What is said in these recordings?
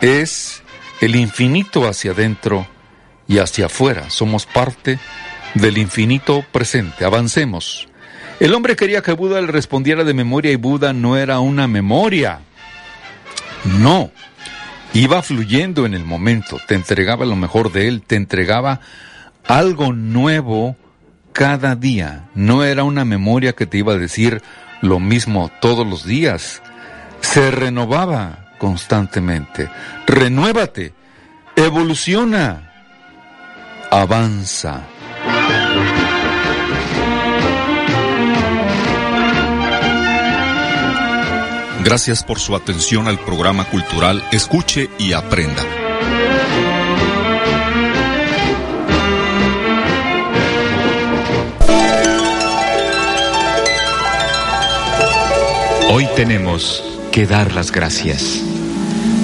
es el infinito hacia adentro y hacia afuera. Somos parte del infinito presente. Avancemos. El hombre quería que Buda le respondiera de memoria y Buda no era una memoria. No. Iba fluyendo en el momento, te entregaba lo mejor de él, te entregaba algo nuevo cada día. No era una memoria que te iba a decir lo mismo todos los días. Se renovaba constantemente. Renuévate, evoluciona, avanza. Gracias por su atención al programa cultural Escuche y Aprenda. Hoy tenemos que dar las gracias.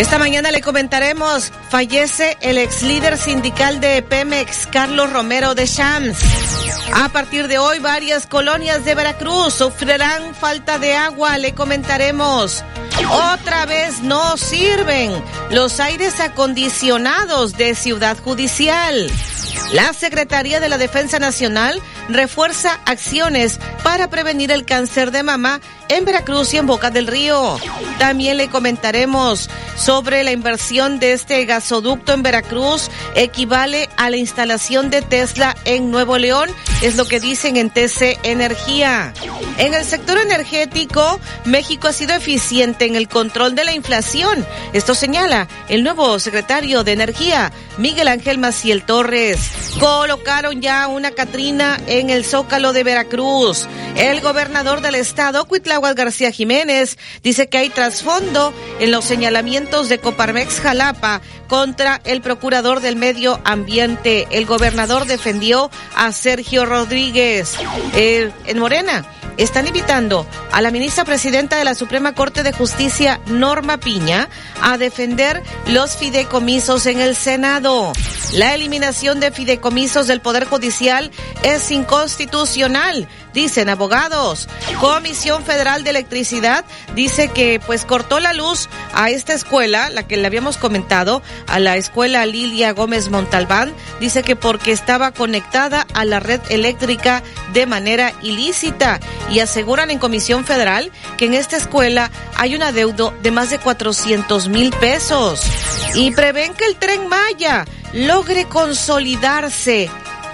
Esta mañana le comentaremos, fallece el ex líder sindical de Pemex, Carlos Romero de Shams. A partir de hoy, varias colonias de Veracruz sufrirán falta de agua, le comentaremos. Otra vez no sirven los aires acondicionados de Ciudad Judicial. La Secretaría de la Defensa Nacional refuerza acciones para prevenir el cáncer de mama en Veracruz y en Boca del Río. También le comentaremos sobre la inversión de este gasoducto en Veracruz equivale a la instalación de Tesla en Nuevo León, es lo que dicen en TC Energía. En el sector energético, México ha sido eficiente en el control de la inflación. Esto señala el nuevo secretario de Energía, Miguel Ángel Maciel Torres. Colocaron ya una Catrina en el Zócalo de Veracruz. El gobernador del estado, Cuitláhuac García Jiménez, dice que hay trasfondo en los señalamientos de Coparmex Jalapa contra el procurador del medio ambiente. El gobernador defendió a Sergio Rodríguez. Eh, en Morena están invitando a la ministra presidenta de la Suprema Corte de Justicia, Norma Piña, a defender los fideicomisos en el Senado. La eliminación de fideicomisos del Poder Judicial es inconstitucional dicen abogados. Comisión Federal de Electricidad dice que pues cortó la luz a esta escuela, la que le habíamos comentado, a la escuela Lilia Gómez Montalbán, dice que porque estaba conectada a la red eléctrica de manera ilícita. Y aseguran en Comisión Federal que en esta escuela hay un adeudo de más de 400 mil pesos. Y prevén que el tren Maya logre consolidarse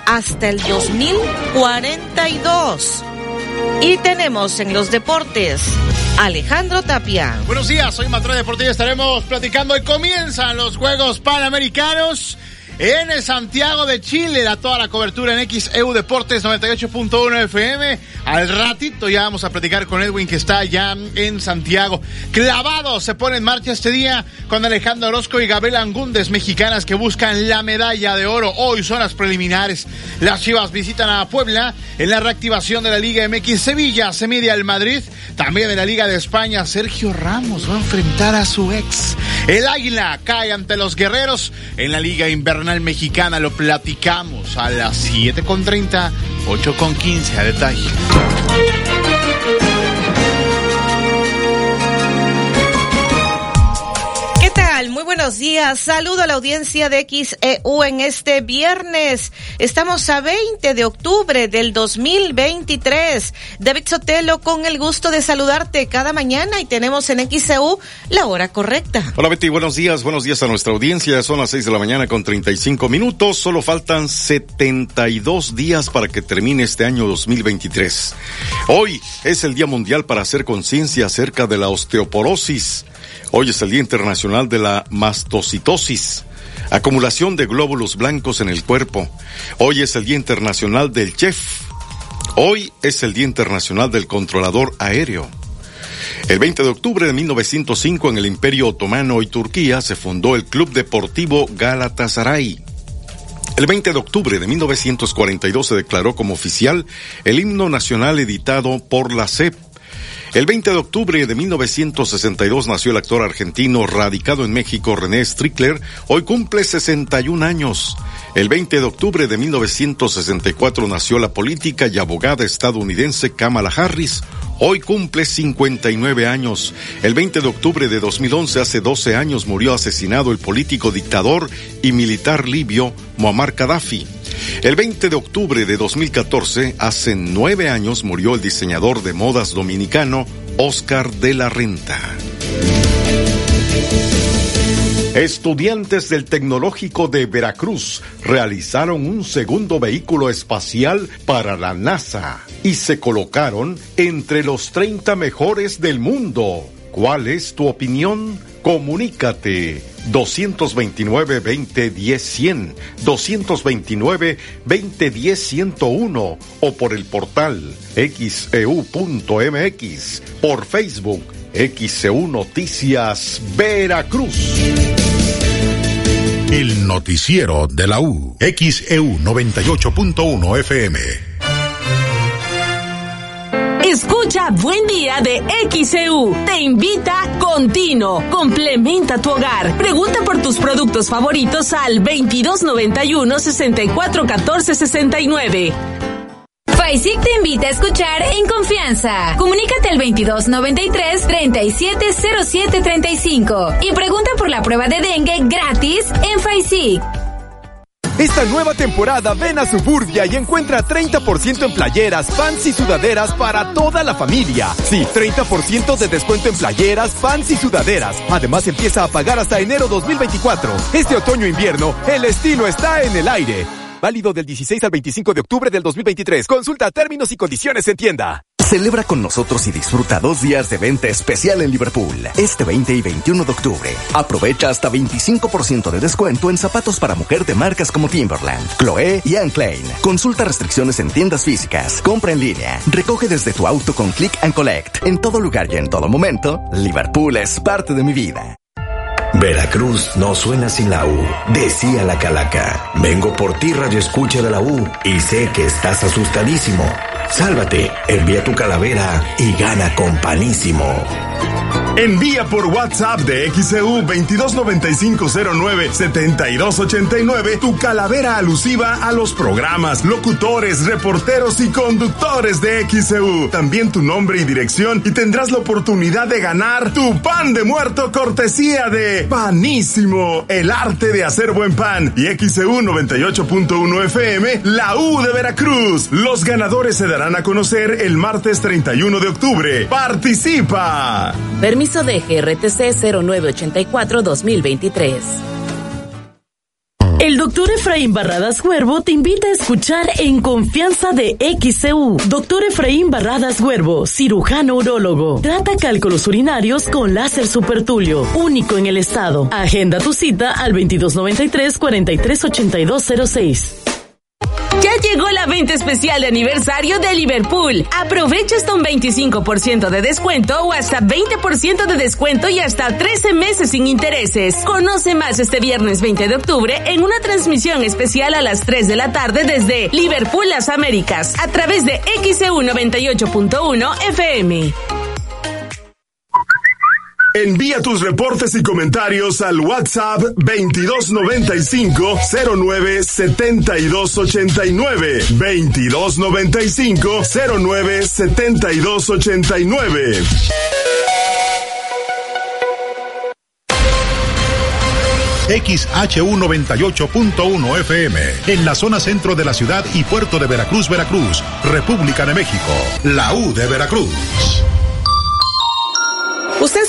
hasta el 2042. Y tenemos en los deportes Alejandro Tapia. Buenos días, soy Matrón Deportivo. Estaremos platicando y comienzan los Juegos Panamericanos en Santiago de Chile. Da toda la cobertura en XEU Deportes 98.1 FM. Al ratito ya vamos a platicar con Edwin que está ya en Santiago. Clavado se pone en marcha este día con Alejandro Orozco y Gabriel Angúndez, mexicanas que buscan la medalla de oro. Hoy son las preliminares. Las Chivas visitan a Puebla en la reactivación de la Liga MX. Sevilla se mide al Madrid. También en la Liga de España, Sergio Ramos va a enfrentar a su ex. El Águila cae ante los guerreros en la Liga Invernal Invernal Mexicana. Lo platicamos a las 7.30, 8.15 a detalle. Buenos días. Saludo a la audiencia de XEU en este viernes. Estamos a 20 de octubre del 2023. David Sotelo con el gusto de saludarte cada mañana y tenemos en XEU la hora correcta. Hola Betty, buenos días. Buenos días a nuestra audiencia. Son las 6 de la mañana con 35 minutos. Solo faltan 72 días para que termine este año 2023. Hoy es el Día Mundial para hacer conciencia acerca de la osteoporosis. Hoy es el Día Internacional de la Mastocitosis, acumulación de glóbulos blancos en el cuerpo. Hoy es el Día Internacional del Chef. Hoy es el Día Internacional del Controlador Aéreo. El 20 de octubre de 1905 en el Imperio Otomano y Turquía se fundó el Club Deportivo Galatasaray. El 20 de octubre de 1942 se declaró como oficial el himno nacional editado por la CEP. El 20 de octubre de 1962 nació el actor argentino radicado en México René Strickler. Hoy cumple 61 años. El 20 de octubre de 1964 nació la política y abogada estadounidense Kamala Harris. Hoy cumple 59 años. El 20 de octubre de 2011, hace 12 años, murió asesinado el político dictador y militar libio Muammar Gaddafi. El 20 de octubre de 2014, hace nueve años, murió el diseñador de modas dominicano Oscar de la Renta. Estudiantes del Tecnológico de Veracruz realizaron un segundo vehículo espacial para la NASA y se colocaron entre los 30 mejores del mundo. ¿Cuál es tu opinión? Comunícate 229-2010-100, 229-2010-101 o por el portal xeu.mx, e por Facebook XEU Noticias Veracruz. El noticiero de la U, XEU 98.1 FM. Escucha Buen Día de XEU. Te invita Continuo. Complementa tu hogar. Pregunta por tus productos favoritos al 2291 6414 69. FAISIC te invita a escuchar en confianza. Comunícate al 2293 370735 y pregunta por la prueba de dengue gratis en FAISIC. Esta nueva temporada ven a Suburbia y encuentra 30% en playeras, fans y sudaderas para toda la familia. Sí, 30% de descuento en playeras, fans y sudaderas. Además empieza a pagar hasta enero 2024. Este otoño-invierno, el estilo está en el aire. Válido del 16 al 25 de octubre del 2023. Consulta términos y condiciones en tienda. Celebra con nosotros y disfruta dos días de venta especial en Liverpool, este 20 y 21 de octubre. Aprovecha hasta 25% de descuento en zapatos para mujer de marcas como Timberland, Chloe y Anne Klein. Consulta restricciones en tiendas físicas, compra en línea, recoge desde tu auto con Click and Collect. En todo lugar y en todo momento, Liverpool es parte de mi vida. Veracruz no suena sin la U, decía la calaca. Vengo por ti, Radio Escucha de la U, y sé que estás asustadísimo. Sálvate, envía tu calavera y gana con panísimo. Envía por WhatsApp de XEU 2295097289 tu calavera alusiva a los programas, locutores, reporteros y conductores de XEU. También tu nombre y dirección y tendrás la oportunidad de ganar tu pan de muerto cortesía de Panísimo, el arte de hacer buen pan. Y XEU 98.1 FM, la U de Veracruz. Los ganadores se darán a conocer el martes 31 de octubre. ¡Participa! De GRTC 0984-2023. El doctor Efraín Barradas Huervo te invita a escuchar en confianza de XCU. Doctor Efraín Barradas Huervo, cirujano urólogo. Trata cálculos urinarios con láser supertulio, único en el estado. Agenda tu cita al 2293 438206. Ya llegó la venta especial de aniversario de Liverpool. Aprovecha hasta un 25% de descuento o hasta 20% de descuento y hasta 13 meses sin intereses. Conoce más este viernes 20 de octubre en una transmisión especial a las 3 de la tarde desde Liverpool Las Américas a través de XEU 98.1 FM. Envía tus reportes y comentarios al WhatsApp 2295 09 7289 2295 09 7289 XHU 98.1 FM, en la zona centro de la ciudad y puerto de Veracruz, Veracruz, República de México, la U de Veracruz.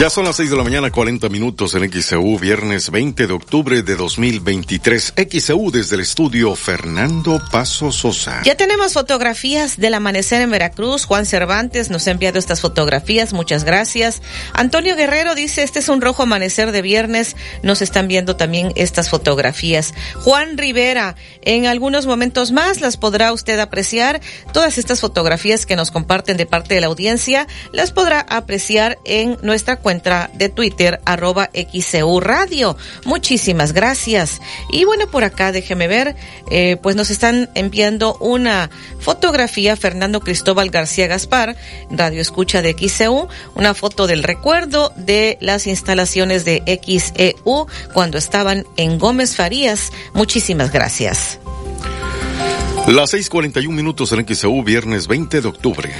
Ya son las 6 de la mañana, 40 minutos en XEU, viernes 20 de octubre de 2023. XEU desde el estudio Fernando Paso Sosa. Ya tenemos fotografías del amanecer en Veracruz. Juan Cervantes nos ha enviado estas fotografías. Muchas gracias. Antonio Guerrero dice, este es un rojo amanecer de viernes. Nos están viendo también estas fotografías. Juan Rivera, en algunos momentos más las podrá usted apreciar. Todas estas fotografías que nos comparten de parte de la audiencia, las podrá apreciar en nuestra cuenta cuenta de Twitter, arroba XCU Radio. Muchísimas gracias. Y bueno, por acá déjeme ver, eh, pues nos están enviando una fotografía, Fernando Cristóbal García Gaspar, Radio Escucha de XCU, una foto del recuerdo de las instalaciones de XEU cuando estaban en Gómez Farías. Muchísimas gracias. Las 6:41 minutos en XEU, viernes 20 de octubre.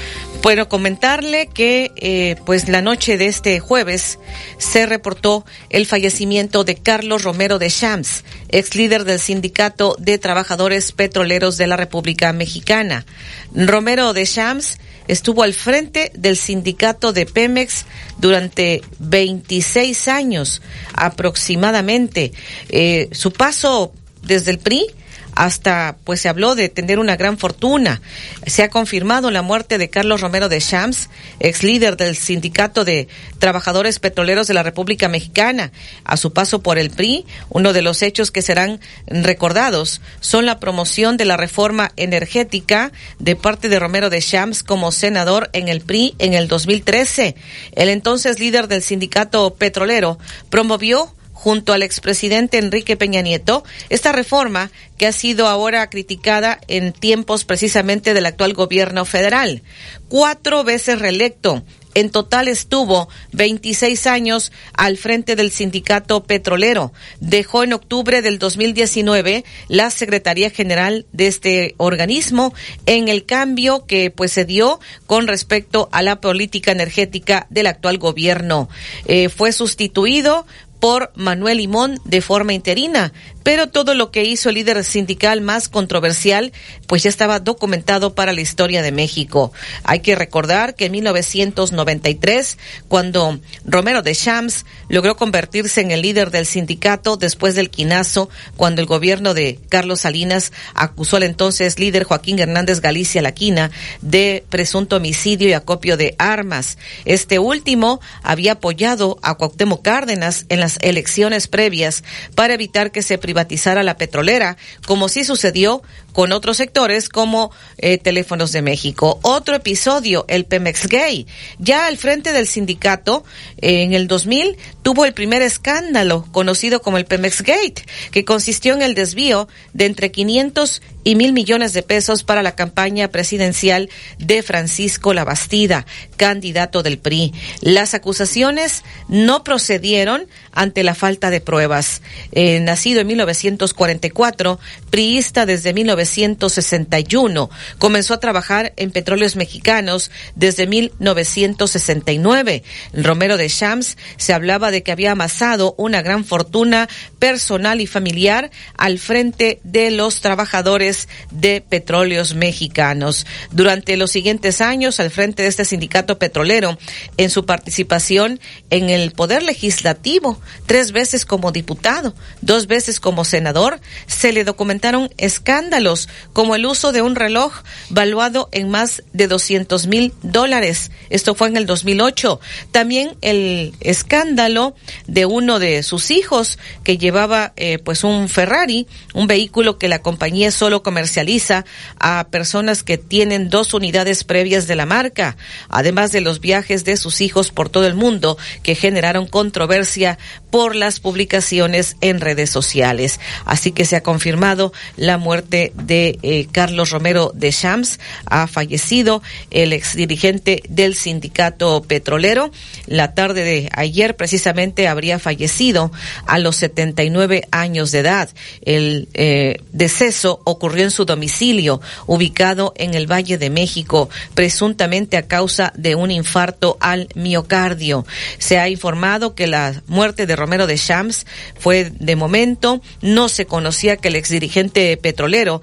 Bueno, comentarle que eh, pues la noche de este jueves se reportó el fallecimiento de Carlos Romero de Shams, ex líder del Sindicato de Trabajadores Petroleros de la República Mexicana. Romero de Shams estuvo al frente del sindicato de Pemex durante 26 años aproximadamente. Eh, su paso desde el PRI hasta pues se habló de tener una gran fortuna. Se ha confirmado la muerte de Carlos Romero de Shams, ex líder del Sindicato de Trabajadores Petroleros de la República Mexicana. A su paso por el PRI, uno de los hechos que serán recordados son la promoción de la reforma energética de parte de Romero de Shams como senador en el PRI en el 2013. El entonces líder del sindicato petrolero promovió junto al expresidente Enrique Peña Nieto esta reforma que ha sido ahora criticada en tiempos precisamente del actual gobierno federal. Cuatro veces reelecto. En total estuvo 26 años al frente del sindicato petrolero. Dejó en octubre del 2019 la Secretaría General de este organismo en el cambio que pues se dio con respecto a la política energética del actual gobierno. Eh, fue sustituido por Manuel Limón de forma interina, pero todo lo que hizo el líder sindical más controversial, pues ya estaba documentado para la historia de México. Hay que recordar que en 1993, cuando Romero de Shams logró convertirse en el líder del sindicato después del quinazo, cuando el gobierno de Carlos Salinas acusó al entonces líder Joaquín Hernández Galicia Laquina de presunto homicidio y acopio de armas. Este último había apoyado a Cuauhtémoc Cárdenas en las elecciones previas para evitar que se privatizara la petrolera, como sí sucedió con otros sectores como eh, Teléfonos de México. Otro episodio, el Pemex Gay. Ya al frente del sindicato, eh, en el 2000, tuvo el primer escándalo conocido como el Pemex Gate, que consistió en el desvío de entre 500 y mil millones de pesos para la campaña presidencial de Francisco Labastida, candidato del PRI. Las acusaciones no procedieron ante la falta de pruebas. Eh, nacido en 1944, priista desde 1961, comenzó a trabajar en petróleos mexicanos desde 1969. Romero de Shams se hablaba de que había amasado una gran fortuna personal y familiar al frente de los trabajadores de petróleos mexicanos. Durante los siguientes años, al frente de este sindicato petrolero, en su participación en el poder legislativo, tres veces como diputado, dos veces como senador, se le documentaron escándalos como el uso de un reloj valuado en más de 200 mil dólares. Esto fue en el 2008. También el escándalo de uno de sus hijos que llevaba eh, pues un Ferrari, un vehículo que la compañía solo comercializa a personas que tienen dos unidades previas de la marca, además de los viajes de sus hijos por todo el mundo que generaron controversia por las publicaciones en redes sociales. Así que se ha confirmado la muerte de eh, Carlos Romero de Shams. Ha fallecido el exdirigente del sindicato petrolero. La tarde de ayer precisamente habría fallecido a los 79 años de edad. El eh, deceso ocurrió en su domicilio, ubicado en el Valle de México, presuntamente a causa de un infarto al miocardio. Se ha informado que la muerte de Romero de Shams fue de momento, no se conocía que el exdirigente petrolero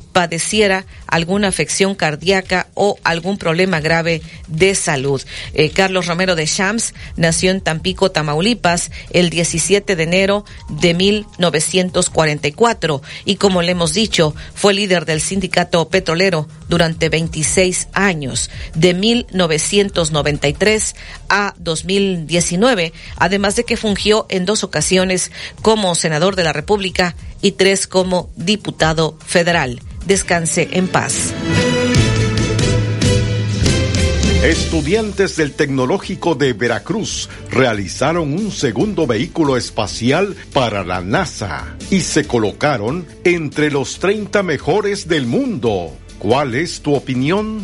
padeciera alguna afección cardíaca o algún problema grave de salud. Eh, Carlos Romero de Shams nació en Tampico, Tamaulipas, el 17 de enero de 1944 y como le hemos dicho, fue líder del sindicato petrolero durante 26 años, de 1993 a 2019, además de que fungió en dos ocasiones como senador de la República y tres como diputado federal. Descanse en paz. Estudiantes del Tecnológico de Veracruz realizaron un segundo vehículo espacial para la NASA y se colocaron entre los 30 mejores del mundo. ¿Cuál es tu opinión?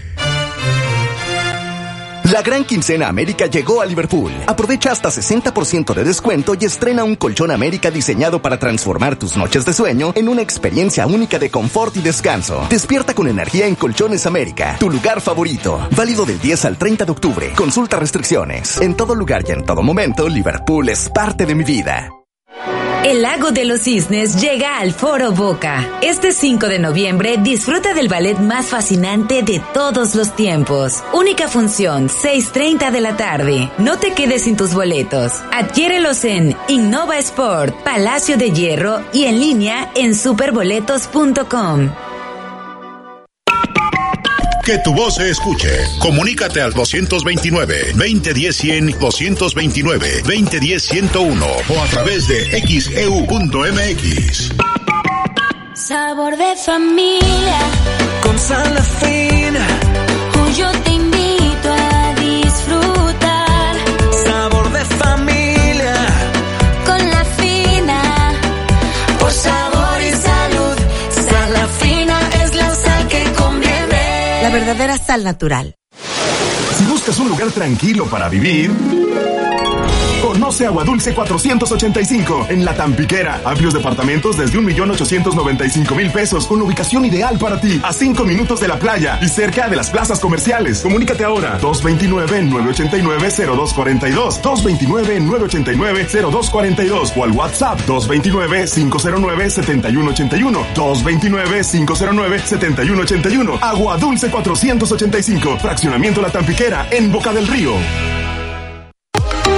La gran quincena América llegó a Liverpool. Aprovecha hasta 60% de descuento y estrena un colchón América diseñado para transformar tus noches de sueño en una experiencia única de confort y descanso. Despierta con energía en Colchones América, tu lugar favorito. Válido del 10 al 30 de octubre. Consulta restricciones. En todo lugar y en todo momento, Liverpool es parte de mi vida. El Lago de los Cisnes llega al Foro Boca. Este 5 de noviembre disfruta del ballet más fascinante de todos los tiempos. Única función, 6.30 de la tarde. No te quedes sin tus boletos. Adquiérelos en Innova Sport, Palacio de Hierro y en línea en superboletos.com. Que tu voz se escuche. Comunícate al 229-2010-100, 229-2010-101 o a través de xeu.mx. Sabor de familia. Con sal fina. Verdadera sal natural. Si buscas un lugar tranquilo para vivir, conoce Agua Dulce 485 en La Tampiquera. Amplios departamentos desde 1.895.000 pesos con ubicación ideal para ti, a 5 minutos de la playa y cerca de las plazas comerciales. Comunícate ahora 229-989-0242, 229-989-0242 o al WhatsApp 229-509-7181, 229-509-7181. Agua Dulce 485, fraccionamiento La Tampiquera en Boca del Río.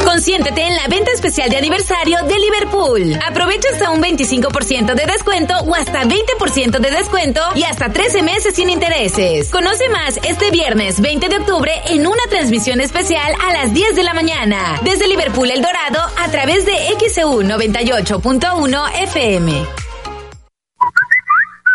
Consiéntete en la venta especial de aniversario de Liverpool. Aprovecha hasta un 25% de descuento o hasta 20% de descuento y hasta 13 meses sin intereses. Conoce más este viernes 20 de octubre en una transmisión especial a las 10 de la mañana desde Liverpool El Dorado a través de XEU 98.1 FM.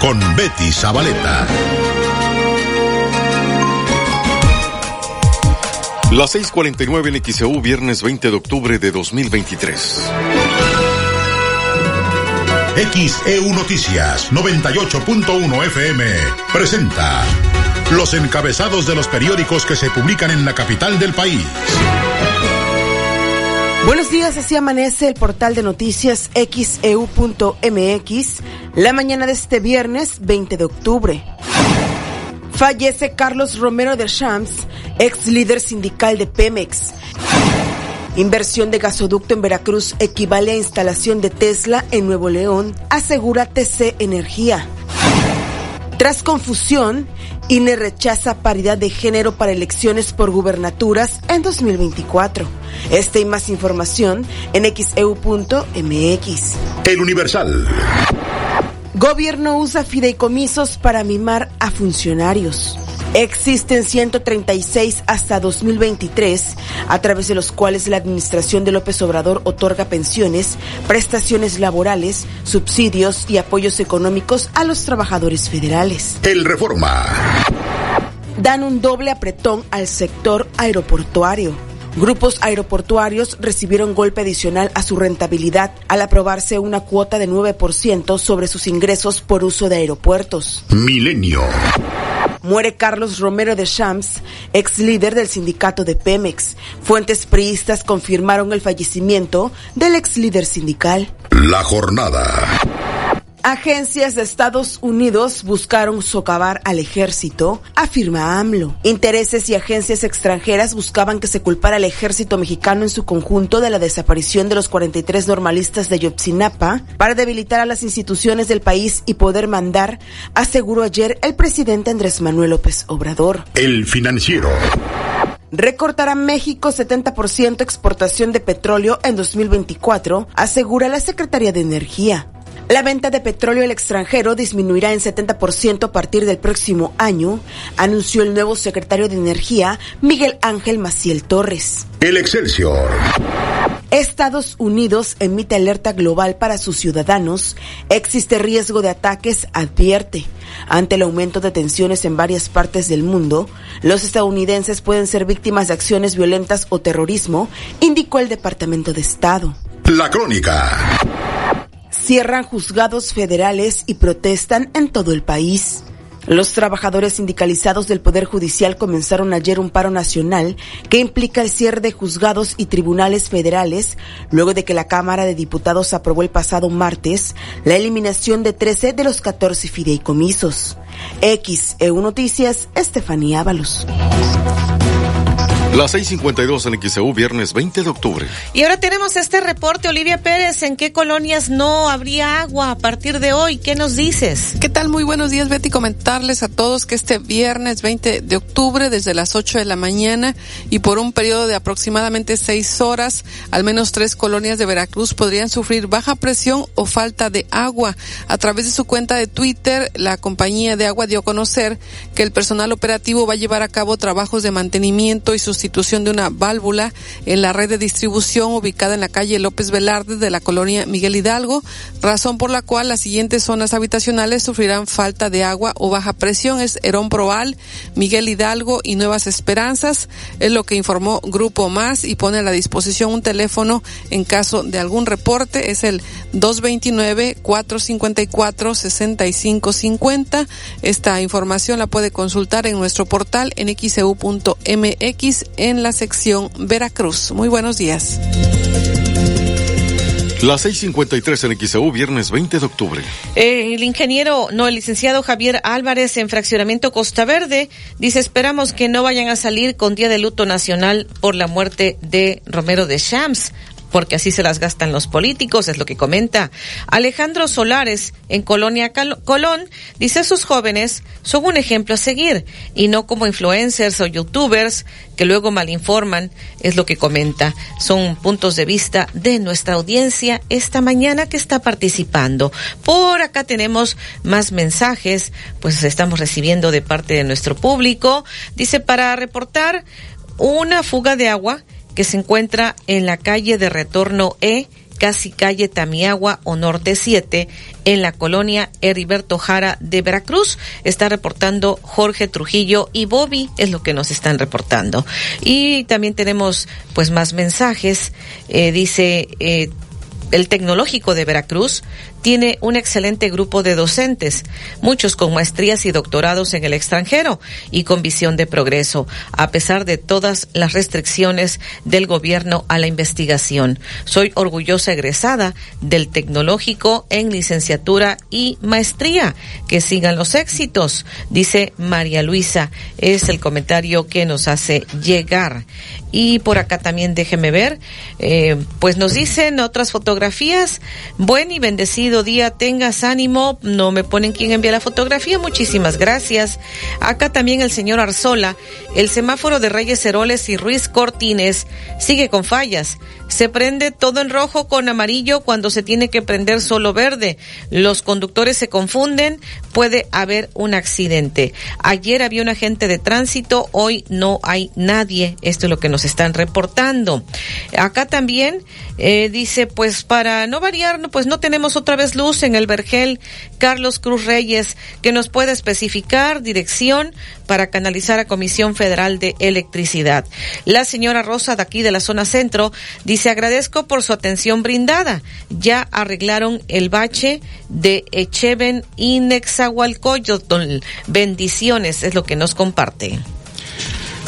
con Betty Zabaleta. Las 6:49 en XEU, viernes 20 de octubre de 2023. XEU Noticias 98.1 FM presenta los encabezados de los periódicos que se publican en la capital del país. Buenos días, así amanece el portal de noticias xeu.mx la mañana de este viernes 20 de octubre. Fallece Carlos Romero de Shams, ex líder sindical de Pemex. Inversión de gasoducto en Veracruz equivale a instalación de Tesla en Nuevo León, asegura TC Energía. Tras confusión, INE rechaza paridad de género para elecciones por gubernaturas en 2024. Esta y más información en xeu.mx. El Universal. Gobierno usa fideicomisos para mimar a funcionarios. Existen 136 hasta 2023, a través de los cuales la administración de López Obrador otorga pensiones, prestaciones laborales, subsidios y apoyos económicos a los trabajadores federales. El Reforma. Dan un doble apretón al sector aeroportuario. Grupos aeroportuarios recibieron golpe adicional a su rentabilidad al aprobarse una cuota de 9% sobre sus ingresos por uso de aeropuertos. Milenio. Muere Carlos Romero de Shams, ex líder del sindicato de Pemex. Fuentes priistas confirmaron el fallecimiento del ex líder sindical. La jornada. Agencias de Estados Unidos buscaron socavar al ejército, afirma AMLO. Intereses y agencias extranjeras buscaban que se culpara al ejército mexicano en su conjunto de la desaparición de los 43 normalistas de Yotzinapa para debilitar a las instituciones del país y poder mandar, aseguró ayer el presidente Andrés Manuel López Obrador. El financiero. Recortará México 70% exportación de petróleo en 2024, asegura la Secretaría de Energía. La venta de petróleo al extranjero disminuirá en 70% a partir del próximo año, anunció el nuevo secretario de Energía, Miguel Ángel Maciel Torres. El Excelsior. Estados Unidos emite alerta global para sus ciudadanos. Existe riesgo de ataques, advierte. Ante el aumento de tensiones en varias partes del mundo, los estadounidenses pueden ser víctimas de acciones violentas o terrorismo, indicó el Departamento de Estado. La Crónica. Cierran juzgados federales y protestan en todo el país. Los trabajadores sindicalizados del Poder Judicial comenzaron ayer un paro nacional que implica el cierre de juzgados y tribunales federales, luego de que la Cámara de Diputados aprobó el pasado martes la eliminación de 13 de los 14 fideicomisos. XEU Noticias, Estefanía Ábalos. Las 6:52 en XEU, viernes 20 de octubre. Y ahora tenemos este reporte, Olivia Pérez, ¿en qué colonias no habría agua a partir de hoy? ¿Qué nos dices? ¿Qué tal? Muy buenos días, Betty. Comentarles a todos que este viernes 20 de octubre, desde las 8 de la mañana y por un periodo de aproximadamente 6 horas, al menos tres colonias de Veracruz podrían sufrir baja presión o falta de agua. A través de su cuenta de Twitter, la compañía de agua dio a conocer que el personal operativo va a llevar a cabo trabajos de mantenimiento y sustitución de una válvula en la red de distribución ubicada en la calle López Velarde de la colonia Miguel Hidalgo, razón por la cual las siguientes zonas habitacionales sufrirán falta de agua o baja presión. Es Herón Proal, Miguel Hidalgo y Nuevas Esperanzas, es lo que informó Grupo Más y pone a la disposición un teléfono en caso de algún reporte, es el 229-454-6550. Esta información la puede consultar en nuestro portal en xeu.mx en la sección Veracruz. Muy buenos días. Las 6:53 en XEU, viernes 20 de octubre. Eh, el ingeniero, no, el licenciado Javier Álvarez en Fraccionamiento Costa Verde dice: Esperamos que no vayan a salir con día de luto nacional por la muerte de Romero de Shams porque así se las gastan los políticos, es lo que comenta. Alejandro Solares, en Colonia Colón, dice sus jóvenes son un ejemplo a seguir y no como influencers o youtubers que luego malinforman, es lo que comenta. Son puntos de vista de nuestra audiencia esta mañana que está participando. Por acá tenemos más mensajes, pues estamos recibiendo de parte de nuestro público. Dice para reportar una fuga de agua que se encuentra en la calle de Retorno E, casi calle Tamiagua o Norte 7, en la colonia Heriberto Jara de Veracruz. Está reportando Jorge Trujillo y Bobby, es lo que nos están reportando. Y también tenemos pues más mensajes. Eh, dice eh, el Tecnológico de Veracruz tiene un excelente grupo de docentes, muchos con maestrías y doctorados en el extranjero y con visión de progreso, a pesar de todas las restricciones del gobierno a la investigación. Soy orgullosa egresada del tecnológico en licenciatura y maestría. Que sigan los éxitos, dice María Luisa. Es el comentario que nos hace llegar. Y por acá también déjeme ver, eh, pues nos dicen otras fotografías. Buen y bendecido día, tengas ánimo. No me ponen quién envía la fotografía. Muchísimas gracias. Acá también el señor Arzola. El semáforo de Reyes Heroles y Ruiz Cortines sigue con fallas. Se prende todo en rojo con amarillo cuando se tiene que prender solo verde. Los conductores se confunden, puede haber un accidente. Ayer había un agente de tránsito, hoy no hay nadie. Esto es lo que nos están reportando. Acá también eh, dice, pues para no variar, pues no tenemos otra vez luz en el Vergel. Carlos Cruz Reyes, que nos pueda especificar dirección para canalizar a Comisión Federal de Electricidad. La señora Rosa de aquí de la zona centro dice agradezco por su atención brindada. Ya arreglaron el bache de Echeven y Nexahualcoyotl. Bendiciones es lo que nos comparte.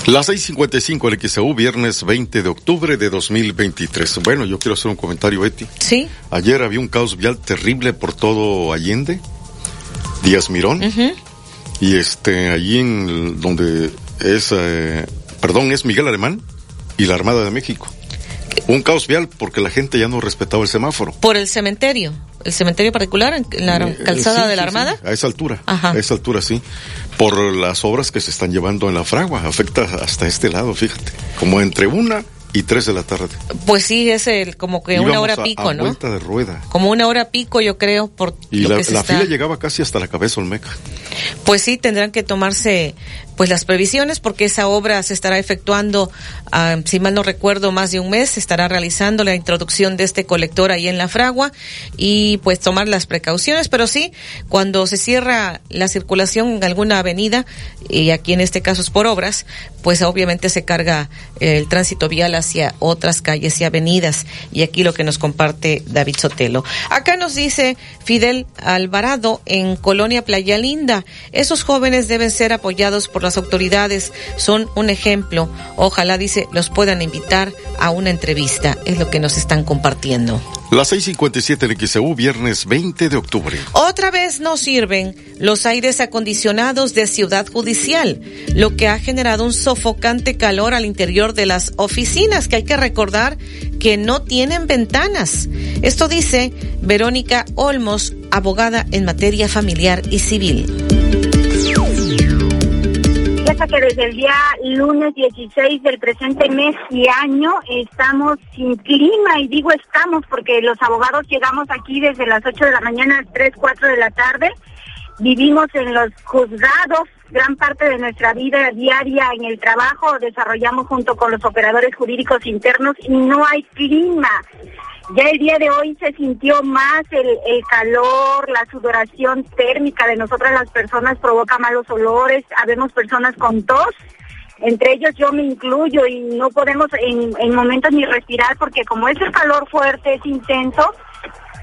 Las 6:55 el XEU, viernes 20 de octubre de 2023. Bueno, yo quiero hacer un comentario, Eti. Sí. Ayer había un caos vial terrible por todo Allende, Díaz Mirón, y este, allí en donde es, eh, perdón, es Miguel Alemán y la Armada de México. Un caos vial porque la gente ya no respetaba el semáforo. Por el cementerio, el cementerio particular en la Eh, calzada sí, de la sí, Armada. sí, a esa altura. Ajá. A esa altura, sí. Por las obras que se están llevando en la fragua. Afecta hasta este lado, fíjate. Como entre una y tres de la tarde. Pues sí, es el, como que una hora a- pico, a ¿no? vuelta de rueda. Como una hora pico, yo creo, por Y lo la, que se la está- fila llegaba casi hasta la cabeza Olmeca. Pues sí, tendrán que tomarse pues las previsiones porque esa obra se estará efectuando, ah, si mal no recuerdo, más de un mes, se estará realizando la introducción de este colector ahí en la fragua y pues tomar las precauciones, pero sí, cuando se cierra la circulación en alguna avenida, y aquí en este caso es por obras, pues obviamente se carga el tránsito vial hacia otras calles y avenidas. Y aquí lo que nos comparte David Sotelo. Acá nos dice Fidel Alvarado en Colonia Playa Linda, esos jóvenes deben ser apoyados por las autoridades, son un ejemplo. Ojalá, dice, los puedan invitar a una entrevista, es lo que nos están compartiendo. Las 6:57 en XEU, viernes 20 de octubre. Otra vez no sirven los aires acondicionados de Ciudad Judicial, lo que ha generado un sofocante calor al interior de las oficinas, que hay que recordar que no tienen ventanas. Esto dice Verónica Olmos, abogada en materia familiar y civil. Que desde el día lunes 16 del presente mes y año estamos sin clima y digo estamos porque los abogados llegamos aquí desde las 8 de la mañana a 3, 4 de la tarde. Vivimos en los juzgados gran parte de nuestra vida diaria en el trabajo, desarrollamos junto con los operadores jurídicos internos y no hay clima. Ya el día de hoy se sintió más el, el calor, la sudoración térmica de nosotras las personas provoca malos olores, habemos personas con tos, entre ellos yo me incluyo y no podemos en, en momentos ni respirar porque como es el calor fuerte, es intenso,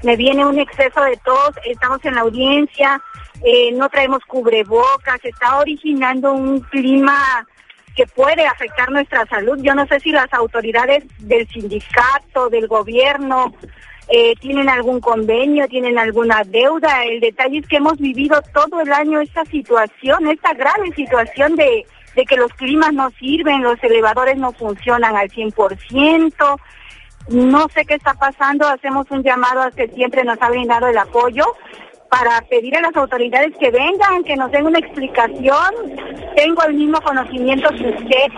me viene un exceso de tos, estamos en la audiencia, eh, no traemos cubrebocas, está originando un clima que puede afectar nuestra salud. Yo no sé si las autoridades del sindicato, del gobierno, eh, tienen algún convenio, tienen alguna deuda. El detalle es que hemos vivido todo el año esta situación, esta grave situación de, que los climas no sirven, los elevadores no funcionan al 100%. No sé qué está pasando, hacemos un llamado a que siempre nos ha brindado el apoyo para pedir a las autoridades que vengan, que nos den una explicación. Tengo el mismo conocimiento que usted,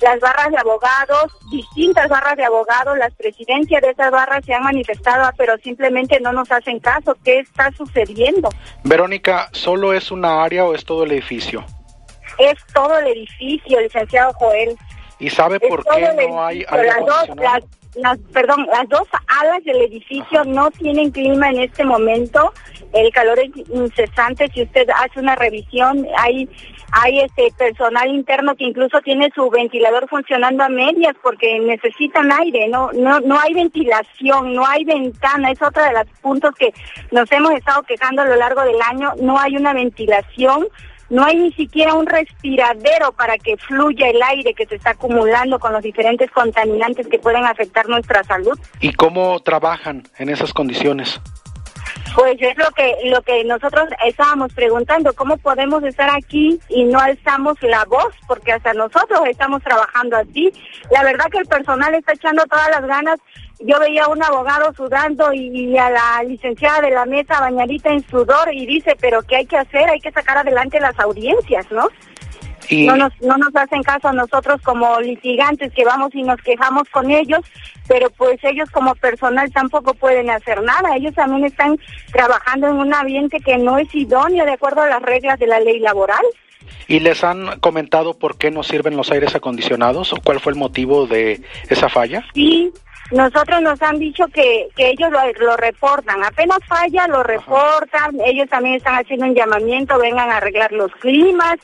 las barras de abogados, distintas barras de abogados, las presidencias de esas barras se han manifestado, pero simplemente no nos hacen caso. ¿Qué está sucediendo? Verónica, ¿solo es una área o es todo el edificio? Es todo el edificio, licenciado Joel. ¿Y sabe Es por qué no hay aire las dos, acondicionado? las, las, perdón, las dos alas del edificio no tienen clima en este momento. El calor es incesante. Si usted hace una revisión, hay hay este personal interno que incluso tiene su ventilador funcionando a medias porque necesitan aire, no no no hay ventilación, no hay ventana, es otra de los puntos que nos hemos estado quejando a lo largo del año, no hay una ventilación, no hay ni siquiera un respiradero para que fluya el aire que se está acumulando con los diferentes contaminantes que pueden afectar nuestra salud. ¿Y cómo trabajan en esas condiciones? Pues es lo que lo que nosotros estábamos preguntando, cómo podemos estar aquí y no alzamos la voz, porque hasta nosotros estamos trabajando así. La verdad que el personal está echando todas las ganas. Yo veía a un abogado sudando y, a la licenciada de la mesa bañadita en sudor y dice, pero ¿qué hay que hacer? Hay que sacar adelante las audiencias, ¿no? No, nos, no nos hacen caso a nosotros como litigantes que vamos y nos quejamos con ellos, pero pues ellos como personal tampoco pueden hacer nada. Ellos también están trabajando en un ambiente que no es idóneo de acuerdo a las reglas de la ley laboral. ¿Y les han comentado por qué no sirven los aires acondicionados o cuál fue el motivo de esa falla? Sí, nosotros nos han dicho que, que ellos lo, reportan, apenas falla lo reportan, ellos también están haciendo un llamamiento, vengan a arreglar los climas,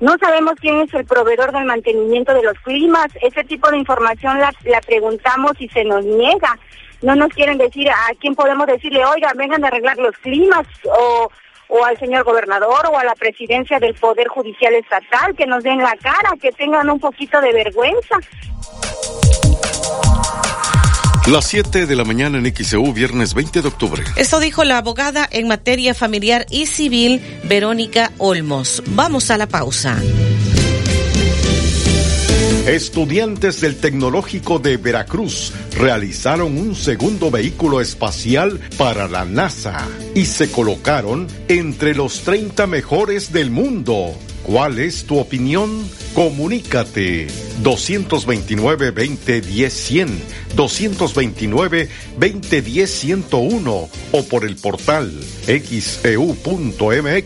no sabemos quién es el proveedor del mantenimiento de los climas. Ese tipo de información la, la preguntamos y se nos niega. No nos quieren decir a quién podemos decirle, oiga, vengan a arreglar los climas o, o al señor gobernador o a la presidencia del Poder Judicial Estatal, que nos den la cara, que tengan un poquito de vergüenza. Las 7 de la mañana en XEU, viernes 20 de octubre. Esto dijo la abogada en materia familiar y civil, Verónica Olmos. Vamos a la pausa. Estudiantes del Tecnológico de Veracruz realizaron un segundo vehículo espacial para la NASA y se colocaron entre los 30 mejores del mundo. ¿Cuál es tu opinión? Comunícate 229-2010-100, 229-2010-101 o por el portal xeu.mx, e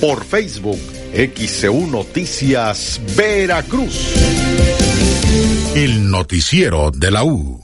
por Facebook XEU Noticias Veracruz. El noticiero de la U.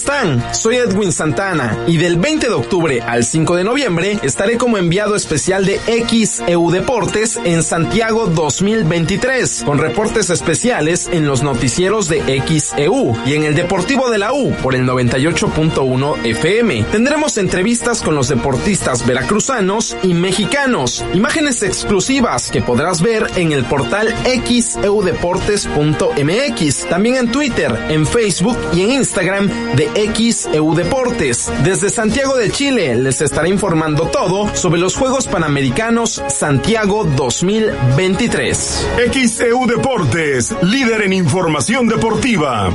Están? Soy Edwin Santana y del 20 de octubre al 5 de noviembre estaré como enviado especial de XEU Deportes en Santiago 2023 con reportes especiales en los noticieros de XEU y en el Deportivo de la U por el 98.1 FM. Tendremos entrevistas con los deportistas veracruzanos y mexicanos, imágenes exclusivas que podrás ver en el portal xeudeportes.mx, también en Twitter, en Facebook y en Instagram de XEU Deportes. Desde Santiago de Chile les estaré informando todo sobre los Juegos Panamericanos Santiago 2023. XEU Deportes, líder en información deportiva.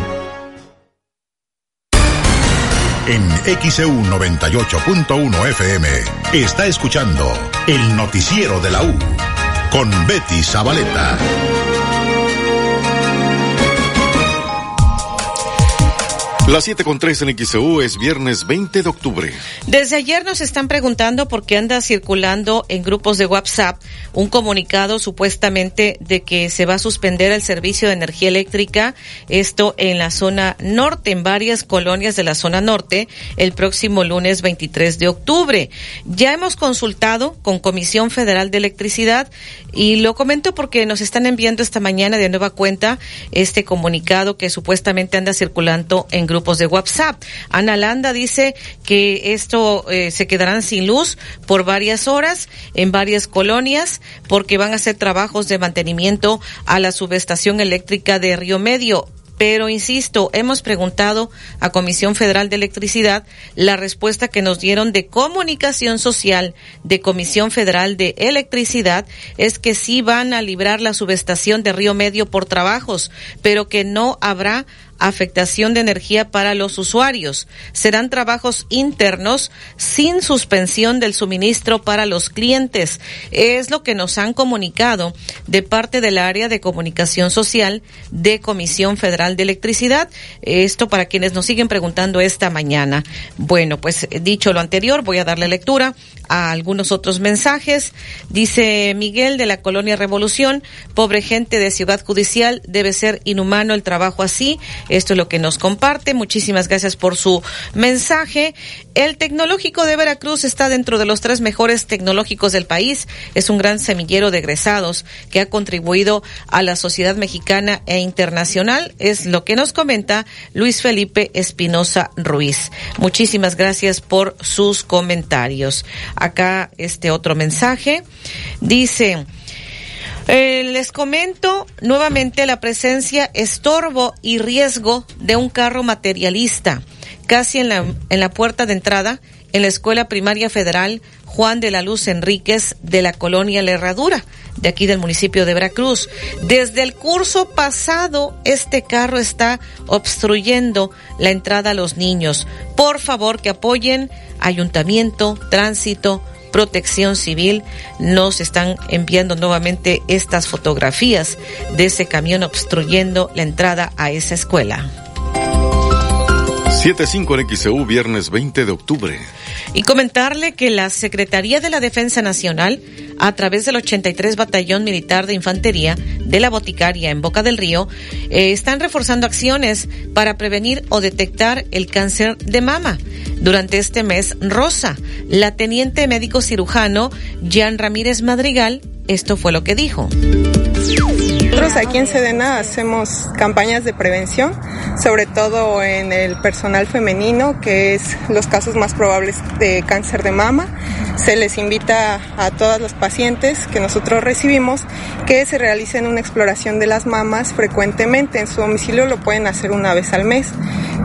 En XEU 98.1 FM está escuchando el noticiero de la U con Betty Zabaleta. Las 7 con 3 en XEU es viernes 20 de octubre. Desde ayer nos están preguntando por qué anda circulando en grupos de WhatsApp un comunicado supuestamente de que se va a suspender el servicio de energía eléctrica, esto en la zona norte, en varias colonias de la zona norte, el próximo lunes 23 de octubre. Ya hemos consultado con Comisión Federal de Electricidad y lo comento porque nos están enviando esta mañana de nueva cuenta este comunicado que supuestamente anda circulando en grupos grupos de WhatsApp. Ana Landa dice que esto eh, se quedarán sin luz por varias horas en varias colonias porque van a hacer trabajos de mantenimiento a la subestación eléctrica de Río Medio Pero insisto, hemos preguntado a Comisión Federal de Electricidad la respuesta que nos dieron de comunicación social de Comisión Federal de Electricidad es que sí van a librar la subestación de Río Medio por trabajos, pero que no habrá afectación de energía para los usuarios. Serán trabajos internos sin suspensión del suministro para los clientes. Es lo que nos han comunicado de parte del área de comunicación social de Comisión Federal de Electricidad. Esto para quienes nos siguen preguntando esta mañana. Bueno, pues dicho lo anterior, voy a darle lectura a algunos otros mensajes. Dice Miguel de la Colonia Revolución, pobre gente de Ciudad Judicial, debe ser inhumano el trabajo así. Esto es lo que nos comparte. Muchísimas gracias por su mensaje. El tecnológico de Veracruz está dentro de los tres mejores tecnológicos del país. Es un gran semillero de egresados que ha contribuido a la sociedad mexicana e internacional. Es lo que nos comenta Luis Felipe Espinosa Ruiz. Muchísimas gracias por sus comentarios. Acá este otro mensaje dice, eh, les comento nuevamente la presencia, estorbo y riesgo de un carro materialista casi en la, en la puerta de entrada en la Escuela Primaria Federal Juan de la Luz Enríquez de la colonia La Herradura, de aquí del municipio de Veracruz. Desde el curso pasado, este carro está obstruyendo la entrada a los niños. Por favor, que apoyen ayuntamiento, tránsito, protección civil. Nos están enviando nuevamente estas fotografías de ese camión obstruyendo la entrada a esa escuela. 7.5 en XEU, viernes 20 de octubre. Y comentarle que la Secretaría de la Defensa Nacional, a través del 83 Batallón Militar de Infantería de la Boticaria en Boca del Río, eh, están reforzando acciones para prevenir o detectar el cáncer de mama. Durante este mes rosa, la teniente médico cirujano Jean Ramírez Madrigal, esto fue lo que dijo. Nosotros aquí en Sedena hacemos campañas de prevención, sobre todo en el personal femenino, que es los casos más probables de cáncer de mama. Se les invita a todas las pacientes que nosotros recibimos que se realicen una exploración de las mamas frecuentemente. En su domicilio lo pueden hacer una vez al mes.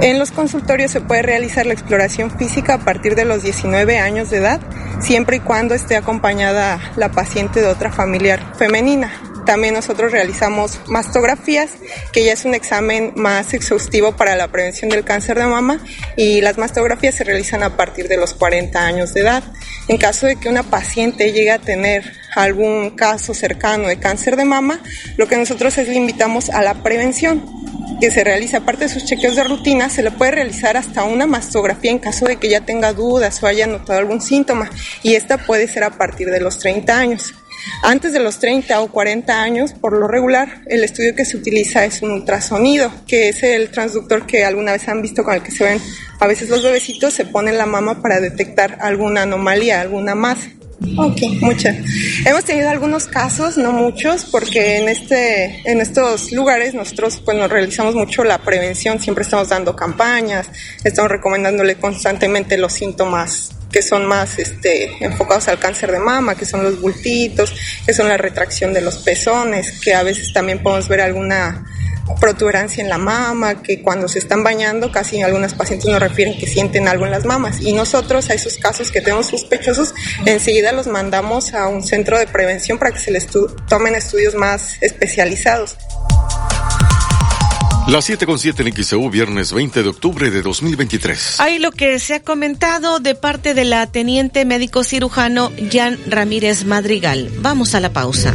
En los consultorios se puede realizar la exploración física a partir de los 19 años de edad, siempre y cuando esté acompañada la paciente de otra familiar femenina. También nosotros realizamos mastografías, que ya es un examen más exhaustivo para la prevención del cáncer de mama y las mastografías se realizan a partir de los 40 años de edad. En caso de que una paciente llegue a tener algún caso cercano de cáncer de mama, lo que nosotros es le invitamos a la prevención que se realiza aparte de sus chequeos de rutina, se le puede realizar hasta una mastografía en caso de que ya tenga dudas o haya notado algún síntoma y esta puede ser a partir de los 30 años. Antes de los 30 o 40 años, por lo regular, el estudio que se utiliza es un ultrasonido, que es el transductor que alguna vez han visto con el que se ven a veces los bebecitos, se pone en la mama para detectar alguna anomalía, alguna masa. Ok, muchas. Hemos tenido algunos casos, no muchos, porque en este, en estos lugares nosotros pues nos realizamos mucho la prevención, siempre estamos dando campañas, estamos recomendándole constantemente los síntomas que son más este, enfocados al cáncer de mama, que son los bultitos, que son la retracción de los pezones, que a veces también podemos ver alguna protuberancia en la mama, que cuando se están bañando, casi algunas pacientes nos refieren que sienten algo en las mamas. Y nosotros a esos casos que tenemos sospechosos, enseguida los mandamos a un centro de prevención para que se les tomen estudios más especializados. Las 7 con 7 en XEU, viernes 20 de octubre de 2023. Hay lo que se ha comentado de parte de la teniente médico cirujano Jan Ramírez Madrigal. Vamos a la pausa.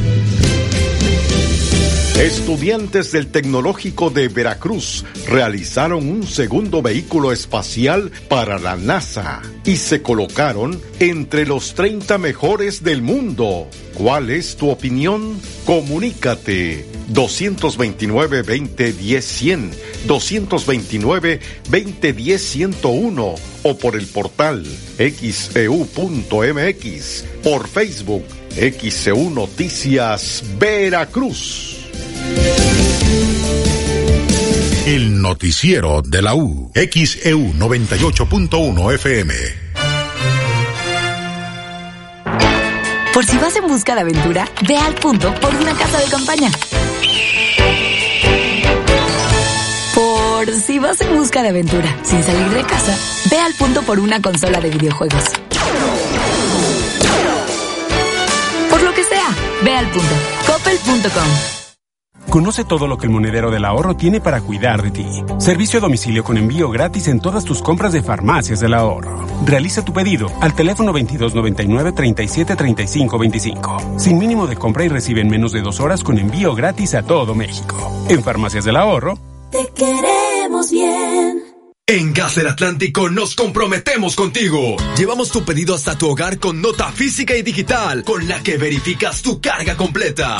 Estudiantes del Tecnológico de Veracruz realizaron un segundo vehículo espacial para la NASA y se colocaron entre los 30 mejores del mundo. ¿Cuál es tu opinión? Comunícate 229-2010-100, 229-2010-101 o por el portal xeu.mx, por Facebook XEU Noticias Veracruz. El noticiero de la U, XEU 98.1 FM. Por si vas en busca de aventura, ve al punto por una casa de campaña. Si vas en busca de aventura sin salir de casa, ve al punto por una consola de videojuegos. Por lo que sea, ve al punto. Coppel.com. Conoce todo lo que el monedero del ahorro tiene para cuidar de ti. Servicio a domicilio con envío gratis en todas tus compras de farmacias del ahorro. Realiza tu pedido al teléfono 2299 37 25. Sin mínimo de compra y recibe en menos de dos horas con envío gratis a todo México. En farmacias del ahorro. Te queremos bien. En Gas del Atlántico nos comprometemos contigo. Llevamos tu pedido hasta tu hogar con nota física y digital, con la que verificas tu carga completa.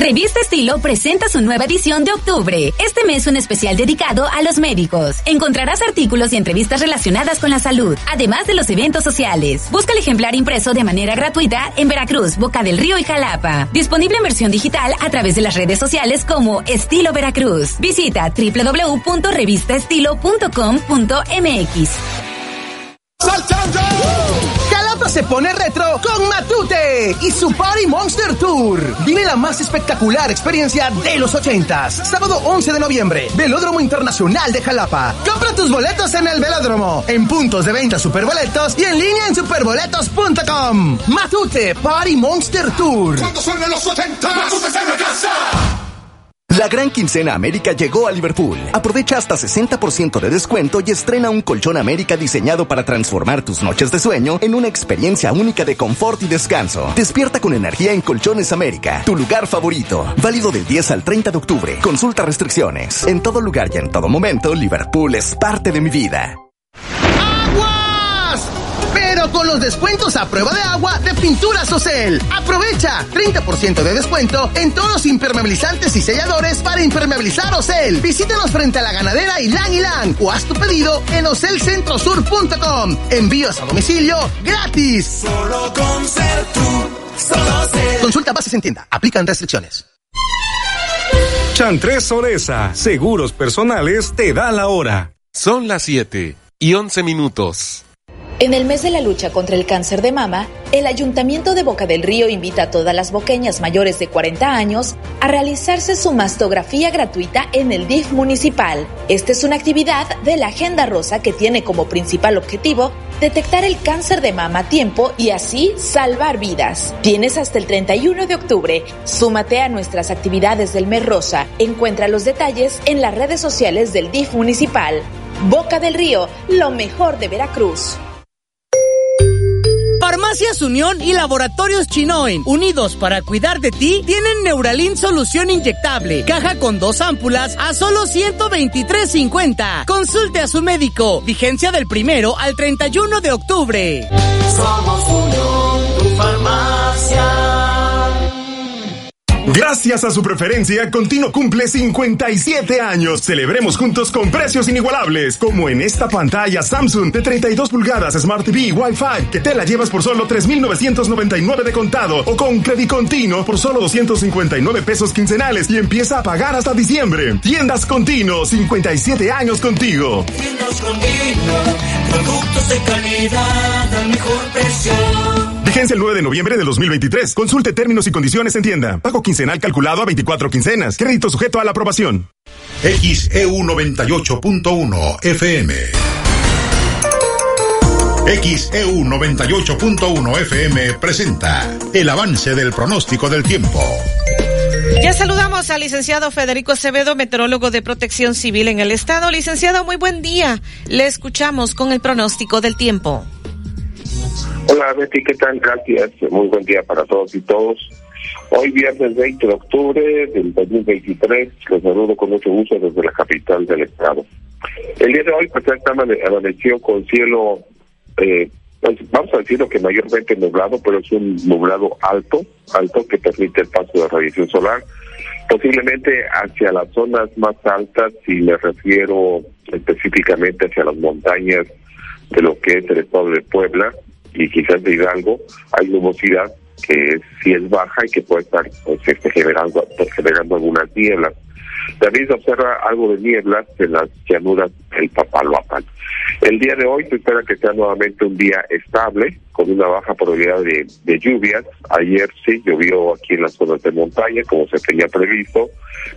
Revista Estilo presenta su nueva edición de octubre. Este mes un especial dedicado a los médicos. Encontrarás artículos y entrevistas relacionadas con la salud, además de los eventos sociales. Busca el ejemplar impreso de manera gratuita en Veracruz, Boca del Río y Jalapa. Disponible en versión digital a través de las redes sociales como Estilo Veracruz. Visita www.revistaestilo.com.mx. Se pone retro con Matute y su Party Monster Tour. Vive la más espectacular experiencia de los ochentas. Sábado 11 de noviembre, Velódromo Internacional de Jalapa. Compra tus boletos en el Velódromo, en puntos de venta Superboletos y en línea en superboletos.com. Matute Party Monster Tour. Cuando suenen los 80, Matute está en la gran quincena América llegó a Liverpool. Aprovecha hasta 60% de descuento y estrena un colchón América diseñado para transformar tus noches de sueño en una experiencia única de confort y descanso. Despierta con energía en Colchones América, tu lugar favorito. Válido del 10 al 30 de octubre. Consulta restricciones. En todo lugar y en todo momento, Liverpool es parte de mi vida. Con los descuentos a prueba de agua de Pinturas Ocel. Aprovecha 30% de descuento en todos los impermeabilizantes y selladores para impermeabilizar Ocel. Visítanos frente a la ganadera Ilan Ilan o haz tu pedido en ocelcentrosur.com. Envíos a domicilio gratis. Solo con ser tú, solo ser. Consulta bases en tienda. Aplican restricciones. Chantres Soresa, seguros personales, te da la hora. Son las 7 y 11 minutos. En el mes de la lucha contra el cáncer de mama, el Ayuntamiento de Boca del Río invita a todas las boqueñas mayores de 40 años a realizarse su mastografía gratuita en el DIF municipal. Esta es una actividad de la Agenda Rosa que tiene como principal objetivo detectar el cáncer de mama a tiempo y así salvar vidas. Tienes hasta el 31 de octubre. Súmate a nuestras actividades del mes rosa. Encuentra los detalles en las redes sociales del DIF municipal. Boca del Río, lo mejor de Veracruz. Farmacias Unión y Laboratorios Chinoin, unidos para cuidar de ti, tienen Neuralin solución inyectable. Caja con dos ámpulas a solo 123.50. Consulte a su médico. Vigencia del primero al 31 de octubre. Somos Unión, tu farmacia. Gracias a su preferencia, Continuo cumple 57 años. Celebremos juntos con precios inigualables, como en esta pantalla Samsung de 32 pulgadas Smart TV Wi-Fi, que te la llevas por solo 3,999 de contado, o con Credit Continuo por solo 259 pesos quincenales y empieza a pagar hasta diciembre. Tiendas Continuo, 57 años contigo. Tiendas Continuo, productos de calidad al mejor precio. Vigencia el 9 de noviembre de 2023. Consulte términos y condiciones en tienda. Pago quincenal calculado a 24 quincenas. Crédito sujeto a la aprobación. XEU 98.1 FM. XEU 98.1 FM presenta el avance del pronóstico del tiempo. Ya saludamos al licenciado Federico Acevedo, meteorólogo de protección civil en el estado. Licenciado, muy buen día. Le escuchamos con el pronóstico del tiempo. Hola Betty, ¿qué tal? Gracias. Muy buen día para todos y todos. Hoy viernes 20 de octubre del 2023, los saludo con mucho gusto desde la capital del estado. El día de hoy pues esta amaneció con cielo, eh, pues, vamos a decirlo que mayormente nublado, pero es un nublado alto, alto que permite el paso de radiación solar, posiblemente hacia las zonas más altas, si me refiero específicamente hacia las montañas de lo que es el estado de Puebla, y quizás de Hidalgo hay nubosidad que es, sí es baja y que puede estar pues, este, generando, generando algunas nieblas. También se observa algo de nieblas en las llanuras del Papaloapan. El día de hoy se espera que sea nuevamente un día estable, con una baja probabilidad de, de lluvias. Ayer sí llovió aquí en las zonas de montaña, como se tenía previsto,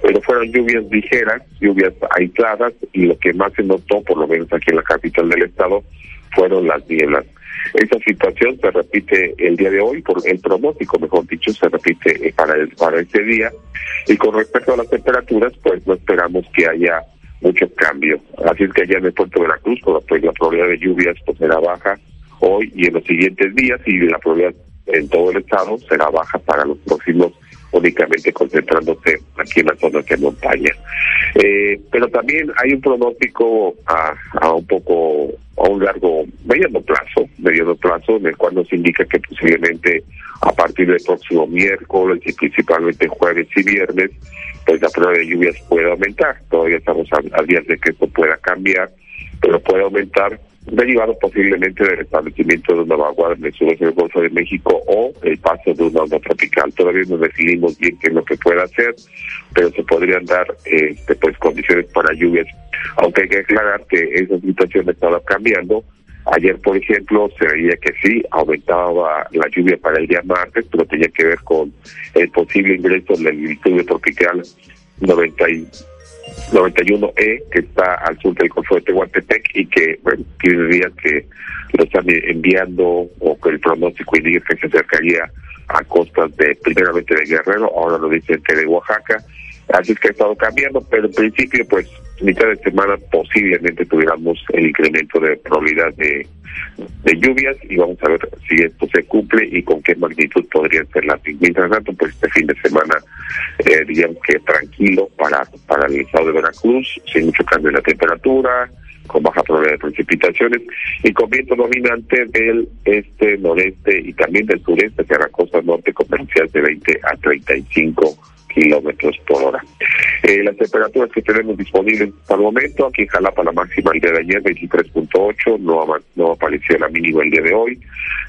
pero fueron lluvias ligeras, lluvias aisladas, y lo que más se notó, por lo menos aquí en la capital del estado, fueron las nieblas. Esa situación se repite el día de hoy, por el pronóstico, mejor dicho, se repite eh, para, el, para este día. Y con respecto a las temperaturas, pues no esperamos que haya mucho cambio. Así es que allá en el puerto de Veracruz, pues la probabilidad de lluvias pues será baja hoy y en los siguientes días y la probabilidad en todo el estado será baja para los próximos únicamente concentrándose aquí en las zonas de montaña. Eh, pero también hay un pronóstico a, a un poco, a un largo, mediano plazo, mediano plazo, en el cual nos indica que posiblemente a partir del próximo miércoles y principalmente jueves y viernes, pues la prueba de lluvias puede aumentar. Todavía estamos a, a días de que esto pueda cambiar, pero puede aumentar derivado posiblemente del establecimiento de una vaguada en el sureste del Golfo de México o el paso de una onda tropical. Todavía no definimos bien qué es lo que puede hacer, pero se podrían dar este, pues condiciones para lluvias, aunque hay que aclarar que esa situación estaba cambiando. Ayer, por ejemplo, se veía que sí, aumentaba la lluvia para el día martes, pero tenía que ver con el posible ingreso del diluvio tropical 90 y 91E, que está al sur del Golfo de Tehuantepec y que, bueno, tiene días que lo están enviando o que el pronóstico indica que se acercaría a costas de, primeramente de Guerrero, ahora lo dicen que de Oaxaca. Así es que ha estado cambiando, pero en principio, pues, mitad de semana posiblemente tuviéramos el incremento de probabilidad de, lluvias y vamos a ver si esto se cumple y con qué magnitud podrían ser las. Mientras tanto, pues este fin de semana, eh, digamos que tranquilo para, para el estado de Veracruz, sin mucho cambio en la temperatura, con baja probabilidad de precipitaciones y con viento dominante del este, noreste y también del sureste hacia la costa norte con velocidades de 20 a 35 kilómetros por hora. Eh, las temperaturas que tenemos disponibles hasta el momento, aquí en Jalapa la máxima el día de ayer 23.8, no, no apareció la mínima el día de hoy.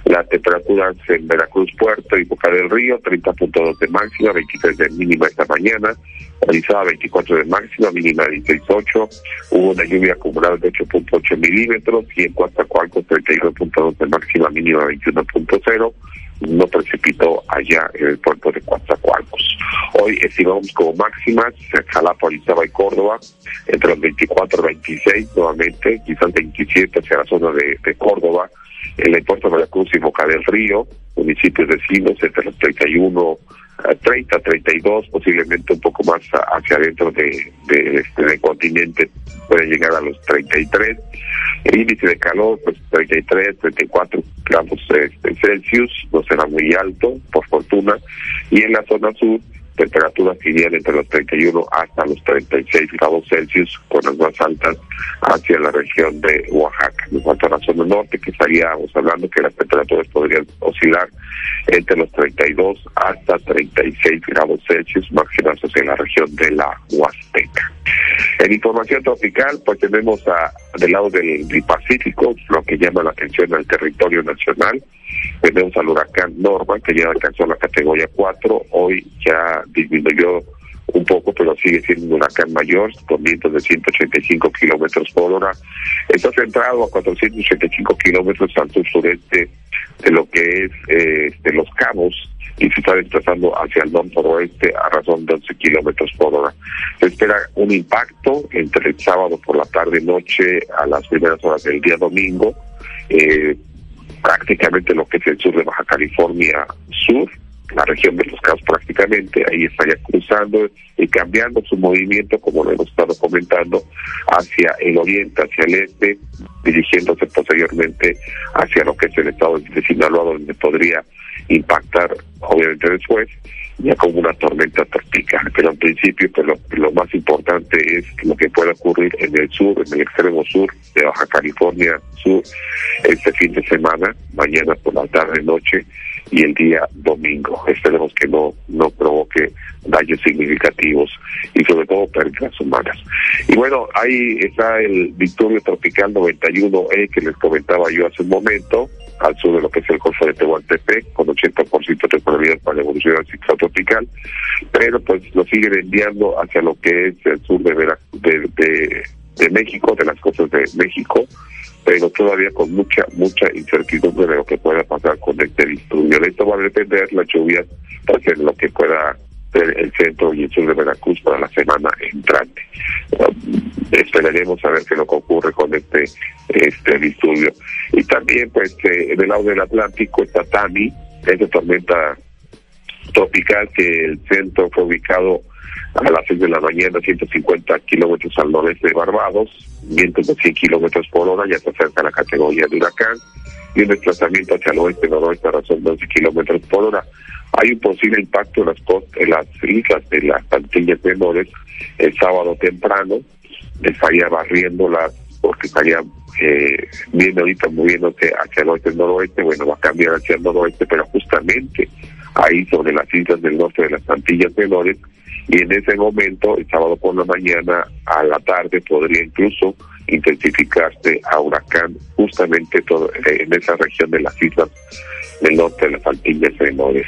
Las temperaturas en Veracruz Puerto y Boca del Río 30.2 de máxima, 23 de mínima esta mañana. Orizaba 24 de máxima, mínima de 16.8. Hubo una lluvia acumulada de 8.8 milímetros y en Coatzacoalcos 32.2 de máxima, mínima 21.0 no precipitó allá en el puerto de Coatzacoalcos. Hoy estimamos como máximas Jalapa, Orizaba y Córdoba entre los 24 y 26 nuevamente, quizás 27 hacia la zona de, Córdoba, en el puerto de Veracruz y Boca del Río, municipios vecinos entre los 31 a 30, 32, posiblemente un poco más hacia adentro de, de este del continente puede llegar a los 33. El índice de calor, pues 33, 34 grados este, Celsius, no será muy alto, por fortuna. Y en la zona sur, temperaturas irían entre los 31 hasta los 36 grados Celsius, con las más altas hacia la región de Oaxaca. Nos falta la zona norte, que estaríamos hablando que las temperaturas podrían oscilar entre los 32 hasta 36 grados Celsius, máximas hacia la región de la Huasteca. En información tropical, pues tenemos a, del lado del, del Pacífico, lo que llama la atención al territorio nacional. Tenemos al huracán Norma, que ya alcanzó la categoría 4, hoy ya disminuyó un poco, pero sigue siendo un huracán mayor, con vientos de 185 kilómetros por hora. Está centrado a 485 kilómetros al sur sureste de lo que es eh, de Los Cabos y se está desplazando hacia el norte-oeste a razón de 11 kilómetros por hora. Se espera un impacto entre el sábado por la tarde-noche a las primeras horas del día domingo. Eh, prácticamente lo que es el sur de Baja California Sur, la región de los Cabos prácticamente, ahí estaría cruzando y cambiando su movimiento, como lo hemos estado comentando, hacia el oriente, hacia el este, dirigiéndose posteriormente hacia lo que es el estado de Sinaloa, donde podría impactar, obviamente después, ya como una tormenta tropical. Pero en principio, pues lo, más importante es lo que pueda ocurrir en el sur, en el extremo sur de Baja California Sur, este fin de semana, mañana por la tarde, noche y el día domingo. Esperemos que no, no provoque daños significativos y sobre todo pérdidas humanas. Y bueno, ahí está el Victorio Tropical 91E que les comentaba yo hace un momento, al sur de lo que es el Golfo de Tehuantepec, con 80% de probabilidad para la evolución al ciclo tropical, pero pues lo siguen enviando hacia lo que es el sur de, de, de, de México, de las costas de México, pero todavía con mucha, mucha incertidumbre de lo que pueda pasar con este disturbio. Esto va a depender las lluvias para hacer lo que pueda el centro y el sur de Veracruz para la semana entrante. Um, esperaremos a ver qué lo que ocurre con este este disturbio. Y también, pues, eh, en el lado del Atlántico está Tami, esa tormenta tropical que el centro fue ubicado a las 6 de la mañana, 150 kilómetros al noreste de Barbados, vientos de 100 kilómetros por hora, ya se acerca a la categoría de huracán, y un desplazamiento hacia el oeste-noroeste a razón de 12 kilómetros por hora. Hay un posible impacto en las, en las islas de las Antillas menores el sábado temprano, estaría barriéndolas porque estaría eh, viendo ahorita moviéndose hacia el oeste-noroeste, bueno, va a cambiar hacia el noroeste, pero justamente ahí sobre las islas del norte de las Antillas menores, y en ese momento, el sábado por la mañana, a la tarde, podría incluso intensificarse a huracán justamente todo, eh, en esa región de las islas del norte de las Antillas menores.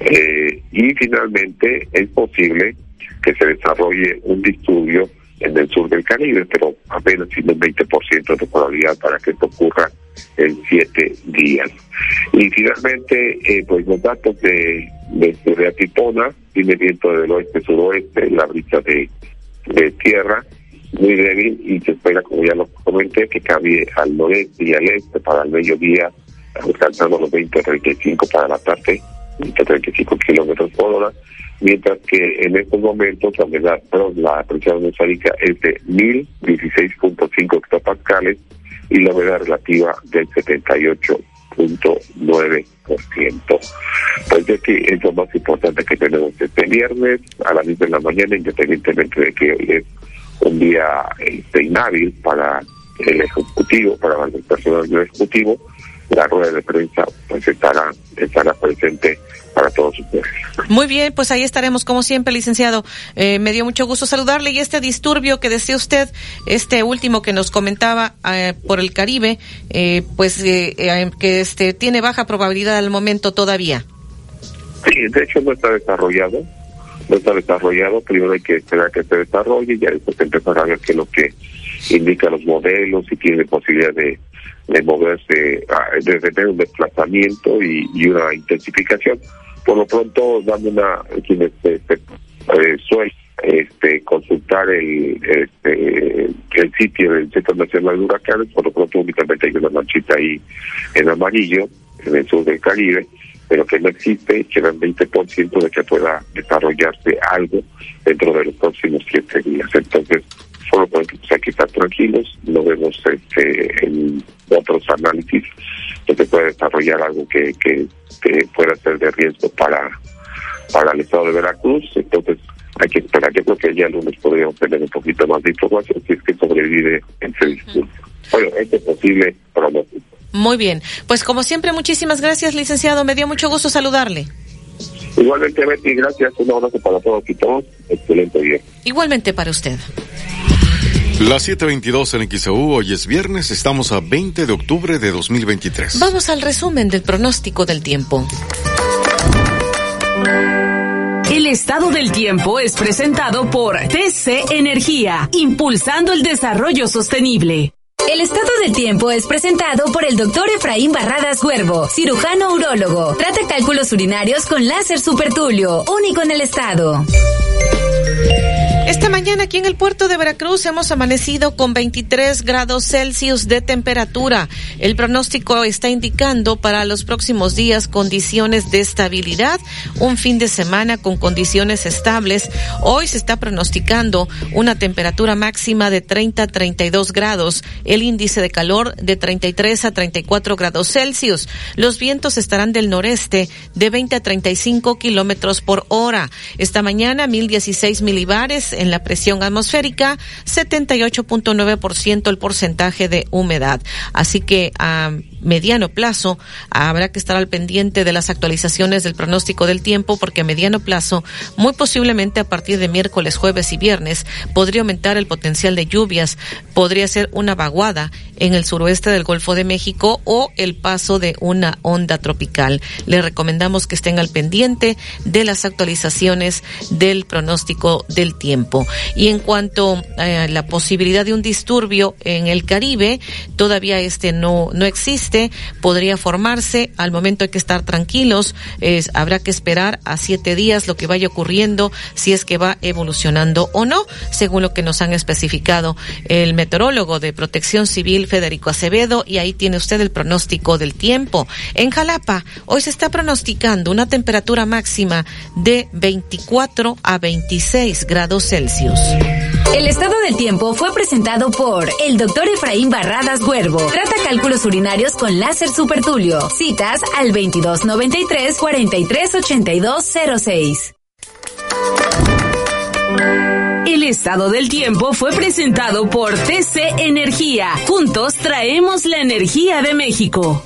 Eh, y finalmente es posible que se desarrolle un disturbio en el sur del Caribe, pero apenas tiene un 20% de probabilidad para que esto ocurra en siete días. Y finalmente, eh, pues los datos de, de, Atipona, tiene viento del oeste-suroeste, la brisa de, de tierra muy débil y se espera, como ya lo comenté, que cambie al noreste y al este para el mediodía, alcanzando los 20-35 para la tarde, 20-35 kilómetros por hora, mientras que en estos momentos la humedad, la presión atmosférica es de 1016.5 hectopascales y la humedad relativa del 78.9%. Pues de que es lo más importante que tenemos este viernes a las 10 de la mañana, independientemente de que hoy es un día este, inhábil para el Ejecutivo, para el personal del Ejecutivo, la rueda de prensa pues estará, estará presente para todos ustedes. Muy bien, pues ahí estaremos como siempre, licenciado. Eh, me dio mucho gusto saludarle y este disturbio que decía usted, este último que nos comentaba eh, por el Caribe, eh, pues que este tiene baja probabilidad al momento todavía. Sí, de hecho no está desarrollado, no está desarrollado, primero hay que esperar que se desarrolle y ya después empezar a ver qué es lo que indica los modelos, si tiene posibilidad de, de moverse, de tener un desplazamiento y, una intensificación por lo pronto dando una quienes este, eh, suelen este, consultar el, este, el sitio del Centro Nacional de Huracanes, por lo pronto únicamente hay una manchita ahí en amarillo, en el sur del Caribe, pero que no existe, quedan 20% de que pueda desarrollarse algo dentro de los próximos siete días. Entonces, solo pues, hay que estar tranquilos, no vemos este, en otros análisis que se puede desarrollar algo que, que, pueda ser de riesgo para, para el estado de Veracruz. Entonces, hay que esperar. Yo creo que ya el lunes podríamos tener un poquito más de información si es que sobrevive ese discurso. Bueno, este es posible pronóstico. Muy bien. Pues como siempre, muchísimas gracias, licenciado. Me dio mucho gusto saludarle. Igualmente, Betty, gracias. Un abrazo para todos y todos. Excelente día. Igualmente para usted. Las 7:22 en XEU, hoy es viernes, estamos a 20 de octubre de 2023. Vamos al resumen del pronóstico del tiempo. El estado del tiempo es presentado por TC Energía, impulsando el desarrollo sostenible. El estado del tiempo es presentado por el doctor Efraín Barradas Huervo, cirujano urólogo. Trata cálculos urinarios con láser supertulio, único en el estado. Esta mañana aquí en el puerto de Veracruz hemos amanecido con 23 grados Celsius de temperatura. El pronóstico está indicando para los próximos días condiciones de estabilidad, un fin de semana con condiciones estables. Hoy se está pronosticando una temperatura máxima de 30 a 32 grados, el índice de calor de 33 a 34 grados Celsius. Los vientos estarán del noreste de 20 a 35 kilómetros por hora. Esta mañana 1016 milibares en la presión atmosférica, 78.9% el porcentaje de humedad. Así que a mediano plazo habrá que estar al pendiente de las actualizaciones del pronóstico del tiempo porque a mediano plazo, muy posiblemente a partir de miércoles, jueves y viernes, podría aumentar el potencial de lluvias, podría ser una vaguada en el suroeste del Golfo de México o el paso de una onda tropical. Le recomendamos que estén al pendiente de las actualizaciones del pronóstico del tiempo. Y en cuanto a la posibilidad de un disturbio en el Caribe, todavía este no, no existe, podría formarse, al momento hay que estar tranquilos, habrá que esperar a siete días lo que vaya ocurriendo, si es que va evolucionando o no, según lo que nos han especificado el meteorólogo de Protección Civil Federico Acevedo, y ahí tiene usted el pronóstico del tiempo. En Jalapa, hoy se está pronosticando una temperatura máxima de 24 a 26 grados Celsius. El estado del tiempo fue presentado por el doctor Efraín Barradas Huervo. Trata cálculos urinarios con láser supertulio. Citas al 2293 438206. El estado del tiempo fue presentado por TC Energía. Juntos traemos la energía de México.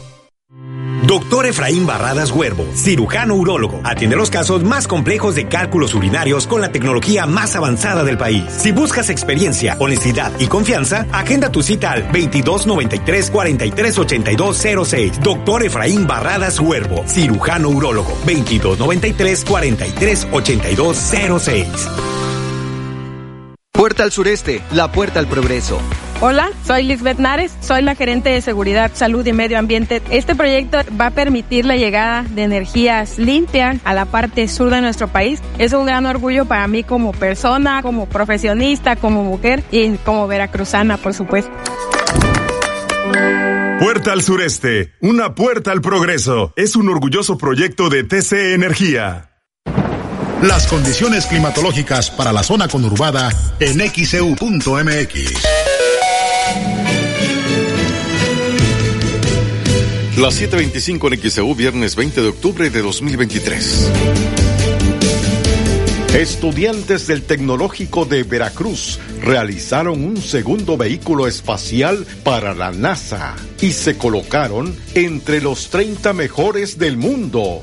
Doctor Efraín Barradas Huervo, cirujano urólogo, atiende los casos más complejos de cálculos urinarios con la tecnología más avanzada del país. Si buscas experiencia, honestidad y confianza, agenda tu cita al 2293 438206. Doctor Efraín Barradas Huervo, cirujano urólogo, 2293 438206. Puerta al sureste, la puerta al progreso. Hola, soy Lisbeth Nares, soy la gerente de Seguridad, Salud y Medio Ambiente. Este proyecto va a permitir la llegada de energías limpias a la parte sur de nuestro país. Es un gran orgullo para mí como persona, como profesionista, como mujer y como veracruzana, por supuesto. Puerta al sureste, una puerta al progreso. Es un orgulloso proyecto de TC Energía. Las condiciones climatológicas para la zona conurbada en xeu.mx. Las 7.25 en XEU, viernes 20 de octubre de 2023. Estudiantes del Tecnológico de Veracruz realizaron un segundo vehículo espacial para la NASA y se colocaron entre los 30 mejores del mundo.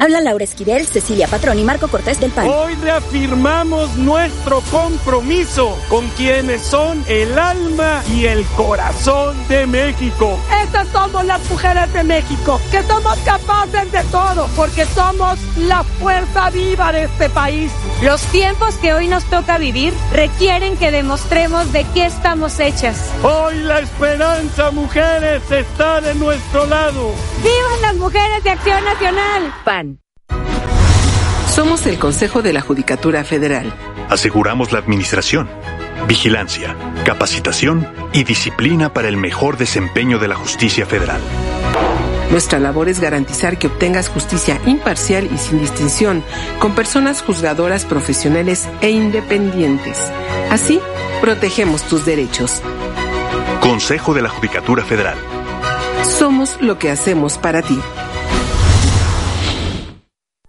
Habla Laura Esquivel, Cecilia Patrón y Marco Cortés del PAN. Hoy reafirmamos nuestro compromiso con quienes son el alma y el corazón de México. Estas somos las mujeres de México, que somos capaces de todo, porque somos la fuerza viva de este país. Los tiempos que hoy nos toca vivir requieren que demostremos de qué estamos hechas. Hoy la esperanza, mujeres, está de nuestro lado. ¡Vivan las mujeres de Acción Nacional! PAN. Somos el Consejo de la Judicatura Federal. Aseguramos la administración, vigilancia, capacitación y disciplina para el mejor desempeño de la justicia federal. Nuestra labor es garantizar que obtengas justicia imparcial y sin distinción, con personas juzgadoras profesionales e independientes. Así, protegemos tus derechos. Consejo de la Judicatura Federal. Somos lo que hacemos para ti.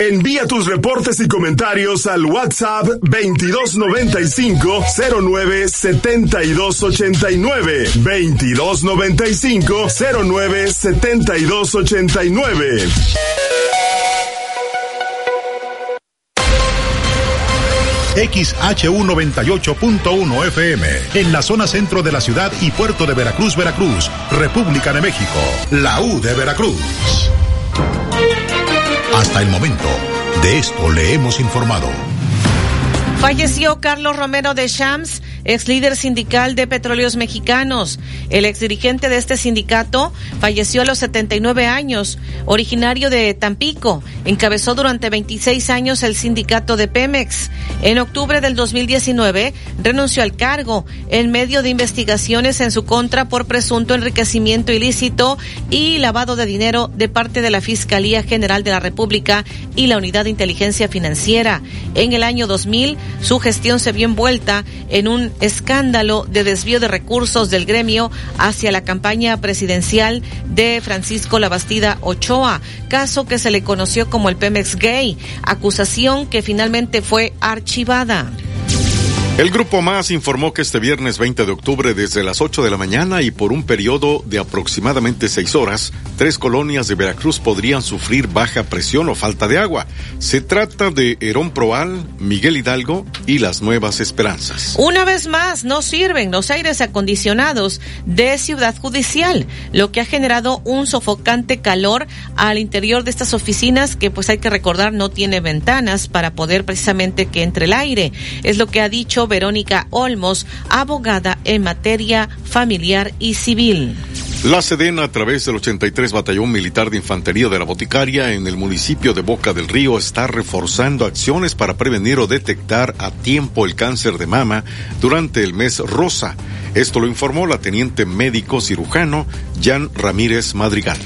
Envía tus reportes y comentarios al WhatsApp 2295 09 7289 2295 09 7289 XHU98.1 FM, en la zona centro de la ciudad y puerto de Veracruz, Veracruz, República de México, la U de Veracruz. Hasta el momento, de esto le hemos informado. Falleció Carlos Romero de Shams, ex líder sindical de Petróleos Mexicanos. El ex dirigente de este sindicato falleció a los 79 años, originario de Tampico. Encabezó durante 26 años el sindicato de Pemex. En octubre del 2019 renunció al cargo en medio de investigaciones en su contra por presunto enriquecimiento ilícito y lavado de dinero de parte de la Fiscalía General de la República y la Unidad de Inteligencia Financiera. En el año 2000, su gestión se vio envuelta en un escándalo de desvío de recursos del gremio hacia la campaña presidencial de Francisco Labastida Ochoa, caso que se le conoció como el Pemex Gay, acusación que finalmente fue archivada. El Grupo Más informó que este viernes 20 de octubre desde las 8 de la mañana y por un periodo de aproximadamente seis horas, tres colonias de Veracruz podrían sufrir baja presión o falta de agua. Se trata de Herón Proal, Miguel Hidalgo y las Nuevas Esperanzas. Una vez más, no sirven los aires acondicionados de Ciudad Judicial, lo que ha generado un sofocante calor al interior de estas oficinas que pues hay que recordar no tiene ventanas para poder precisamente que entre el aire. Es lo que ha dicho Verónica Olmos, abogada en materia familiar y civil. La Sedena, a través del 83 Batallón Militar de Infantería de la Boticaria en el municipio de Boca del Río, está reforzando acciones para prevenir o detectar a tiempo el cáncer de mama durante el mes rosa. Esto lo informó la teniente médico cirujano Jan Ramírez Madrigal.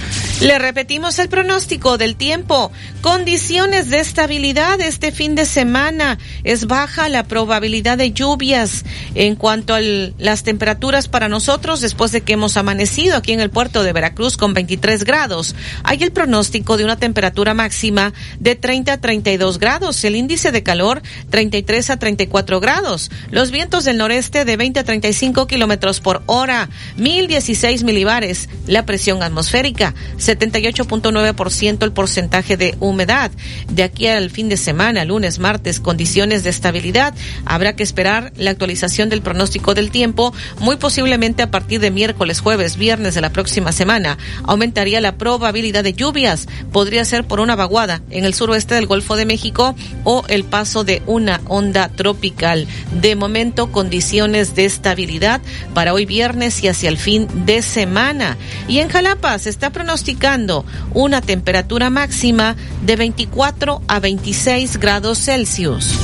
Le repetimos el pronóstico del tiempo. Condiciones de estabilidad este fin de semana. Es baja la probabilidad de lluvias. En cuanto a las temperaturas para nosotros, después de que hemos amanecido aquí en el puerto de Veracruz con 23 grados, hay el pronóstico de una temperatura máxima de 30 a 32 grados. El índice de calor 33 a 34 grados. Los vientos del noreste de 20 a 35 kilómetros por hora. 1016 milibares la presión atmosférica, 78.9% el porcentaje de humedad. De aquí al fin de semana, lunes, martes, condiciones de estabilidad. Habrá que esperar la actualización del pronóstico del tiempo, muy posiblemente a partir de miércoles, jueves, viernes de la próxima semana. Aumentaría la probabilidad de lluvias. Podría ser por una vaguada en el suroeste del Golfo de México o el paso de una onda tropical. De momento, condiciones de estabilidad para hoy viernes y hacia el fin de semana. Y en Jalapa se está pronosticando una temperatura máxima de 24 a 26 grados Celsius.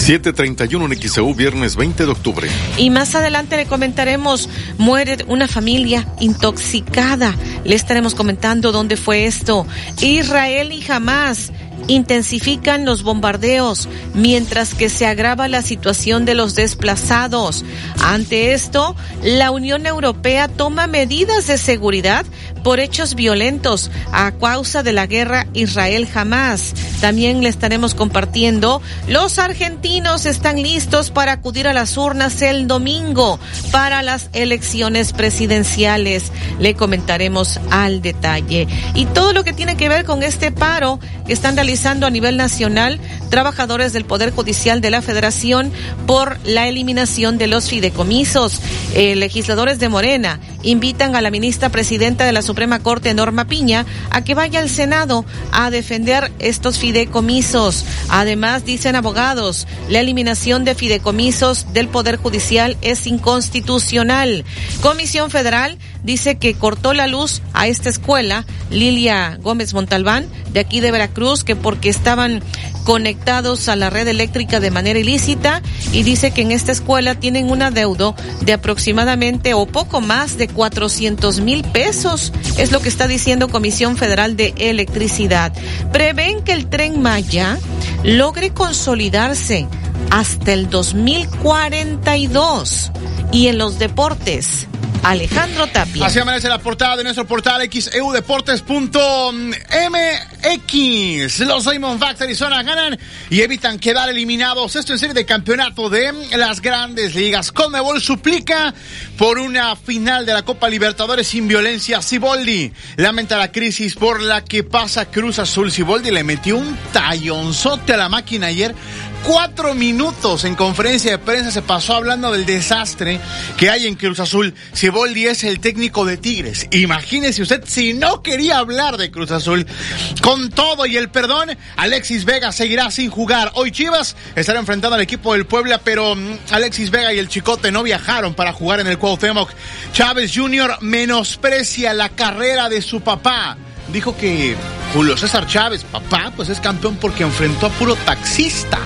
731 en XEU, viernes 20 de octubre. Y más adelante le comentaremos, muere una familia intoxicada. Le estaremos comentando dónde fue esto. Israel y Hamas intensifican los bombardeos mientras que se agrava la situación de los desplazados. Ante esto, la Unión Europea toma medidas de seguridad por hechos violentos a causa de la guerra Israel-Jamás. También le estaremos compartiendo, los argentinos están listos para acudir a las urnas el domingo para las elecciones presidenciales. Le comentaremos al detalle. Y todo lo que tiene que ver con este paro que están realizando a nivel nacional trabajadores del Poder Judicial de la Federación por la eliminación de los fideicomisos. eh, legisladores de Morena invitan a la ministra presidenta de la Suprema Corte, Norma Piña, a que vaya al Senado a defender estos fideicomisos. Además, dicen abogados, la eliminación de fideicomisos del Poder Judicial es inconstitucional. Comisión Federal dice que cortó la luz a esta escuela, Lilia Gómez Montalbán, de aquí de Veracruz, que porque estaban conectados a la red eléctrica de manera ilícita y dice que en esta escuela tienen un adeudo de aproximadamente o poco más de 400 mil pesos. Es lo que está diciendo Comisión Federal de Electricidad. Prevén que el tren Maya logre consolidarse hasta el 2042 y en los deportes. Alejandro Tapia. Así amanece la portada de nuestro portal xeudeportes.mx. Los Diamondbacks de Arizona ganan y evitan quedar eliminados. Esto en serie de campeonato de las grandes ligas. Conmebol suplica por una final de la Copa Libertadores sin violencia. Siboldi lamenta la crisis por la que pasa Cruz Azul. Siboldi le metió un tallonzote a la máquina ayer cuatro minutos en conferencia de prensa se pasó hablando del desastre que hay en Cruz Azul. Siboldi es el técnico de Tigres. Imagínese usted si no quería hablar de Cruz Azul. Con todo y el perdón, Alexis Vega seguirá sin jugar. Hoy Chivas estará enfrentando al equipo del Puebla, pero mm, Alexis Vega y el Chicote no viajaron para jugar en el Cuauhtémoc. Chávez Jr. menosprecia la carrera de su papá dijo que Julio César Chávez, papá, pues es campeón porque enfrentó a puro taxista.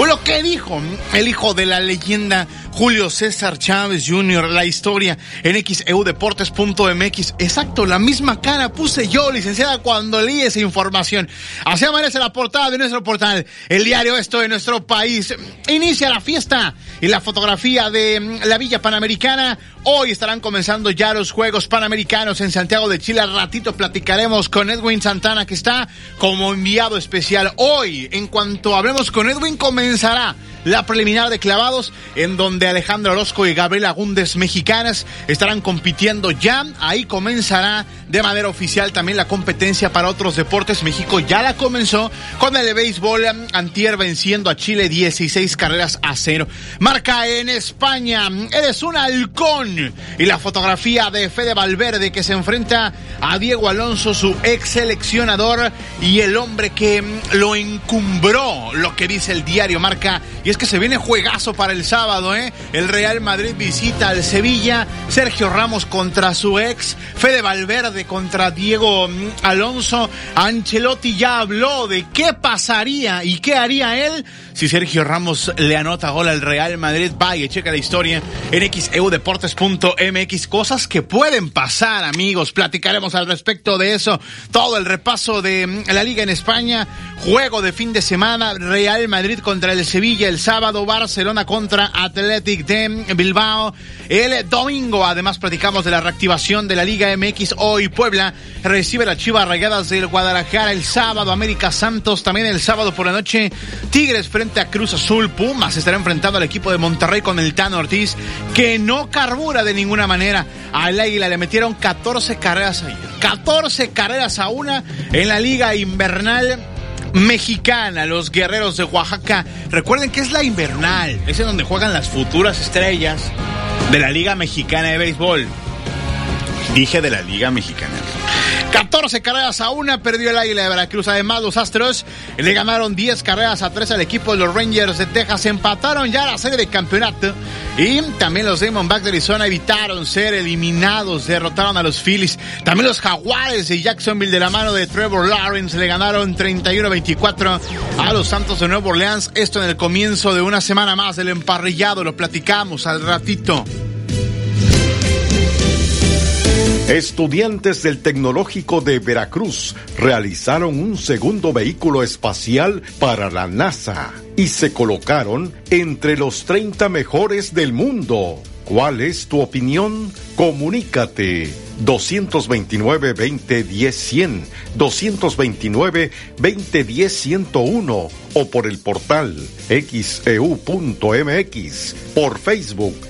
Fue lo que dijo el hijo de la leyenda Julio César Chávez Jr., la historia en xeudeportes.mx. Exacto, la misma cara puse yo, licenciada, cuando leí esa información. Así amanece la portada de nuestro portal, el diario Esto de nuestro país. Inicia la fiesta y la fotografía de la Villa Panamericana. Hoy estarán comenzando ya los Juegos Panamericanos en Santiago de Chile. Al ratito platicaremos con Edwin Santana, que está como enviado especial. Hoy, en cuanto hablemos con Edwin, comenzará la preliminar de clavados, en donde Alejandro Orozco y Gabriela Gúndez mexicanas estarán compitiendo ya. Ahí comenzará de manera oficial también la competencia para otros deportes. México ya la comenzó con el de béisbol antier venciendo a Chile 16 carreras a cero. Marca en España, eres un halcón. Y la fotografía de Fede Valverde que se enfrenta a Diego Alonso, su ex seleccionador y el hombre que lo encumbró, lo que dice el diario Marca. Es que se viene juegazo para el sábado, ¿eh? El Real Madrid visita al Sevilla, Sergio Ramos contra su ex, Fede Valverde contra Diego mm, Alonso. Ancelotti ya habló de qué pasaría y qué haría él si Sergio Ramos le anota gol al Real Madrid. Vaya, checa la historia en xeudeportes.mx. Cosas que pueden pasar, amigos. Platicaremos al respecto de eso. Todo el repaso de mm, la Liga en España. Juego de fin de semana. Real Madrid contra el Sevilla sábado. Barcelona contra Athletic de Bilbao. El domingo, además, platicamos de la reactivación de la Liga MX. Hoy Puebla recibe las Chivas Rayadas del Guadalajara. El sábado, América Santos. También el sábado por la noche, Tigres frente a Cruz Azul. Pumas estará enfrentando al equipo de Monterrey con el Tano Ortiz, que no carbura de ninguna manera. Al Águila le metieron 14 carreras ayer. 14 carreras a una en la Liga Invernal mexicana, los guerreros de Oaxaca. Recuerden que es la invernal, es en donde juegan las futuras estrellas de la Liga Mexicana de Béisbol. Dije de la Liga Mexicana. 14 carreras a una perdió el Águila de Veracruz. Además, los Astros le ganaron 10 carreras a 3 al equipo de los Rangers de Texas. Empataron ya la serie de campeonato. Y también los Diamondbacks de Arizona evitaron ser eliminados. Derrotaron a los Phillies. También los Jaguares de Jacksonville de la mano de Trevor Lawrence le ganaron 31-24 a los Santos de Nueva Orleans. Esto en el comienzo de una semana más del emparrillado. Lo platicamos al ratito. Estudiantes del Tecnológico de Veracruz realizaron un segundo vehículo espacial para la NASA y se colocaron entre los 30 mejores del mundo. ¿Cuál es tu opinión? Comunícate 229-2010-100, 229-2010-101 o por el portal xeu.mx, e por Facebook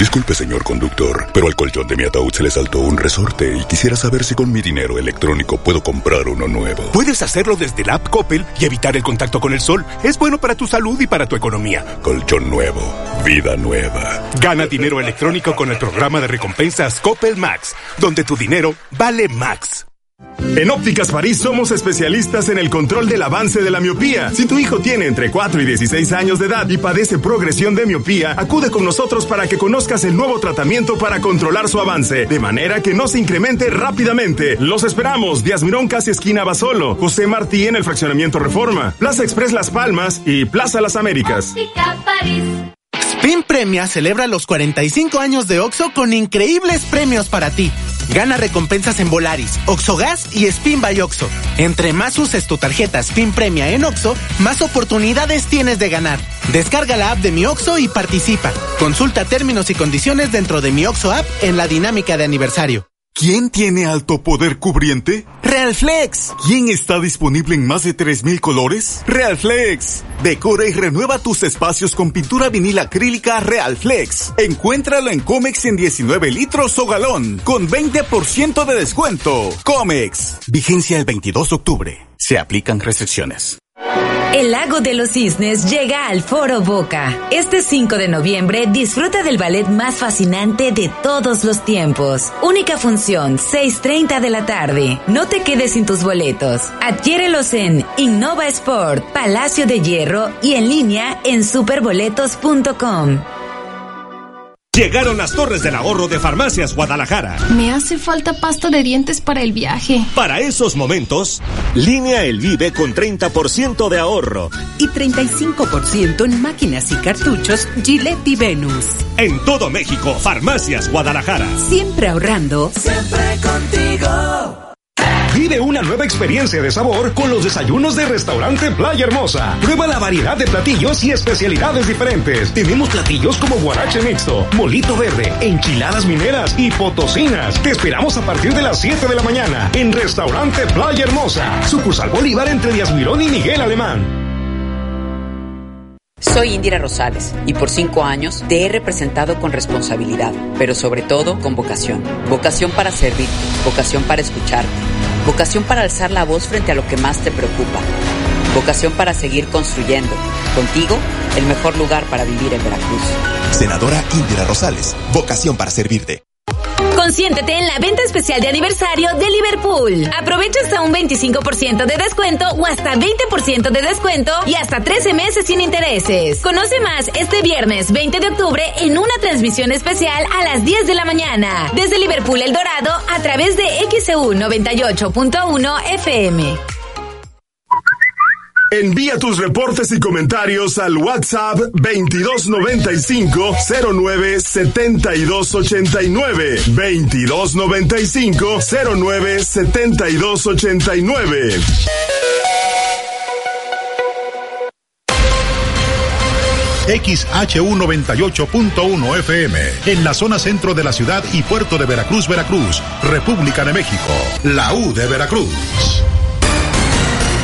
Disculpe, señor conductor, pero al colchón de mi ataúd se le saltó un resorte y quisiera saber si con mi dinero electrónico puedo comprar uno nuevo. Puedes hacerlo desde la app Coppel y evitar el contacto con el sol. Es bueno para tu salud y para tu economía. Colchón nuevo, vida nueva. Gana dinero electrónico con el programa de recompensas Coppel Max, donde tu dinero vale Max. En Ópticas París somos especialistas en el control del avance de la miopía. Si tu hijo tiene entre 4 y 16 años de edad y padece progresión de miopía, acude con nosotros para que conozcas el nuevo tratamiento para controlar su avance, de manera que no se incremente rápidamente. Los esperamos, Díaz Mirón casi esquina Basolo, José Martí en el fraccionamiento Reforma, Plaza Express Las Palmas y Plaza Las Américas. Óptica París. Spin Premia celebra los 45 años de OXO con increíbles premios para ti. Gana recompensas en Volaris, Oxogas y Spin by Oxo. Entre más uses tu tarjeta Spin Premia en Oxo, más oportunidades tienes de ganar. Descarga la app de Mi Oxo y participa. Consulta términos y condiciones dentro de Mi Oxo app en la dinámica de aniversario. ¿Quién tiene alto poder cubriente? Real Flex. ¿Quién está disponible en más de 3000 colores? Real Flex. Decora y renueva tus espacios con pintura vinil acrílica Real Flex. Encuéntralo en Comex en 19 litros o galón, con 20% de descuento. Comex. Vigencia el 22 de octubre. Se aplican restricciones. El lago de los cisnes llega al Foro Boca. Este 5 de noviembre disfruta del ballet más fascinante de todos los tiempos. Única función, 6.30 de la tarde. No te quedes sin tus boletos. Adquiérelos en Innova Sport, Palacio de Hierro y en línea en superboletos.com. Llegaron las torres del ahorro de Farmacias Guadalajara. Me hace falta pasta de dientes para el viaje. Para esos momentos, línea El Vive con 30% de ahorro. Y 35% en máquinas y cartuchos Gillette y Venus. En todo México, Farmacias Guadalajara. Siempre ahorrando. Siempre contigo. Vive una nueva experiencia de sabor con los desayunos de Restaurante Playa Hermosa. Prueba la variedad de platillos y especialidades diferentes. Tenemos platillos como guarache mixto, molito verde, enchiladas mineras y potosinas. Te esperamos a partir de las 7 de la mañana en Restaurante Playa Hermosa. Sucursal Bolívar entre Díaz Mirón y Miguel Alemán. Soy Indira Rosales y por cinco años te he representado con responsabilidad, pero sobre todo con vocación. Vocación para servir, vocación para escucharte, vocación para alzar la voz frente a lo que más te preocupa, vocación para seguir construyendo. Contigo, el mejor lugar para vivir en Veracruz. Senadora Indira Rosales, vocación para servirte. Consiéntete en la venta especial de aniversario de Liverpool. Aprovecha hasta un 25% de descuento o hasta 20% de descuento y hasta 13 meses sin intereses. Conoce más este viernes 20 de octubre en una transmisión especial a las 10 de la mañana desde Liverpool El Dorado a través de XEU 98.1 FM. Envía tus reportes y comentarios al WhatsApp 2295 09 7289 2295 09 7289 XHU 98.1 FM, en la zona centro de la ciudad y puerto de Veracruz, Veracruz, República de México, la U de Veracruz.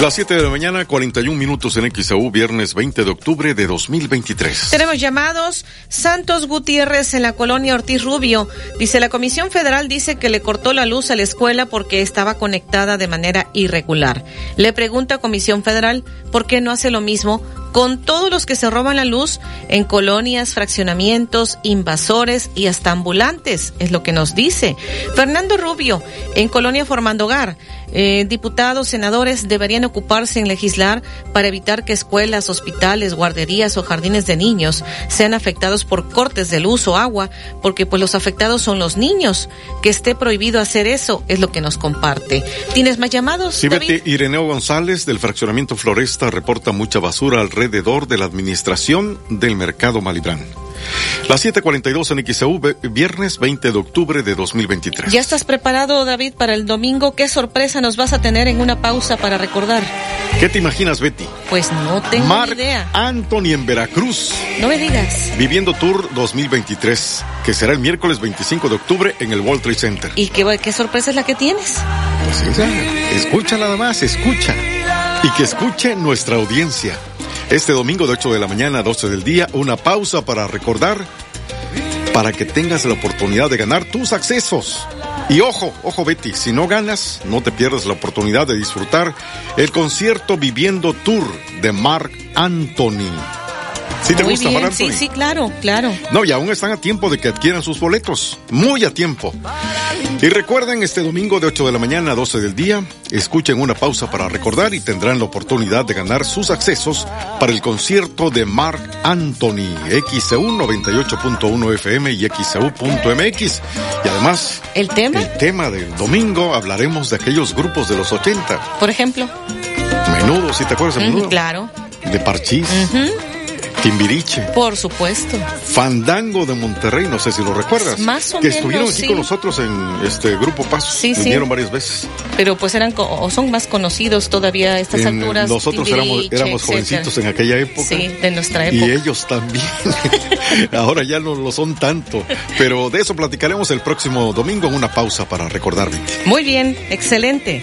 Las 7 de la mañana, 41 minutos en XAU, viernes 20 de octubre de 2023. Tenemos llamados. Santos Gutiérrez en la colonia Ortiz Rubio. Dice, la Comisión Federal dice que le cortó la luz a la escuela porque estaba conectada de manera irregular. Le pregunta a Comisión Federal por qué no hace lo mismo con todos los que se roban la luz en colonias, fraccionamientos, invasores y hasta ambulantes, es lo que nos dice. Fernando Rubio, en Colonia Formando Hogar, eh, diputados, senadores deberían ocuparse en legislar para evitar que escuelas, hospitales, guarderías o jardines de niños sean afectados por cortes de luz o agua, porque pues los afectados son los niños. Que esté prohibido hacer eso es lo que nos comparte. ¿Tienes más llamados? Sí, Betty, Ireneo González del fraccionamiento Floresta reporta mucha basura alrededor de la administración del mercado Malibrán. Las 7:42 en XEU, viernes 20 de octubre de 2023. ¿Ya estás preparado, David, para el domingo? ¿Qué sorpresa nos vas a tener en una pausa para recordar? ¿Qué te imaginas, Betty? Pues no tengo Mark ni idea. Anthony en Veracruz. No me digas. Viviendo Tour 2023, que será el miércoles 25 de octubre en el World Trade Center. ¿Y qué, qué sorpresa es la que tienes? Pues esa, escucha nada más, escucha. Y que escuche nuestra audiencia. Este domingo de 8 de la mañana a 12 del día, una pausa para recordar, para que tengas la oportunidad de ganar tus accesos. Y ojo, ojo Betty, si no ganas, no te pierdas la oportunidad de disfrutar el concierto Viviendo Tour de Mark Anthony. ¿Sí te Muy gusta bien? Sí, sí, claro, claro. No, y aún están a tiempo de que adquieran sus boletos. Muy a tiempo. Y recuerden, este domingo de 8 de la mañana a 12 del día, escuchen una pausa para recordar y tendrán la oportunidad de ganar sus accesos para el concierto de Mark Anthony, XCU 98.1 FM y XCU.mx. Y además, ¿El tema? el tema del domingo hablaremos de aquellos grupos de los 80. Por ejemplo. Menudo, si te acuerdas de Ujú, Menudo? claro. De Parchís, Ujú, Timbiriche. Por supuesto. Fandango de Monterrey, no sé si lo recuerdas. Más o que menos, estuvieron aquí sí. con nosotros en este grupo Paso. Sí, sí. Vinieron varias veces. Pero pues eran o son más conocidos todavía a estas En- alturas. nosotros éramos, Timbiriche, éramos etcétera. jovencitos en aquella época. Sí, de nuestra Y época. ellos también. Ahora ya no lo son tanto. Pero de eso platicaremos el próximo domingo en una pausa para recordar. Muy bien, excelente.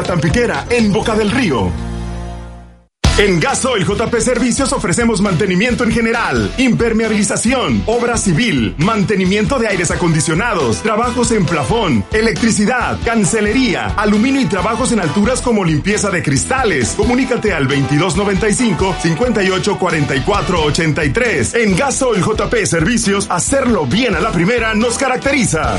La Tampiquera en Boca del Río. En Gasoil JP Servicios ofrecemos mantenimiento en general, impermeabilización, obra civil, mantenimiento de aires acondicionados, trabajos en plafón, electricidad, cancelería, aluminio y trabajos en alturas como limpieza de cristales. Comunícate al 2295 58 44 83. En Gasoil JP Servicios, hacerlo bien a la primera nos caracteriza.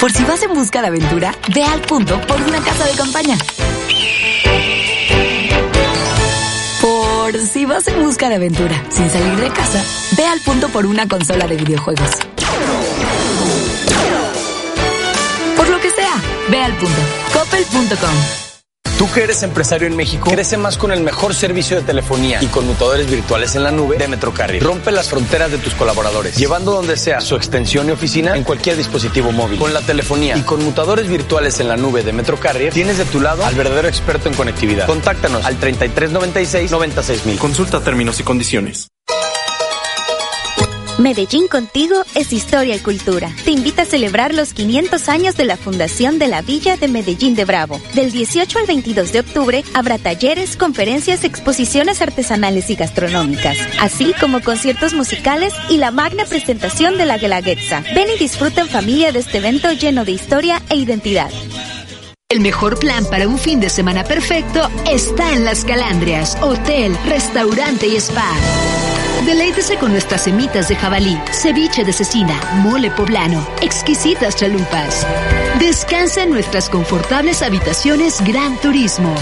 Por si vas en busca de aventura, ve al punto por una casa de campaña. Por si vas en busca de aventura sin salir de casa, ve al punto por una consola de videojuegos. Por lo que sea, ve al punto. Coppel.com. Tú que eres empresario en México, crece más con el mejor servicio de telefonía y conmutadores virtuales en la nube de Metrocarrier. Rompe las fronteras de tus colaboradores, llevando donde sea su extensión y oficina en cualquier dispositivo móvil. Con la telefonía y conmutadores virtuales en la nube de Metrocarrier, tienes de tu lado al verdadero experto en conectividad. Contáctanos al 3396 96000. Consulta términos y condiciones. Medellín contigo es historia y cultura. Te invita a celebrar los 500 años de la fundación de la Villa de Medellín de Bravo. Del 18 al 22 de octubre habrá talleres, conferencias, exposiciones artesanales y gastronómicas, así como conciertos musicales y la magna presentación de la Guelaguetza. Ven y disfruta en familia de este evento lleno de historia e identidad. El mejor plan para un fin de semana perfecto está en Las Calandrias, hotel, restaurante y spa. Deleítese con nuestras semitas de jabalí, ceviche de cecina, mole poblano, exquisitas chalupas. Descansa en nuestras confortables habitaciones Gran Turismo.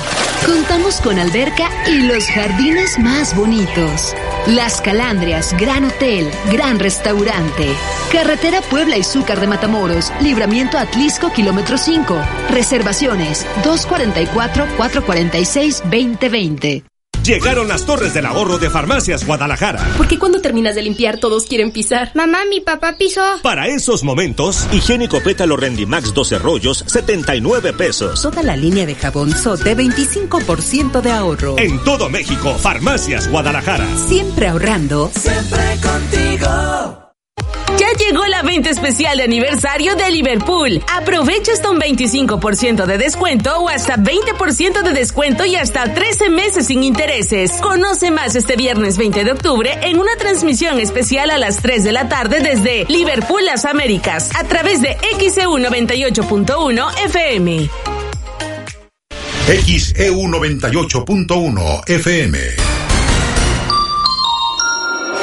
Contamos con alberca y los jardines más bonitos. Las Calandrias, Gran Hotel, Gran Restaurante. Carretera Puebla y Zúcar de Matamoros, Libramiento Atlisco, kilómetro 5. Reservaciones 244-446-2020. Llegaron las torres del ahorro de Farmacias Guadalajara. Porque cuando terminas de limpiar todos quieren pisar. Mamá, mi papá pisó. Para esos momentos, higiénico pétalo Rendimax 12 rollos, 79 pesos. Toda la línea de jabón Sote, 25% de ahorro. En todo México, Farmacias Guadalajara. Siempre ahorrando. Siempre contigo. Ya llegó la venta especial de aniversario de Liverpool. Aprovecha hasta un 25% de descuento o hasta 20% de descuento y hasta 13 meses sin intereses. Conoce más este viernes 20 de octubre en una transmisión especial a las 3 de la tarde desde Liverpool Las Américas a través de XEU 98.1 FM. XEU 98.1 FM.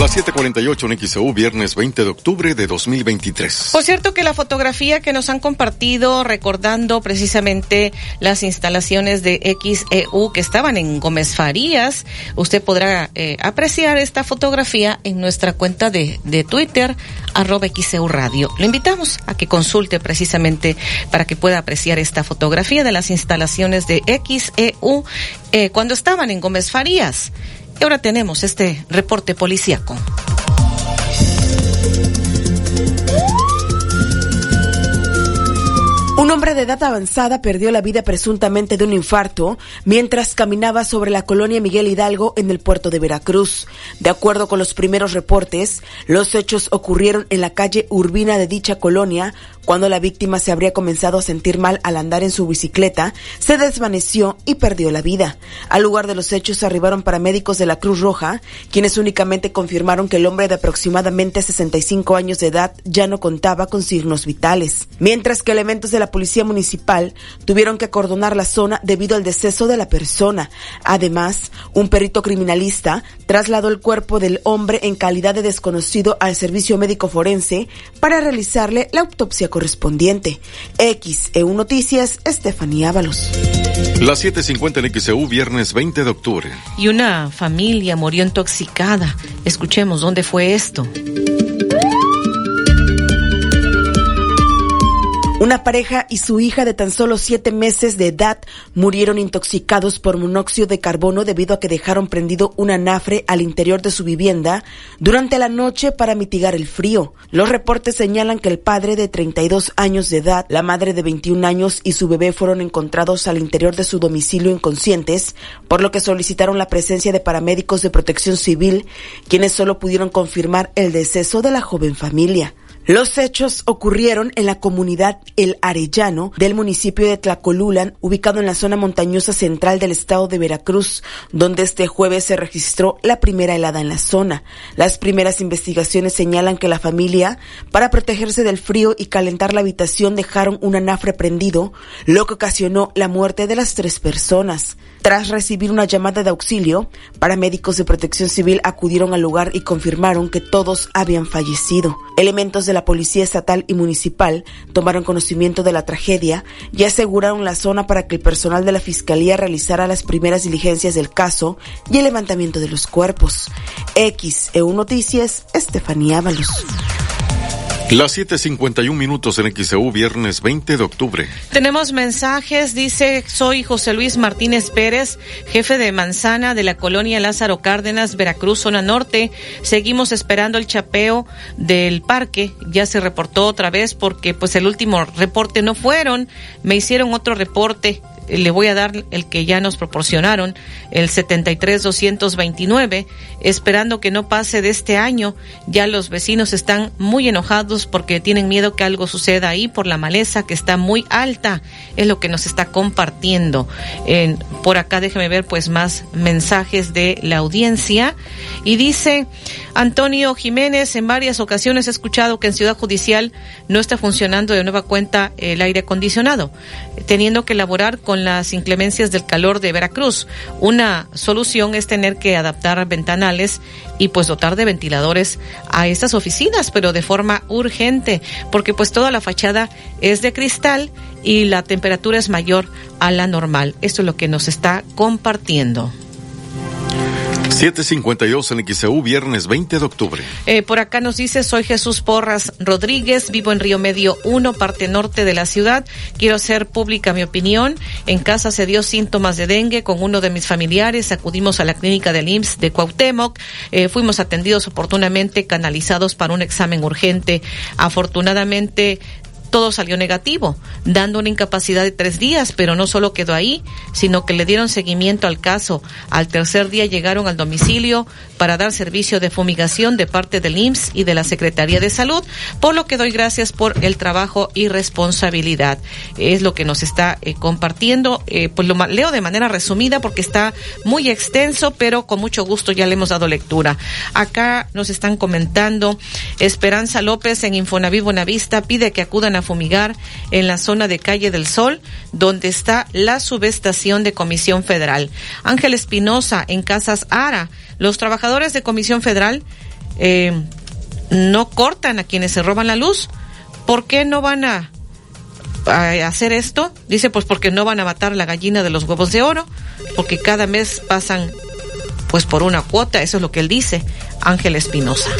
Las 7:48 en XEU, viernes 20 de octubre de 2023. Por cierto que la fotografía que nos han compartido recordando precisamente las instalaciones de XEU que estaban en Gómez Farías, usted podrá eh, apreciar esta fotografía en nuestra cuenta de, de Twitter, arroba XEU Radio. Lo invitamos a que consulte precisamente para que pueda apreciar esta fotografía de las instalaciones de XEU eh, cuando estaban en Gómez Farías. Y ahora tenemos este reporte policíaco. Un hombre de edad avanzada perdió la vida presuntamente de un infarto mientras caminaba sobre la colonia Miguel Hidalgo en el puerto de Veracruz. De acuerdo con los primeros reportes, los hechos ocurrieron en la calle Urbina de dicha colonia cuando la víctima se habría comenzado a sentir mal al andar en su bicicleta, se desvaneció y perdió la vida. Al lugar de los hechos arribaron paramédicos de la Cruz Roja, quienes únicamente confirmaron que el hombre de aproximadamente 65 años de edad ya no contaba con signos vitales, mientras que elementos de la policía municipal tuvieron que acordonar la zona debido al deceso de la persona. Además, un perito criminalista trasladó el cuerpo del hombre en calidad de desconocido al servicio médico forense para realizarle la autopsia correspondiente. XEU Noticias, Estefanía Ábalos. Las 7.50 en XEU, viernes 20 de octubre. Y una familia murió intoxicada. Escuchemos dónde fue esto. Una pareja y su hija de tan solo siete meses de edad murieron intoxicados por monóxido de carbono debido a que dejaron prendido un anafre al interior de su vivienda durante la noche para mitigar el frío. Los reportes señalan que el padre de 32 años de edad, la madre de 21 años y su bebé fueron encontrados al interior de su domicilio inconscientes, por lo que solicitaron la presencia de paramédicos de protección civil, quienes solo pudieron confirmar el deceso de la joven familia. Los hechos ocurrieron en la comunidad El Arellano del municipio de Tlacolulan, ubicado en la zona montañosa central del estado de Veracruz, donde este jueves se registró la primera helada en la zona. Las primeras investigaciones señalan que la familia, para protegerse del frío y calentar la habitación, dejaron un anafre prendido, lo que ocasionó la muerte de las tres personas. Tras recibir una llamada de auxilio, paramédicos de protección civil acudieron al lugar y confirmaron que todos habían fallecido. Elementos de la Policía Estatal y Municipal tomaron conocimiento de la tragedia y aseguraron la zona para que el personal de la Fiscalía realizara las primeras diligencias del caso y el levantamiento de los cuerpos. XEU Noticias, Estefanía Ábalos. Las 7:51 minutos en XEU, viernes 20 de octubre. Tenemos mensajes, dice, soy José Luis Martínez Pérez, jefe de manzana de la colonia Lázaro Cárdenas, Veracruz, zona norte. Seguimos esperando el chapeo del parque. Ya se reportó otra vez porque pues el último reporte no fueron. Me hicieron otro reporte le voy a dar el que ya nos proporcionaron, el 73229, esperando que no pase de este año. Ya los vecinos están muy enojados porque tienen miedo que algo suceda ahí por la maleza que está muy alta. Es lo que nos está compartiendo. En, por acá déjeme ver pues más mensajes de la audiencia. Y dice Antonio Jiménez, en varias ocasiones he escuchado que en Ciudad Judicial no está funcionando de nueva cuenta el aire acondicionado, teniendo que elaborar con las inclemencias del calor de Veracruz. Una solución es tener que adaptar ventanales y pues dotar de ventiladores a estas oficinas, pero de forma urgente, porque pues toda la fachada es de cristal y la temperatura es mayor a la normal. Esto es lo que nos está compartiendo. 752 en XEU, viernes 20 de octubre. Eh, por acá nos dice, soy Jesús Porras Rodríguez, vivo en Río Medio 1, parte norte de la ciudad. Quiero hacer pública mi opinión. En casa se dio síntomas de dengue con uno de mis familiares. Acudimos a la clínica del IMSS de Cuauhtémoc. Eh, fuimos atendidos oportunamente, canalizados para un examen urgente. Afortunadamente, todo salió negativo, dando una incapacidad de tres días, pero no solo quedó ahí, sino que le dieron seguimiento al caso. Al tercer día llegaron al domicilio para dar servicio de fumigación de parte del IMSS y de la Secretaría de Salud, por lo que doy gracias por el trabajo y responsabilidad. Es lo que nos está eh, compartiendo, eh, pues lo leo de manera resumida porque está muy extenso, pero con mucho gusto ya le hemos dado lectura. Acá nos están comentando, Esperanza López en Infonaví Buenavista pide que acudan a fumigar en la zona de Calle del Sol, donde está la subestación de Comisión Federal. Ángel Espinosa en Casas Ara. Los trabajadores de Comisión Federal eh, no cortan a quienes se roban la luz. ¿Por qué no van a, a hacer esto? Dice, pues porque no van a matar la gallina de los huevos de oro, porque cada mes pasan pues por una cuota, eso es lo que él dice, Ángel Espinosa.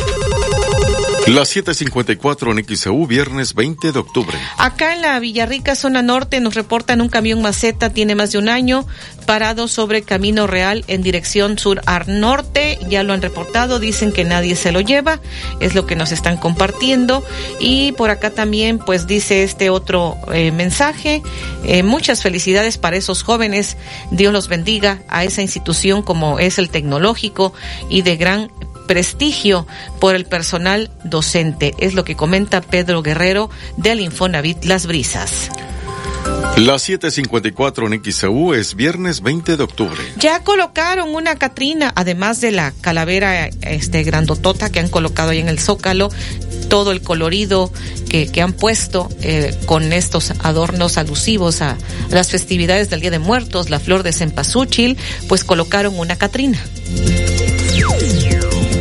Las 7:54 en XEU, viernes 20 de octubre. Acá en la Villarrica, zona norte, nos reportan un camión maceta, tiene más de un año, parado sobre Camino Real en dirección sur al norte. Ya lo han reportado, dicen que nadie se lo lleva, es lo que nos están compartiendo. Y por acá también, pues dice este otro eh, mensaje: eh, muchas felicidades para esos jóvenes. Dios los bendiga a esa institución como es el tecnológico y de gran prestigio por el personal docente. Es lo que comenta Pedro Guerrero del Infonavit Las Brisas. Las 7:54 en XEU es viernes 20 de octubre. Ya colocaron una Catrina, además de la calavera este grandotota que han colocado ahí en el Zócalo, todo el colorido que, que han puesto eh, con estos adornos alusivos a las festividades del Día de Muertos, la flor de cempasúchil, pues colocaron una Catrina.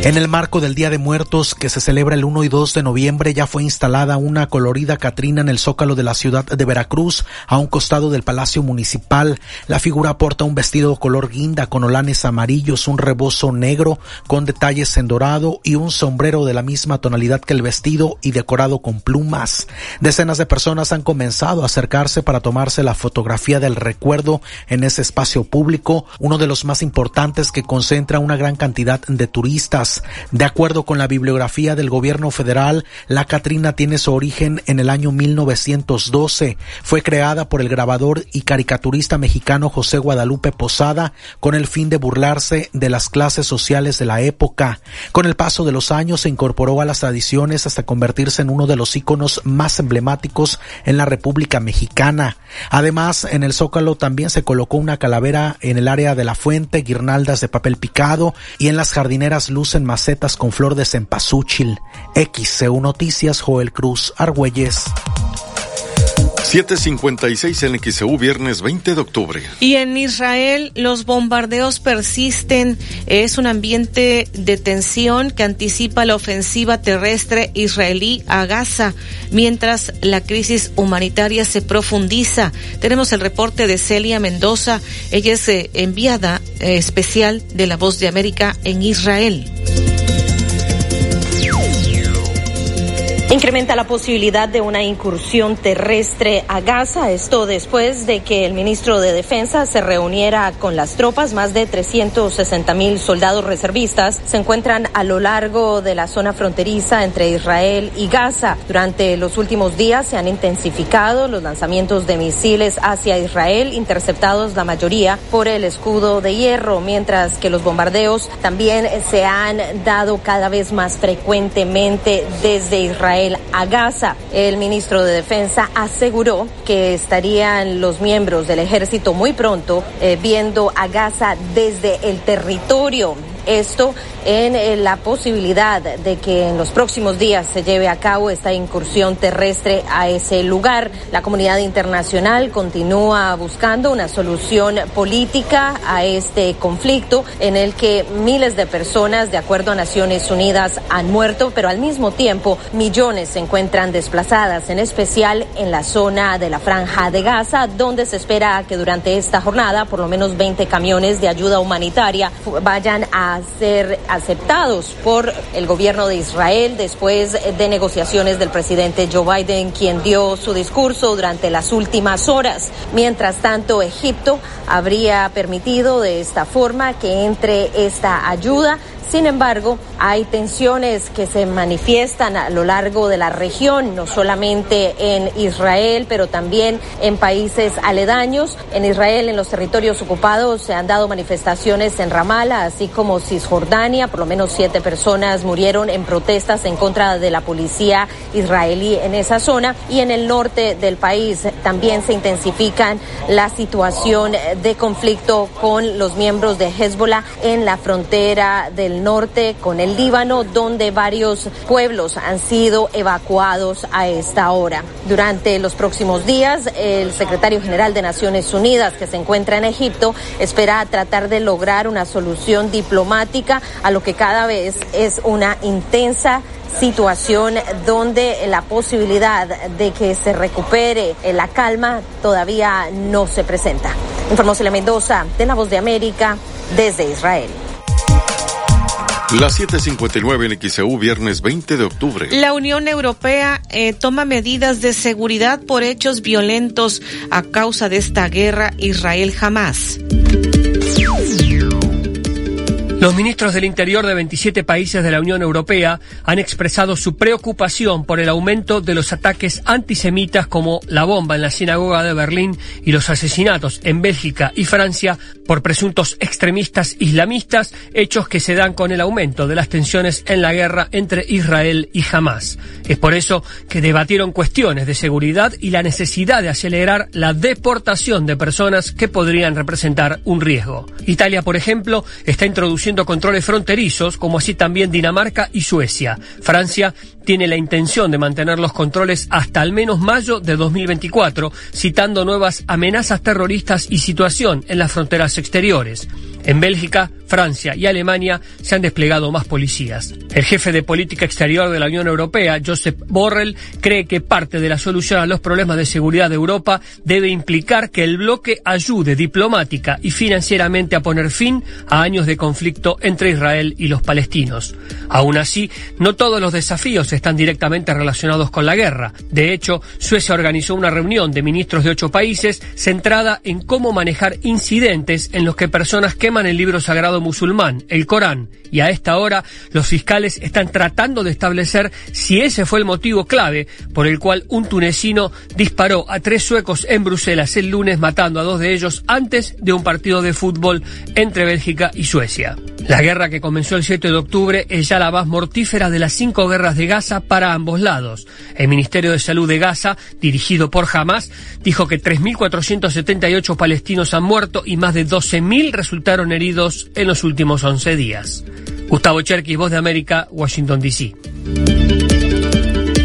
En el marco del Día de Muertos que se celebra el 1 y 2 de noviembre ya fue instalada una colorida Catrina en el zócalo de la ciudad de Veracruz a un costado del Palacio Municipal. La figura porta un vestido color guinda con olanes amarillos, un rebozo negro con detalles en dorado y un sombrero de la misma tonalidad que el vestido y decorado con plumas. Decenas de personas han comenzado a acercarse para tomarse la fotografía del recuerdo en ese espacio público, uno de los más importantes que concentra una gran cantidad de turistas. De acuerdo con la bibliografía del gobierno federal, la Catrina tiene su origen en el año 1912. Fue creada por el grabador y caricaturista mexicano José Guadalupe Posada con el fin de burlarse de las clases sociales de la época. Con el paso de los años se incorporó a las tradiciones hasta convertirse en uno de los íconos más emblemáticos en la República Mexicana. Además, en el Zócalo también se colocó una calavera en el área de la fuente, guirnaldas de papel picado y en las jardineras lucen macetas con flor de cempasúchil. XCU Noticias, Joel Cruz, Argüelles. 756 en XEU, viernes 20 de octubre. Y en Israel los bombardeos persisten. Es un ambiente de tensión que anticipa la ofensiva terrestre israelí a Gaza, mientras la crisis humanitaria se profundiza. Tenemos el reporte de Celia Mendoza. Ella es eh, enviada eh, especial de la Voz de América en Israel. Incrementa la posibilidad de una incursión terrestre a Gaza, esto después de que el ministro de Defensa se reuniera con las tropas. Más de 360 mil soldados reservistas se encuentran a lo largo de la zona fronteriza entre Israel y Gaza. Durante los últimos días se han intensificado los lanzamientos de misiles hacia Israel, interceptados la mayoría por el escudo de hierro, mientras que los bombardeos también se han dado cada vez más frecuentemente desde Israel a Gaza. El ministro de Defensa aseguró que estarían los miembros del ejército muy pronto eh, viendo a Gaza desde el territorio. Esto en la posibilidad de que en los próximos días se lleve a cabo esta incursión terrestre a ese lugar. La comunidad internacional continúa buscando una solución política a este conflicto en el que miles de personas, de acuerdo a Naciones Unidas, han muerto, pero al mismo tiempo millones se encuentran desplazadas, en especial en la zona de la franja de Gaza, donde se espera que durante esta jornada por lo menos 20 camiones de ayuda humanitaria vayan a ser aceptados por el gobierno de Israel después de negociaciones del presidente Joe Biden, quien dio su discurso durante las últimas horas. Mientras tanto, Egipto habría permitido de esta forma que entre esta ayuda sin embargo, hay tensiones que se manifiestan a lo largo de la región, no solamente en Israel, pero también en países aledaños. En Israel, en los territorios ocupados, se han dado manifestaciones en Ramallah, así como Cisjordania. Por lo menos siete personas murieron en protestas en contra de la policía israelí en esa zona. Y en el norte del país también se intensifican la situación de conflicto con los miembros de Hezbollah en la frontera del norte con el Líbano, donde varios pueblos han sido evacuados a esta hora. Durante los próximos días, el secretario general de Naciones Unidas, que se encuentra en Egipto, espera tratar de lograr una solución diplomática a lo que cada vez es una intensa situación donde la posibilidad de que se recupere la calma todavía no se presenta. Informó Celia Mendoza de La Voz de América desde Israel. Las 7:59 en XEU, viernes 20 de octubre. La Unión Europea eh, toma medidas de seguridad por hechos violentos a causa de esta guerra Israel-Jamás. Los ministros del Interior de 27 países de la Unión Europea han expresado su preocupación por el aumento de los ataques antisemitas como la bomba en la sinagoga de Berlín y los asesinatos en Bélgica y Francia por presuntos extremistas islamistas, hechos que se dan con el aumento de las tensiones en la guerra entre Israel y Hamas. Es por eso que debatieron cuestiones de seguridad y la necesidad de acelerar la deportación de personas que podrían representar un riesgo. Italia, por ejemplo, está introduciendo controles fronterizos, como así también Dinamarca y Suecia. Francia tiene la intención de mantener los controles hasta al menos mayo de 2024, citando nuevas amenazas terroristas y situación en las fronteras exteriores. En Bélgica, Francia y Alemania se han desplegado más policías. El jefe de política exterior de la Unión Europea, Josep Borrell, cree que parte de la solución a los problemas de seguridad de Europa debe implicar que el bloque ayude diplomática y financieramente a poner fin a años de conflicto entre Israel y los palestinos. Aún así, no todos los desafíos están directamente relacionados con la guerra. De hecho, Suecia organizó una reunión de ministros de ocho países centrada en cómo manejar incidentes en los que personas queman el libro sagrado musulmán, el Corán, y a esta hora los fiscales están tratando de establecer si ese fue el motivo clave por el cual un tunecino disparó a tres suecos en Bruselas el lunes matando a dos de ellos antes de un partido de fútbol entre Bélgica y Suecia. La guerra que comenzó el 7 de octubre es ya la más mortífera de las cinco guerras de Gaza para ambos lados. El Ministerio de Salud de Gaza, dirigido por Hamas, dijo que 3.478 palestinos han muerto y más de 12.000 resultaron heridos en los últimos 11 días. Gustavo Cherkis, Voz de América, Washington, D.C.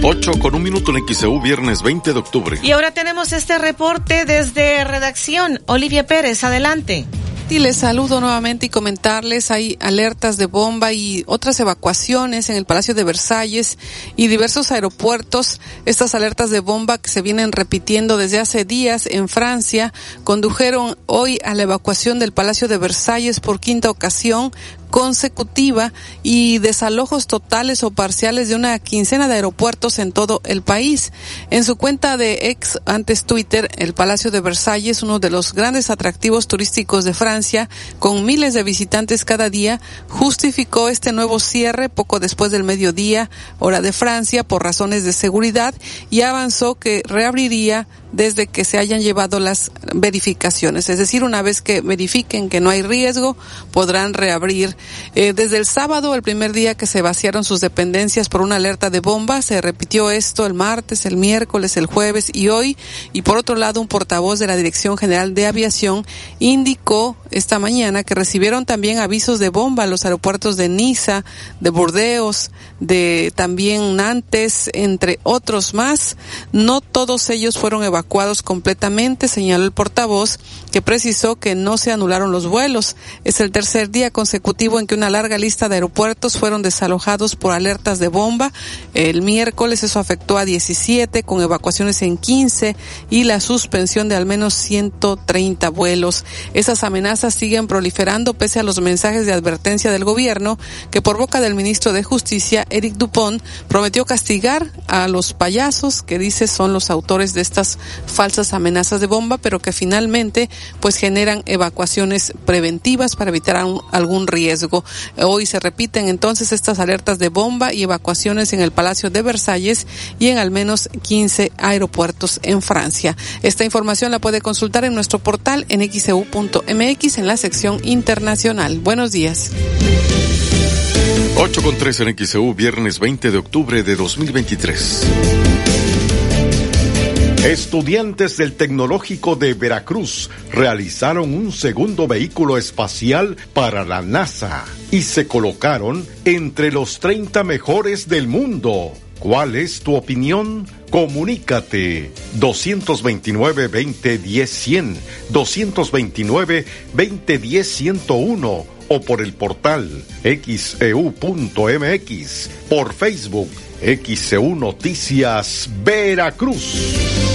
8 con un minuto en XEU, viernes 20 de octubre. Y ahora tenemos este reporte desde redacción. Olivia Pérez, adelante. Y les saludo nuevamente y comentarles, hay alertas de bomba y otras evacuaciones en el Palacio de Versalles y diversos aeropuertos. Estas alertas de bomba que se vienen repitiendo desde hace días en Francia condujeron hoy a la evacuación del Palacio de Versalles por quinta ocasión consecutiva y desalojos totales o parciales de una quincena de aeropuertos en todo el país. En su cuenta de ex antes Twitter, el Palacio de Versalles, uno de los grandes atractivos turísticos de Francia, con miles de visitantes cada día, justificó este nuevo cierre poco después del mediodía, hora de Francia, por razones de seguridad y avanzó que reabriría desde que se hayan llevado las verificaciones. Es decir, una vez que verifiquen que no hay riesgo, podrán reabrir. Eh, desde el sábado, el primer día que se vaciaron sus dependencias por una alerta de bomba, se repitió esto el martes, el miércoles, el jueves y hoy. Y por otro lado, un portavoz de la Dirección General de Aviación indicó esta mañana que recibieron también avisos de bomba en los aeropuertos de Niza, de Burdeos, de también Nantes, entre otros más. No todos ellos fueron evacuados completamente, señaló el portavoz, que precisó que no se anularon los vuelos. Es el tercer día consecutivo en que una larga lista de aeropuertos fueron desalojados por alertas de bomba. El miércoles eso afectó a 17, con evacuaciones en 15 y la suspensión de al menos 130 vuelos. Esas amenazas siguen proliferando pese a los mensajes de advertencia del gobierno que por boca del ministro de Justicia, Eric Dupont, prometió castigar a los payasos que dice son los autores de estas falsas amenazas de bomba, pero que finalmente pues generan evacuaciones preventivas para evitar algún riesgo. Hoy se repiten entonces estas alertas de bomba y evacuaciones en el Palacio de Versalles y en al menos 15 aeropuertos en Francia. Esta información la puede consultar en nuestro portal en xeu.mx en la sección internacional. Buenos días. 8 con 3 en XEU, viernes 20 de octubre de 2023. Estudiantes del Tecnológico de Veracruz realizaron un segundo vehículo espacial para la NASA y se colocaron entre los 30 mejores del mundo. ¿Cuál es tu opinión? Comunícate 229-2010-100, 229-2010-101 o por el portal xeu.mx, e por Facebook XEU Noticias Veracruz.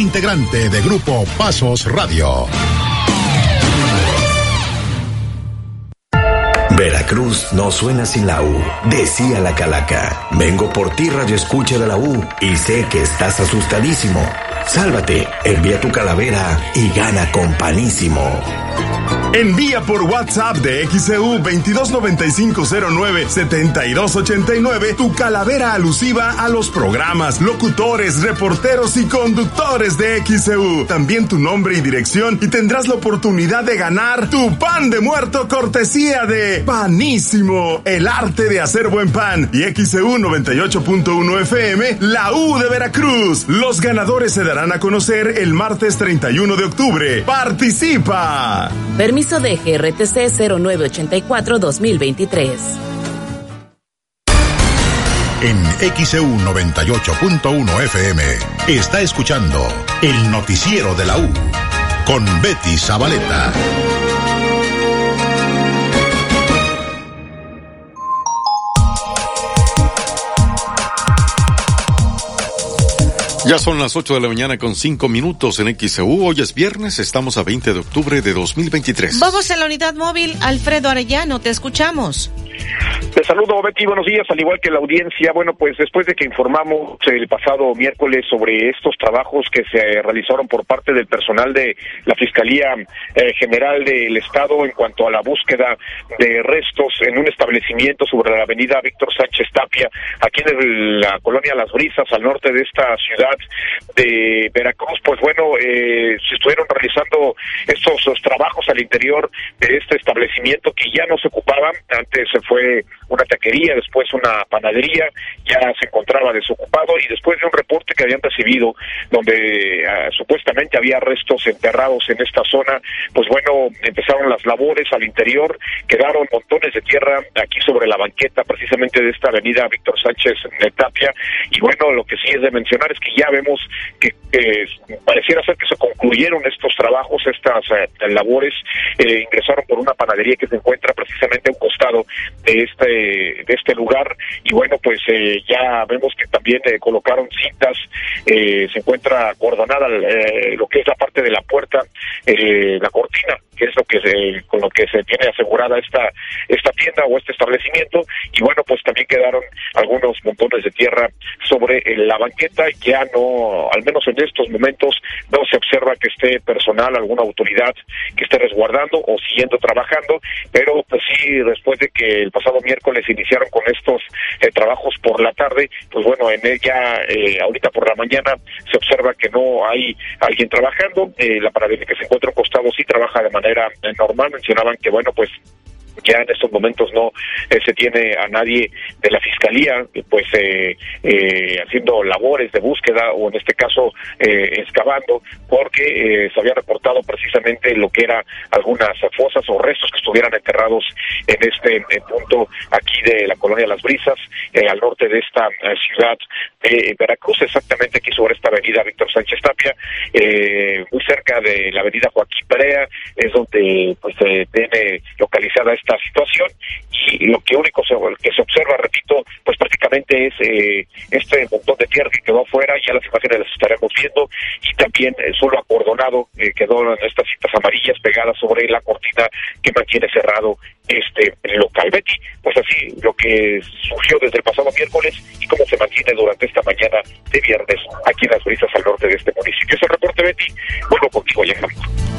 integrante de Grupo Pasos Radio. Veracruz no suena sin la U, decía la calaca. Vengo por ti, Radio Escucha de la U, y sé que estás asustadísimo. Sálvate, envía tu calavera y gana con panísimo. Envía por WhatsApp de XEU 2295097289 tu calavera alusiva a los programas, locutores, reporteros y conductores de XEU. También tu nombre y dirección y tendrás la oportunidad de ganar tu pan de muerto cortesía de Panísimo, el arte de hacer buen pan. Y XEU 98.1 FM, la U de Veracruz. Los ganadores se darán a conocer el martes 31 de octubre. ¡Participa! De GRTC 0984-2023. En XEU 98.1 FM está escuchando el noticiero de la U con Betty Zabaleta. Ya son las 8 de la mañana con 5 minutos en XEU. Hoy es viernes, estamos a 20 de octubre de 2023. Vamos a la unidad móvil. Alfredo Arellano, te escuchamos. Te saludo, Betty, buenos días, al igual que la audiencia. Bueno, pues después de que informamos el pasado miércoles sobre estos trabajos que se realizaron por parte del personal de la Fiscalía eh, General del Estado en cuanto a la búsqueda de restos en un establecimiento sobre la avenida Víctor Sánchez Tapia, aquí en la colonia Las Brisas, al norte de esta ciudad, de Veracruz, pues bueno, eh, se estuvieron realizando estos, trabajos al interior de este establecimiento que ya no se ocupaba, antes se fue una taquería, después una panadería, ya se encontraba desocupado y después de un reporte que habían recibido donde ah, supuestamente había restos enterrados en esta zona, pues bueno, empezaron las labores al interior, quedaron montones de tierra aquí sobre la banqueta precisamente de esta avenida Víctor Sánchez de Tapia. Y bueno, lo que sí es de mencionar es que ya vemos que pareciera ser que se concluyeron estos trabajos, estas eh, labores, eh, ingresaron por una panadería que se encuentra precisamente a un costado de este de este lugar. Y bueno pues eh, ya vemos que también colocaron cintas, se encuentra acordonada lo que es la parte de la puerta, la cortina que es lo que se, con lo que se tiene asegurada esta esta tienda o este establecimiento. Y bueno pues también quedaron algunos montones de tierra sobre la banqueta ya no al menos en estos momentos no se observa que esté personal alguna autoridad que esté resguardando o siguiendo trabajando pero pues sí después de que el pasado miércoles iniciaron con estos eh, trabajos por la tarde pues bueno en ella eh, ahorita por la mañana se observa que no hay alguien trabajando eh, la panadería que se encuentra a costado sí trabaja de manera era normal. Mencionaban que, bueno, pues ya en estos momentos no eh, se tiene a nadie de la fiscalía pues eh, eh, haciendo labores de búsqueda o en este caso excavando porque se había reportado precisamente lo que era algunas fosas o restos que estuvieran enterrados en este punto aquí de la colonia Las Brisas al norte de esta ciudad de Veracruz exactamente aquí sobre esta avenida Víctor Sánchez Tapia muy cerca de la avenida Joaquín Perea es donde pues se tiene localizada esta situación y lo que único que se observa, repito, pues prácticamente es eh, este montón de tierra que quedó afuera, ya las imágenes las estaremos viendo, y también eh, solo acordonado eh, quedó estas cintas amarillas pegadas sobre la cortina que mantiene cerrado este local. Betty, pues así lo que surgió desde el pasado miércoles y cómo se mantiene durante esta mañana de viernes aquí en las brisas al norte de este municipio. Ese reporte, Betty, bueno, contigo, Alejandro.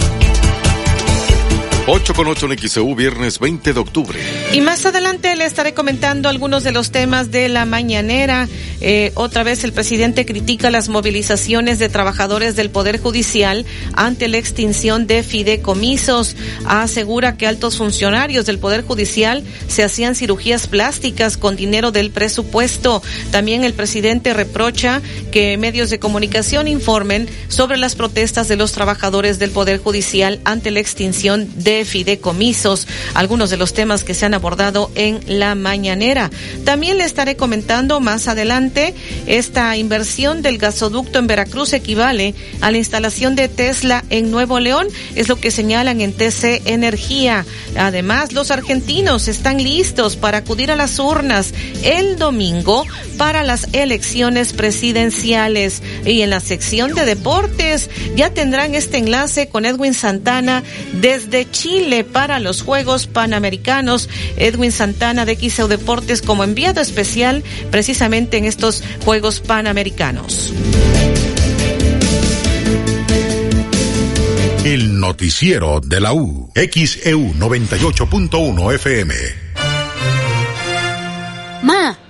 8 con 8 en XEU, viernes 20 de octubre. Y más adelante le estaré comentando algunos de los temas de la mañanera. Eh, otra vez el presidente critica las movilizaciones de trabajadores del Poder Judicial ante la extinción de fideicomisos. Asegura que altos funcionarios del Poder Judicial se hacían cirugías plásticas con dinero del presupuesto. También el presidente reprocha que medios de comunicación informen sobre las protestas de los trabajadores del Poder Judicial ante la extinción de fideicomisos, algunos de los temas que se han abordado en la mañanera. También le estaré comentando más adelante, esta inversión del gasoducto en Veracruz equivale a la instalación de Tesla en Nuevo León, es lo que señalan en TC Energía. Además, los argentinos están listos para acudir a las urnas el domingo para las elecciones presidenciales. Y en la sección de deportes ya tendrán este enlace con Edwin Santana desde Chile Chile para los Juegos Panamericanos. Edwin Santana de XEU Deportes como enviado especial precisamente en estos Juegos Panamericanos. El noticiero de la U. XEU 98.1 FM.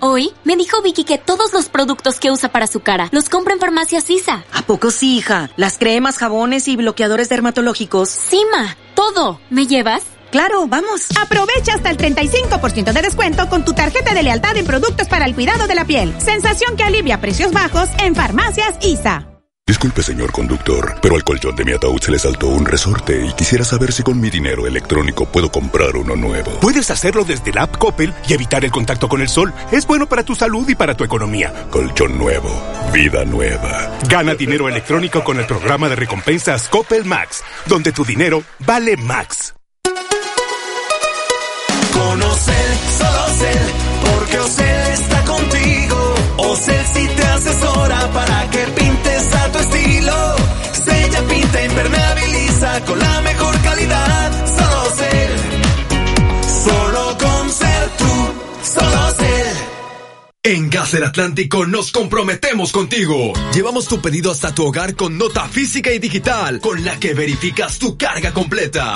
Hoy me dijo Vicky que todos los productos que usa para su cara los compra en Farmacia Sisa. ¿A poco sí, hija? Las cremas, jabones y bloqueadores dermatológicos. Sí, ma todo. ¿Me llevas? Claro, vamos. Aprovecha hasta el 35% de descuento con tu tarjeta de lealtad en productos para el cuidado de la piel. Sensación que alivia precios bajos en Farmacias ISA. Disculpe, señor conductor, pero al colchón de mi ataúd se le saltó un resorte y quisiera saber si con mi dinero electrónico puedo comprar uno nuevo. Puedes hacerlo desde la app Coppel y evitar el contacto con el sol. Es bueno para tu salud y para tu economía. Colchón nuevo, vida nueva. Gana dinero electrónico con el programa de recompensas Coppel Max, donde tu dinero vale Max. Conocer, solo porque. Ocel si te asesora para que impermeabiliza con la mejor calidad. Solo Cel. Solo con Cel tú. Solo Cel. En Gas del Atlántico nos comprometemos contigo. Llevamos tu pedido hasta tu hogar con nota física y digital, con la que verificas tu carga completa.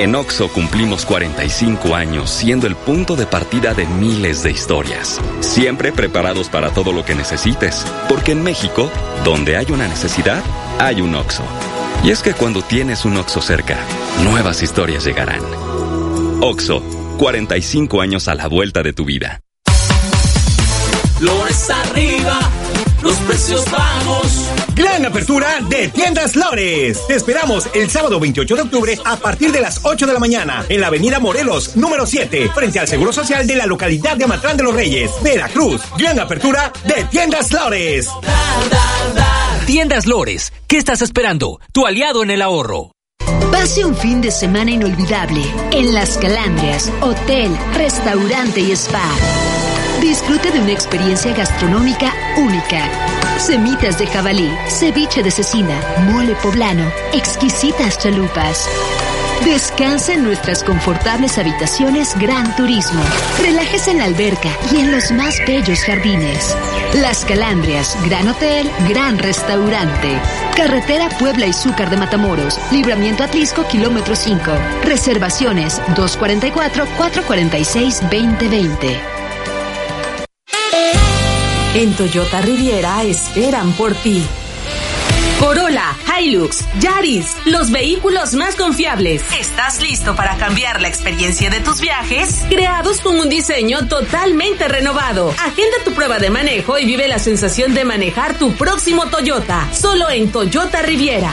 En OXO cumplimos 45 años siendo el punto de partida de miles de historias. Siempre preparados para todo lo que necesites. Porque en México, donde hay una necesidad, hay un OXO. Y es que cuando tienes un OXO cerca, nuevas historias llegarán. OXO, 45 años a la vuelta de tu vida. Flores arriba, los precios bajos. Gran apertura de Tiendas Lores. Te esperamos el sábado 28 de octubre a partir de las 8 de la mañana en la avenida Morelos, número 7, frente al Seguro Social de la localidad de Amatlán de los Reyes, Veracruz. Gran apertura de Tiendas Lores. Tiendas Lores, ¿qué estás esperando? Tu aliado en el ahorro. Pase un fin de semana inolvidable en Las Calandrias, hotel, restaurante y spa. Disfrute de una experiencia gastronómica única. Semitas de jabalí, ceviche de cecina, mole poblano, exquisitas chalupas. Descansa en nuestras confortables habitaciones Gran Turismo. Relájese en la alberca y en los más bellos jardines. Las Calandrias, Gran Hotel, Gran Restaurante. Carretera Puebla y Zúcar de Matamoros. Libramiento Atlisco, kilómetro 5. Reservaciones 244-446-2020. En Toyota Riviera esperan por ti. Corolla, Hilux, Yaris, los vehículos más confiables. ¿Estás listo para cambiar la experiencia de tus viajes? Creados con un diseño totalmente renovado. Agenda tu prueba de manejo y vive la sensación de manejar tu próximo Toyota. Solo en Toyota Riviera.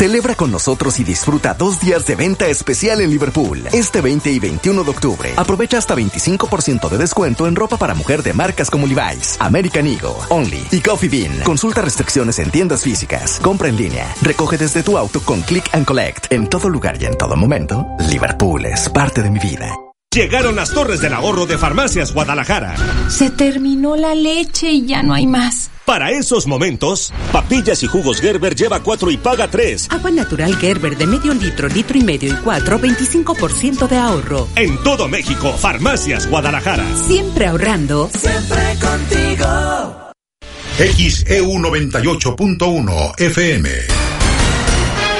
Celebra con nosotros y disfruta dos días de venta especial en Liverpool. Este 20 y 21 de octubre. Aprovecha hasta 25% de descuento en ropa para mujer de marcas como Levi's, American Eagle, Only y Coffee Bean. Consulta restricciones en tiendas físicas. Compra en línea. Recoge desde tu auto con Click and Collect. En todo lugar y en todo momento, Liverpool es parte de mi vida. Llegaron las torres del ahorro de Farmacias Guadalajara. Se terminó la leche y ya no hay más. Para esos momentos, papillas y jugos Gerber lleva 4 y paga 3. Agua natural Gerber de medio litro, litro y medio y 4, 25% de ahorro. En todo México, Farmacias Guadalajara. Siempre ahorrando. Siempre contigo. XEU 98.1 FM.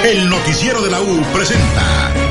El noticiero de la U presenta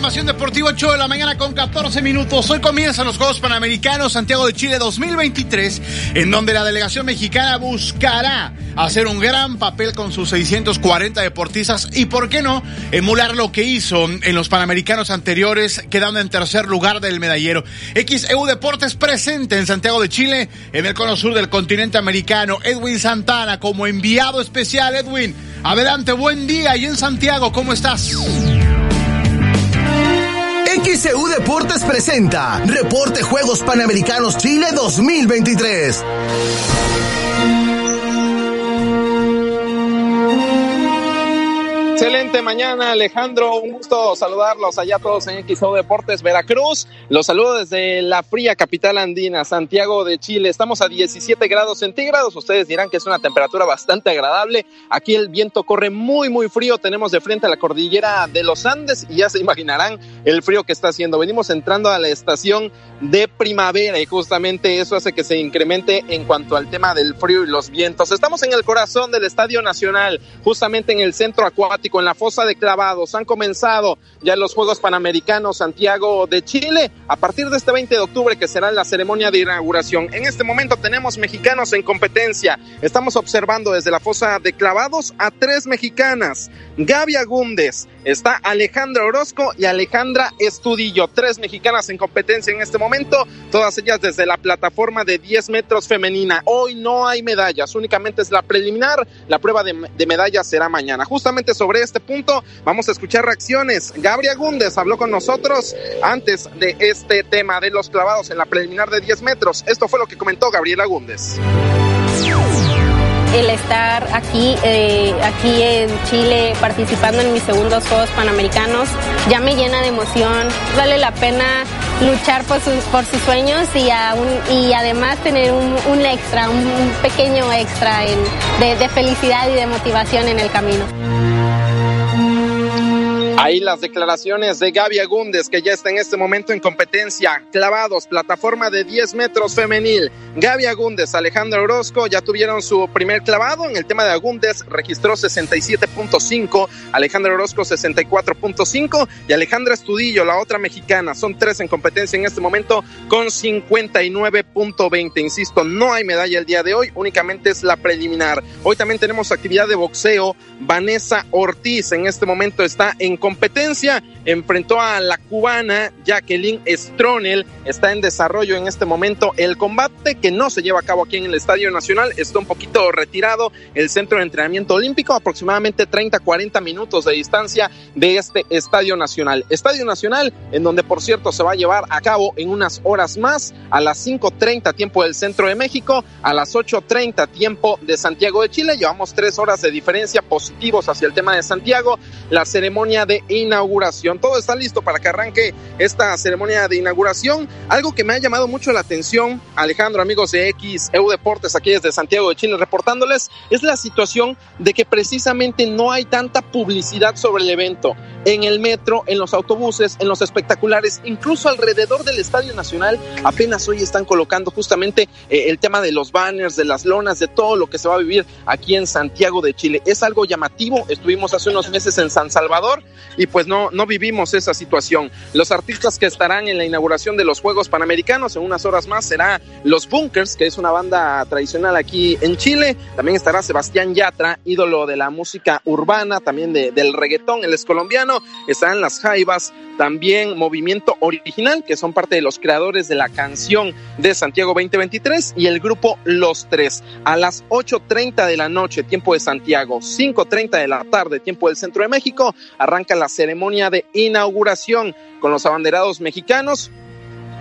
Información deportiva 8 de la mañana con 14 minutos. Hoy comienzan los Juegos Panamericanos Santiago de Chile 2023, en donde la delegación mexicana buscará hacer un gran papel con sus 640 deportistas y, por qué no, emular lo que hizo en los Panamericanos anteriores, quedando en tercer lugar del medallero. XEU Deportes presente en Santiago de Chile, en el cono sur del continente americano. Edwin Santana como enviado especial. Edwin, adelante, buen día. Y en Santiago, ¿cómo estás? XEU Deportes presenta Reporte Juegos Panamericanos Chile 2023. Excelente mañana, Alejandro. Un gusto saludarlos allá todos en XO Deportes Veracruz. Los saludo desde la fría capital andina, Santiago de Chile. Estamos a 17 grados centígrados. Ustedes dirán que es una temperatura bastante agradable. Aquí el viento corre muy, muy frío. Tenemos de frente a la cordillera de los Andes y ya se imaginarán el frío que está haciendo. Venimos entrando a la estación de primavera y justamente eso hace que se incremente en cuanto al tema del frío y los vientos. Estamos en el corazón del Estadio Nacional, justamente en el centro acuático en la fosa de clavados. Han comenzado ya los Juegos Panamericanos Santiago de Chile a partir de este 20 de octubre que será la ceremonia de inauguración. En este momento tenemos mexicanos en competencia. Estamos observando desde la fosa de clavados a tres mexicanas. Gaby Agúndez, está Alejandra Orozco y Alejandra Estudillo, tres mexicanas en competencia en este momento, todas ellas desde la plataforma de 10 metros femenina. Hoy no hay medallas, únicamente es la preliminar, la prueba de, medallas será mañana. Justamente sobre este punto vamos a escuchar reacciones. Gabriel Gúndez habló con nosotros antes de este tema de los clavados en la preliminar de 10 metros. Esto fue lo que comentó Gabriela Gúndez el estar aquí, eh, aquí en Chile participando en mis segundos Juegos Panamericanos ya me llena de emoción. Vale la pena luchar por sus, por sus sueños y, y además tener un, extra, un, pequeño extra de, de felicidad y de motivación en el camino. Ahí las declaraciones de Gaby Agúndez, que ya está en este momento en competencia. Clavados, plataforma de 10 metros femenil. Gaby Agúndez, Alejandro Orozco ya tuvieron su primer clavado. En el tema de Agúndez registró 67.5, Alejandro Orozco 64.5 y Alejandra Estudillo, la otra mexicana. Son tres en competencia en este momento con 59.20. Insisto, no hay medalla el día de hoy, únicamente es la preliminar. Hoy también tenemos actividad de boxeo. Vanessa Ortiz en este momento está en competencia competencia. Enfrentó a la cubana Jacqueline Stronel. Está en desarrollo en este momento el combate que no se lleva a cabo aquí en el Estadio Nacional. Está un poquito retirado el centro de entrenamiento olímpico, aproximadamente 30-40 minutos de distancia de este Estadio Nacional. Estadio Nacional, en donde por cierto se va a llevar a cabo en unas horas más, a las 5.30 tiempo del centro de México, a las 8.30 tiempo de Santiago de Chile. Llevamos tres horas de diferencia positivos hacia el tema de Santiago. La ceremonia de inauguración. Todo está listo para que arranque esta ceremonia de inauguración. Algo que me ha llamado mucho la atención, Alejandro, amigos de X, EU Deportes, aquí desde Santiago de Chile, reportándoles, es la situación de que precisamente no hay tanta publicidad sobre el evento. En el metro, en los autobuses, en los espectaculares, incluso alrededor del Estadio Nacional, apenas hoy están colocando justamente eh, el tema de los banners, de las lonas, de todo lo que se va a vivir aquí en Santiago de Chile. Es algo llamativo. Estuvimos hace unos meses en San Salvador y pues no, no vivimos esa situación. Los artistas que estarán en la inauguración de los Juegos Panamericanos en unas horas más será Los Bunkers, que es una banda tradicional aquí en Chile. También estará Sebastián Yatra, ídolo de la música urbana, también de, del reggaetón, él es colombiano. Estarán Las Jaivas, también Movimiento Original, que son parte de los creadores de la canción de Santiago 2023 y el grupo Los Tres. A las 8.30 de la noche, tiempo de Santiago, 5.30 de la tarde, tiempo del Centro de México, arranca la ceremonia de inauguración con los abanderados mexicanos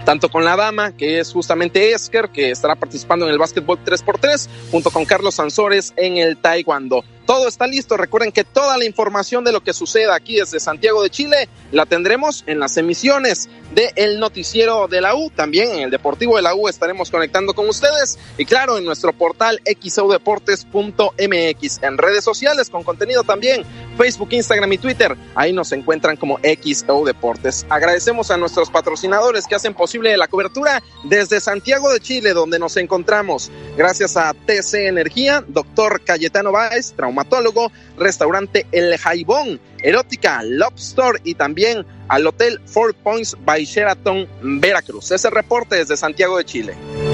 tanto con la dama, que es justamente Esker, que estará participando en el básquetbol 3x3, junto con Carlos Sansores en el taekwondo. Todo está listo. Recuerden que toda la información de lo que suceda aquí desde Santiago de Chile la tendremos en las emisiones del el noticiero de la U. También en el Deportivo de la U estaremos conectando con ustedes. Y claro, en nuestro portal xeudeportes.mx. En redes sociales con contenido también. Facebook, Instagram y Twitter. Ahí nos encuentran como XO Deportes. Agradecemos a nuestros patrocinadores que hacen posible la cobertura desde Santiago de Chile, donde nos encontramos. Gracias a TC Energía, doctor Cayetano Báez, trauma restaurante El Jaibón, Erótica, Lobster y también al Hotel Four Points by Sheraton, Veracruz. Ese reporte desde Santiago de Chile.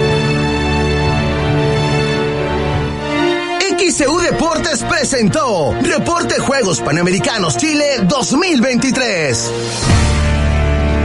XCU Deportes presentó Reporte Juegos Panamericanos Chile 2023.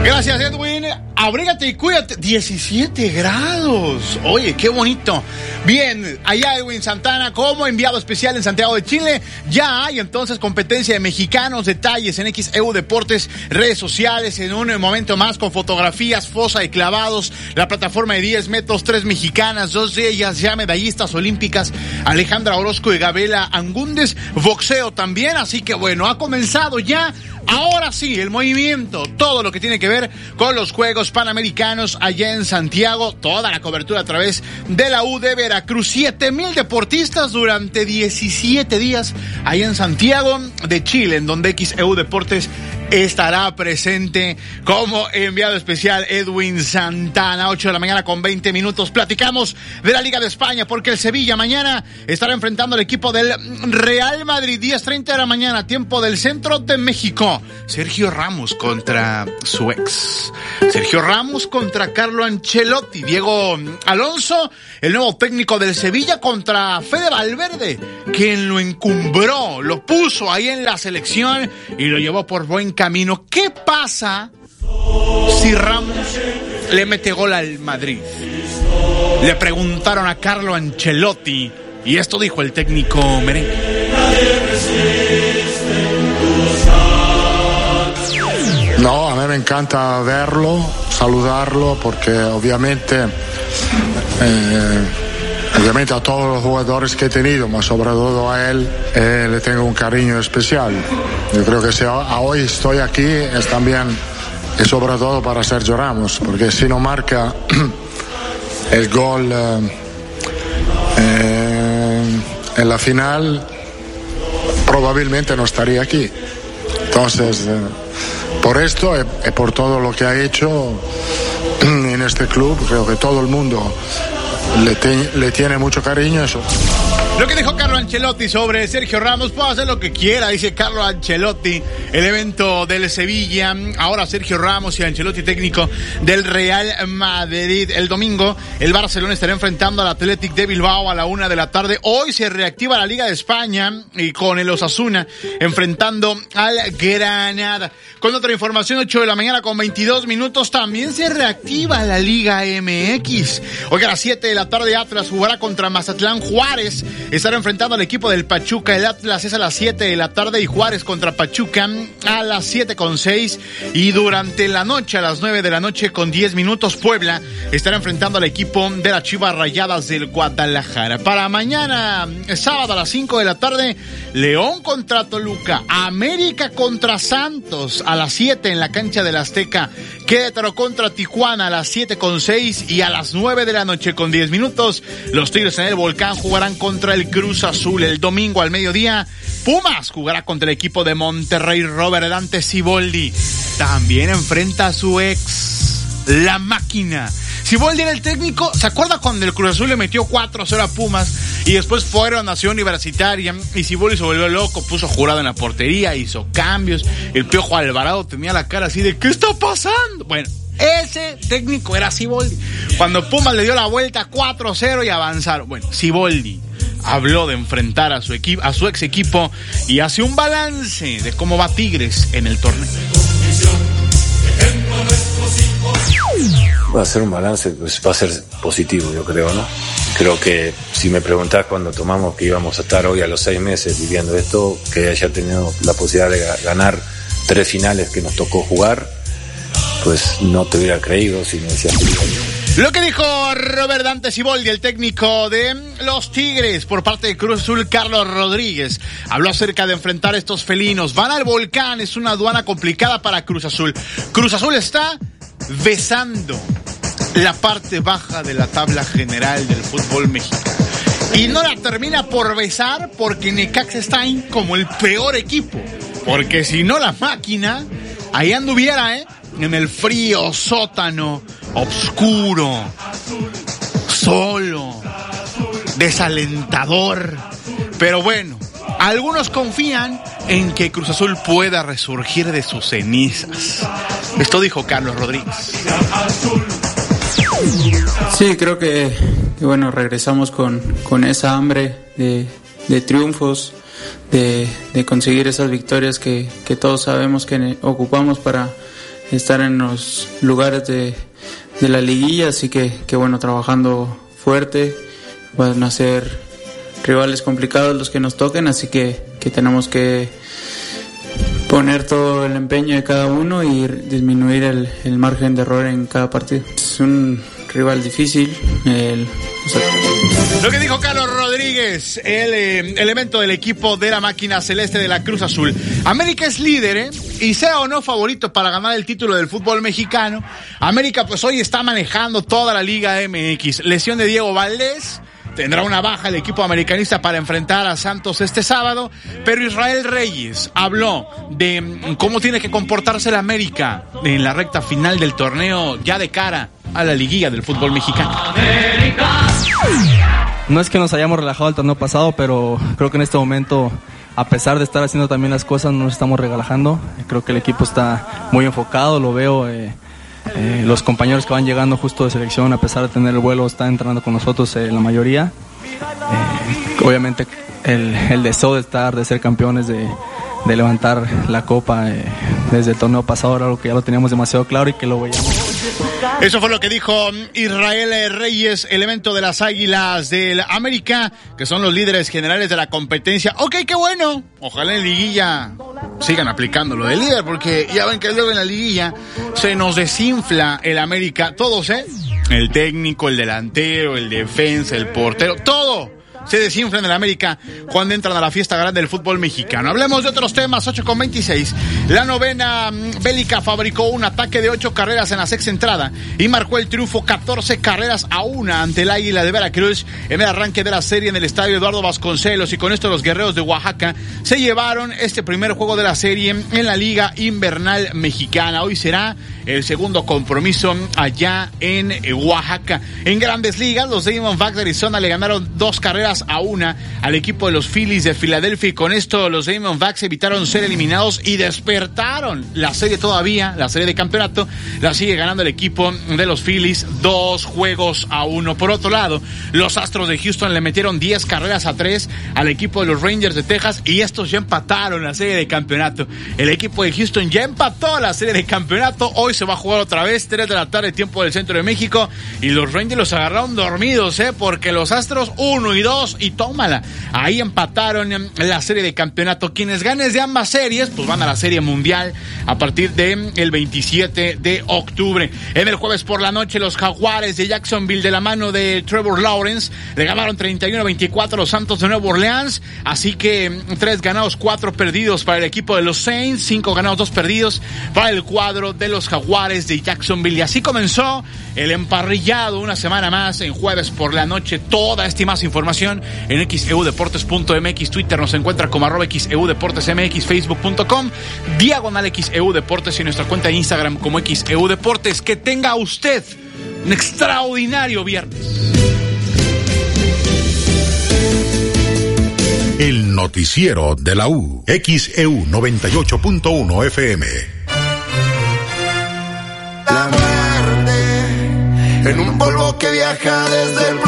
Gracias, Edwin. Abrígate y cuídate. 17 grados. Oye, qué bonito. Bien, allá Edwin Santana, como enviado especial en Santiago de Chile, ya hay entonces competencia de mexicanos, detalles en XEU Deportes, redes sociales, en un momento más con fotografías, fosa y clavados, la plataforma de 10 metros, tres mexicanas, dos de ellas ya medallistas olímpicas, Alejandra Orozco y Gabriela Angúndez, boxeo también, así que bueno, ha comenzado ya Ahora sí, el movimiento, todo lo que tiene que ver con los Juegos Panamericanos allá en Santiago, toda la cobertura a través de la U de Veracruz. Siete mil deportistas durante 17 días allá en Santiago de Chile, en donde XEU Deportes estará presente como enviado especial Edwin Santana, 8 de la mañana con 20 minutos. Platicamos de la Liga de España porque el Sevilla mañana estará enfrentando al equipo del Real Madrid, 10.30 de la mañana, tiempo del centro de México. Sergio Ramos contra su ex. Sergio Ramos contra Carlo Ancelotti. Diego Alonso, el nuevo técnico del Sevilla contra Fede Valverde, quien lo encumbró, lo puso ahí en la selección y lo llevó por buen camino. ¿Qué pasa si Ramos le mete gol al Madrid? Le preguntaron a Carlo Ancelotti y esto dijo el técnico merengue. No, a mí me encanta verlo, saludarlo, porque obviamente, eh, obviamente a todos los jugadores que he tenido, más sobre todo a él, eh, le tengo un cariño especial. Yo creo que si a- hoy estoy aquí es también y sobre todo para Sergio Ramos, porque si no marca el gol eh, eh, en la final, probablemente no estaría aquí. Entonces, eh, por esto y, y por todo lo que ha hecho en este club, creo que todo el mundo le, tiene mucho cariño. Eso. Lo que dijo Carlo Ancelotti sobre Sergio Ramos, puede hacer lo que quiera, dice Carlo Ancelotti, el evento del Sevilla, ahora Sergio Ramos y Ancelotti técnico del Real Madrid. El domingo el Barcelona estará enfrentando al Athletic de Bilbao a la una de la tarde. Hoy se reactiva la Liga de España y con el Osasuna enfrentando al Granada. Con otra información, 8 de la mañana con 22 minutos, también se reactiva la Liga MX. Hoy a las 7 de la tarde Atlas jugará contra Mazatlán Juárez. Estará enfrentando al equipo del Pachuca. El Atlas es a las 7 de la tarde y Juárez contra Pachuca a las 7 con 6. Y durante la noche, a las 9 de la noche con 10 minutos, Puebla estará enfrentando al equipo de las Chivas Rayadas del Guadalajara. Para mañana, sábado a las 5 de la tarde, León contra Toluca. América contra Santos a las 7 en la cancha del Azteca. Querétaro contra Tijuana a las 7 con 6 y a las 9 de la noche con 10 minutos. Los Tigres en el Volcán jugarán contra el Cruz Azul el domingo al mediodía. Pumas jugará contra el equipo de Monterrey Robert Dante Siboldi. También enfrenta a su ex, la máquina. Siboldi era el técnico, ¿se acuerda cuando el Cruz Azul le metió 4-0 a Pumas y después fueron a Nación Universitaria y Siboldi se volvió loco, puso jurado en la portería, hizo cambios, el Piojo Alvarado tenía la cara así de ¿qué está pasando? Bueno, ese técnico era Siboldi. Cuando Pumas le dio la vuelta 4-0 y avanzaron. Bueno, Siboldi habló de enfrentar a su a su ex equipo y hace un balance de cómo va Tigres en el torneo. Ser un balance, pues va a ser positivo, yo creo, ¿no? Creo que si me preguntás cuando tomamos que íbamos a estar hoy a los seis meses viviendo esto, que haya tenido la posibilidad de ga- ganar tres finales que nos tocó jugar, pues no te hubiera creído si me decías Lo que dijo Robert Dante Siboldi, el técnico de los Tigres, por parte de Cruz Azul, Carlos Rodríguez, habló acerca de enfrentar estos felinos. Van al volcán, es una aduana complicada para Cruz Azul. Cruz Azul está besando la parte baja de la tabla general del fútbol mexicano. Y no la termina por besar porque Necaxa está como el peor equipo. Porque si no la máquina, ahí anduviera, ¿eh? En el frío sótano, oscuro, solo, desalentador. Pero bueno, algunos confían en que Cruz Azul pueda resurgir de sus cenizas. Esto dijo Carlos Rodríguez. Sí, creo que, bueno, regresamos con, con esa hambre de, de triunfos, de, de conseguir esas victorias que, que todos sabemos que ocupamos para estar en los lugares de, de la liguilla, así que, que bueno, trabajando fuerte, van a ser rivales complicados los que nos toquen, así que, que tenemos que poner todo el empeño de cada uno y disminuir el, margen de error en cada partido. Es un rival difícil. Lo que dijo Carlos Rodríguez, el eh, elemento del equipo de la máquina celeste de la Cruz Azul. América es líder, ¿eh? Y sea o no favorito para ganar el título del fútbol mexicano. América, pues hoy está manejando toda la Liga MX. Lesión de Diego Valdés. Tendrá una baja el equipo americanista para enfrentar a Santos este sábado, pero Israel Reyes habló de mm, cómo tiene que comportarse la América en la recta final del torneo ya de cara a la liguilla del fútbol mexicano. No es que nos hayamos relajado el torneo pasado, pero creo que en este momento, a pesar de estar haciendo también las cosas, no nos estamos relajando. Creo que el equipo está muy enfocado, lo veo. Eh, eh, los compañeros que van llegando justo de selección, a pesar de tener el vuelo, están entrenando con nosotros eh, la mayoría. Eh, obviamente el, el, deseo de estar, de ser campeones, de, de levantar la copa desde el torneo pasado era algo que ya lo teníamos demasiado claro y que lo veíamos. Eso fue lo que dijo Israel Reyes, elemento de las Águilas del América, que son los líderes generales de la competencia. Ok, qué bueno. Ojalá en liguilla sigan aplicando lo del líder, porque ya ven que luego en la liguilla se nos desinfla el América. Todos, ¿eh? El técnico, el delantero, el defensa, el portero, todo se desinflan en América cuando entran a la fiesta grande del fútbol mexicano. Hablemos de otros temas, 8 con 26. La novena mm, bélica fabricó un ataque de 8 carreras en la sexta entrada y marcó el triunfo 14 carreras a una ante el Águila de Veracruz en el arranque de la serie en el estadio Eduardo Vasconcelos y con esto los guerreros de Oaxaca se llevaron este primer juego de la serie en la Liga Invernal Mexicana. Hoy será el segundo compromiso allá en Oaxaca. En grandes ligas, los Diamondbacks de Arizona le ganaron dos carreras a una al equipo de los Phillies de Filadelfia y con esto los Diamondbacks evitaron ser eliminados y despertaron la serie todavía, la serie de campeonato, la sigue ganando el equipo de los Phillies dos juegos a uno. Por otro lado, los Astros de Houston le metieron 10 carreras a tres al equipo de los Rangers de Texas y estos ya empataron la serie de campeonato. El equipo de Houston ya empató la serie de campeonato. Hoy se va a jugar otra vez, 3 de la tarde, tiempo del centro de México. Y los Rangers los agarraron dormidos, ¿eh? Porque los Astros 1 y 2 y tómala. Ahí empataron en la serie de campeonato. Quienes ganes de ambas series, pues van a la serie mundial a partir del el 27 de octubre. En el jueves por la noche, los Jaguares de Jacksonville de la mano de Trevor Lawrence le ganaron 31-24 a los Santos de Nueva Orleans. Así que tres ganados, cuatro perdidos para el equipo de los Saints, cinco ganados, dos perdidos para el cuadro de los Jaguares de Jacksonville. Y así comenzó el emparrillado una semana más en jueves por la noche. Toda esta y más información en xeudeportes.mx. Twitter nos encuentra como arroba xeudeportesmx, facebook.com, diagonal xeudeportes y nuestra cuenta de Instagram como xeudeportes. Que tenga usted un extraordinario viernes. El noticiero de la U, XEU 98.1 FM. En un polvo que viaja desde el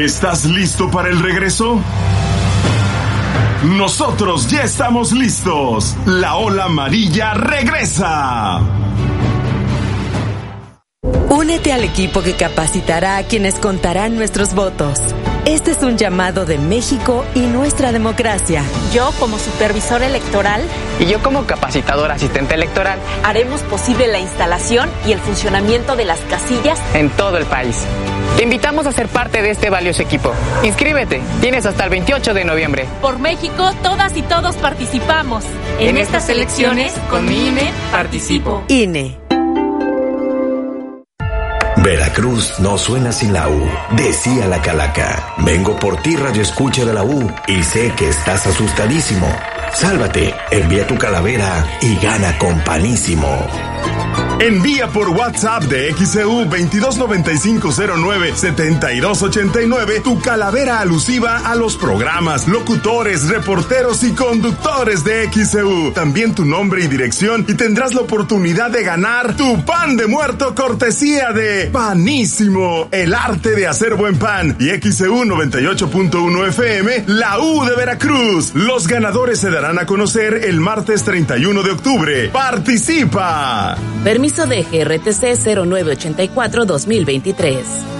¿Estás listo para el regreso? Nosotros ya estamos listos. La ola amarilla regresa. Únete al equipo que capacitará a quienes contarán nuestros votos. Este es un llamado de México y nuestra democracia. Yo, como supervisor electoral, Y yo como capacitador asistente electoral haremos posible la instalación y el funcionamiento de las casillas en todo el país. Te invitamos a ser parte de este valioso equipo. Inscríbete. Tienes hasta el 28 de noviembre. Por México, todas y todos participamos. En, estas elecciones, con mi INE, participo. INE. Veracruz no suena sin la U, decía la calaca. Vengo por ti, Radio Escucha de la U, y sé que estás asustadísimo. Sálvate, envía tu calavera y gana con panísimo. Envía por WhatsApp de XEU 2295097289 tu calavera alusiva a los programas, locutores, reporteros y conductores de XEU. También tu nombre y dirección y tendrás la oportunidad de ganar tu pan de muerto cortesía de Panísimo, el arte de hacer buen pan. Y XEU 98.1 FM, la U de Veracruz. Los ganadores se darán a conocer el martes 31 de octubre. ¡Participa! Permiso de GRTC 0984-2023.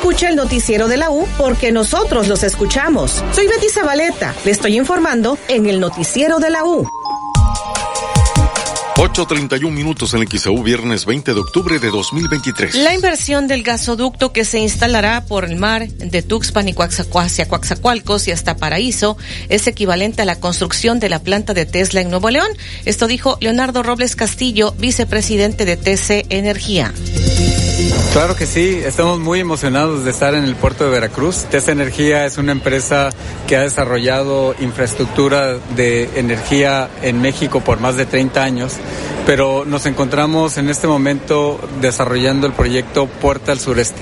Escucha el noticiero de la U porque nosotros los escuchamos. Soy Betty Zabaleta, le estoy informando en el noticiero de la U. 8.31 minutos en el XAU, viernes 20 de octubre de 2023. La inversión del gasoducto que se instalará por el mar de Tuxpan y hacia Coaxacualcos y hasta Paraíso es equivalente a la construcción de la planta de Tesla en Nuevo León. Esto dijo Leonardo Robles Castillo, vicepresidente de TC Energía. Claro que sí, estamos muy emocionados de estar en el puerto de Veracruz. TC Energía es una empresa que ha desarrollado infraestructura de energía en México por más de 30 años, pero nos encontramos en este momento desarrollando el proyecto Puerta al Sureste.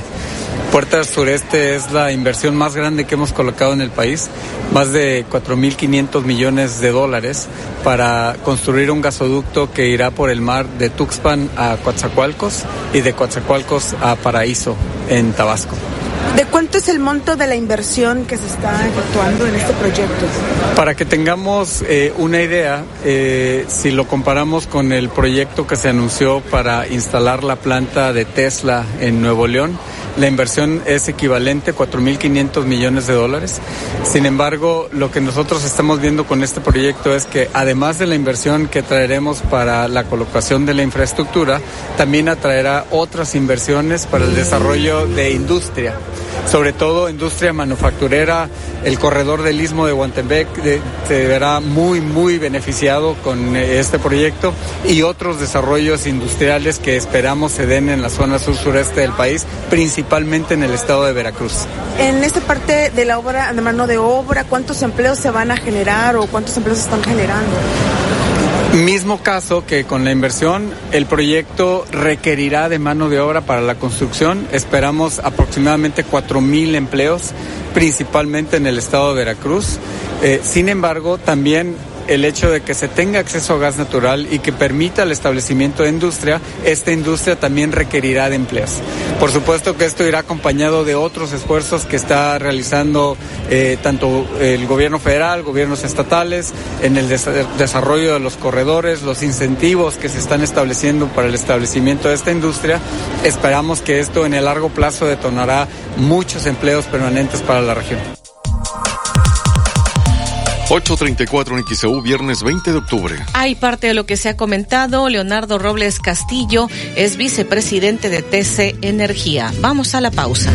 Puerta Sureste es la inversión más grande que hemos colocado en el país, más de 4.500 millones de dólares para construir un gasoducto que irá por el mar de Tuxpan a Coatzacoalcos y de Coatzacoalcos a Paraíso en Tabasco. ¿De cuánto es el monto de la inversión que se está efectuando en este proyecto? Para que tengamos eh, una idea, eh, si lo comparamos con el proyecto que se anunció para instalar la planta de Tesla en Nuevo León, la inversión es equivalente a 4.500 millones de dólares. Sin embargo, lo que nosotros estamos viendo con este proyecto es que además de la inversión que traeremos para la colocación de la infraestructura, también atraerá otras inversiones para el desarrollo de industria sobre todo industria manufacturera, el corredor del istmo de Guantembec se verá muy, muy beneficiado con eh, este proyecto y otros desarrollos industriales que esperamos se den en la zona sur-sureste del país, principalmente en el estado de Veracruz. En esta parte de la obra, de mano de obra, ¿cuántos empleos se van a generar o cuántos empleos se están generando? Mismo caso que con la inversión, el proyecto requerirá de mano de obra para la construcción. Esperamos aproximadamente 4.000 empleos, principalmente en el estado de Veracruz. Eh, sin embargo, también el hecho de que se tenga acceso a gas natural y que permita el establecimiento de industria, esta industria también requerirá de empleos. Por supuesto que esto irá acompañado de otros esfuerzos que está realizando eh, tanto el gobierno federal, gobiernos estatales, en el desarrollo de los corredores, los incentivos que se están estableciendo para el establecimiento de esta industria. Esperamos que esto en el largo plazo detonará muchos empleos permanentes para la región. 834 en XEU, viernes 20 de octubre. Hay parte de lo que se ha comentado. Leonardo Robles Castillo es vicepresidente de TC Energía. Vamos a la pausa.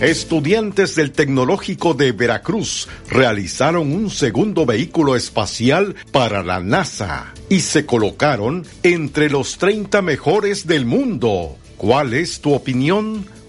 Estudiantes del Tecnológico de Veracruz realizaron un segundo vehículo espacial para la NASA y se colocaron entre los 30 mejores del mundo. ¿Cuál es tu opinión?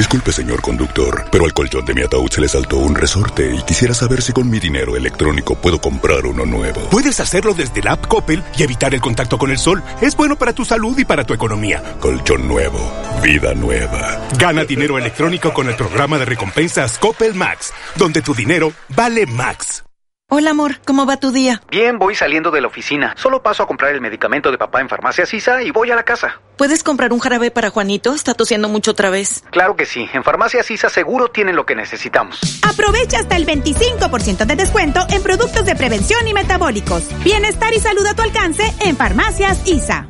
Disculpe, señor conductor, pero al colchón de mi ataúd se le saltó un resorte y quisiera saber si con mi dinero electrónico puedo comprar uno nuevo. Puedes hacerlo desde la app Coppel y evitar el contacto con el sol. Es bueno para tu salud y para tu economía. Colchón nuevo, vida nueva. Gana dinero electrónico con el programa de recompensas Coppel Max, donde tu dinero vale Max. Hola amor, ¿cómo va tu día? Bien, voy saliendo de la oficina. Solo paso a comprar el medicamento de papá en Farmacia Sisa y voy a la casa. ¿Puedes comprar un jarabe para Juanito? Está tosiendo mucho otra vez. Claro que sí. En Farmacia Sisa seguro tienen lo que necesitamos. Aprovecha hasta el 25% de descuento en productos de prevención y metabólicos. Bienestar y salud a tu alcance en Farmacias ISA.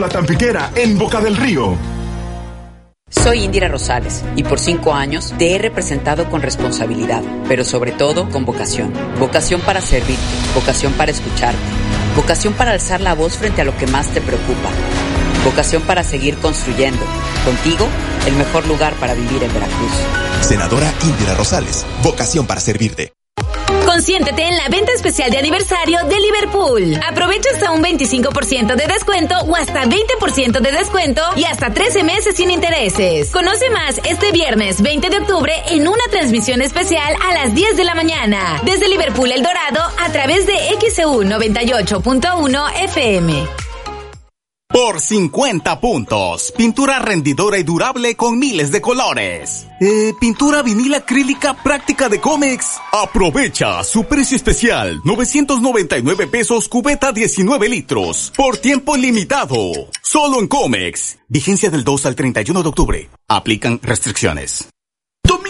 La Tampiquera, en Boca del Río. Soy Indira Rosales y por cinco años te he representado con responsabilidad, pero sobre todo con vocación. Vocación para servirte, vocación para escucharte, vocación para alzar la voz frente a lo que más te preocupa, vocación para seguir construyendo. Contigo, el mejor lugar para vivir en Veracruz. Senadora Indira Rosales, vocación para servirte. Consiéntete en la venta especial de aniversario de Liverpool. Aprovecha hasta un 25% de descuento o hasta 20% de descuento y hasta 13 meses sin intereses. Conoce más este viernes 20 de octubre en una transmisión especial a las 10 de la mañana desde Liverpool El Dorado a través de XEU 98.1 FM. Por 50 puntos. Pintura rendidora y durable con miles de colores. Eh, pintura vinil acrílica práctica de cómics. Aprovecha su precio especial. 999 pesos cubeta 19 litros. Por tiempo limitado. Solo en cómics. Vigencia del 2 al 31 de octubre. Aplican restricciones.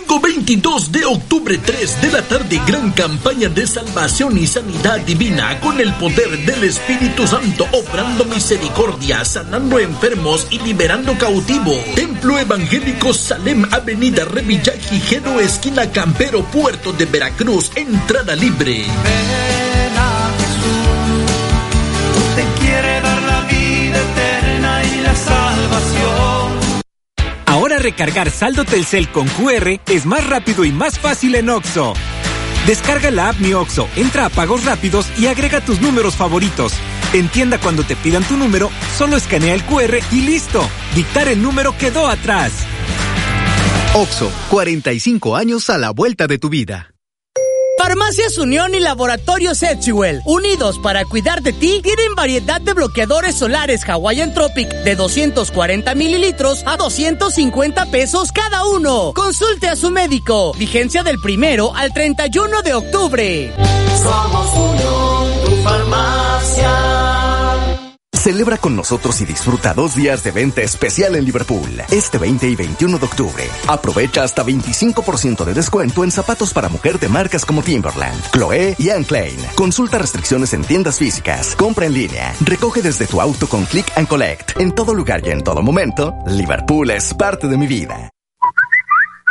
Domingo 22 de octubre 3 de la tarde, gran campaña de salvación y sanidad divina con el poder del Espíritu Santo, obrando misericordia, sanando enfermos y liberando cautivos. Templo Evangélico Salem, Avenida Revillaji, Geno, esquina Campero, Puerto de Veracruz, entrada libre. Te quiere dar la vida eterna y la salvación. Recargar saldo Telcel con QR es más rápido y más fácil en Oxo. Descarga la app Mi Oxo, entra a pagos rápidos y agrega tus números favoritos. Entienda cuando te pidan tu número, solo escanea el QR y listo. Dictar el número quedó atrás. Oxo, 45 años a la vuelta de tu vida. Farmacias Unión y Laboratorios Etchiwell, unidos para cuidar de ti, tienen variedad de bloqueadores solares Hawaiian Tropic de 240 mililitros a 250 pesos cada uno. Consulte a su médico. Vigencia del primero al 31 de octubre. Somos Unión, tu farmacia. Celebra con nosotros y disfruta dos días de venta especial en Liverpool, este 20 y 21 de octubre. Aprovecha hasta 25% de descuento en zapatos para mujer de marcas como Timberland, Chloé y Anne Klein. Consulta restricciones en tiendas físicas, compra en línea, recoge desde tu auto con Click and Collect. En todo lugar y en todo momento, Liverpool es parte de mi vida.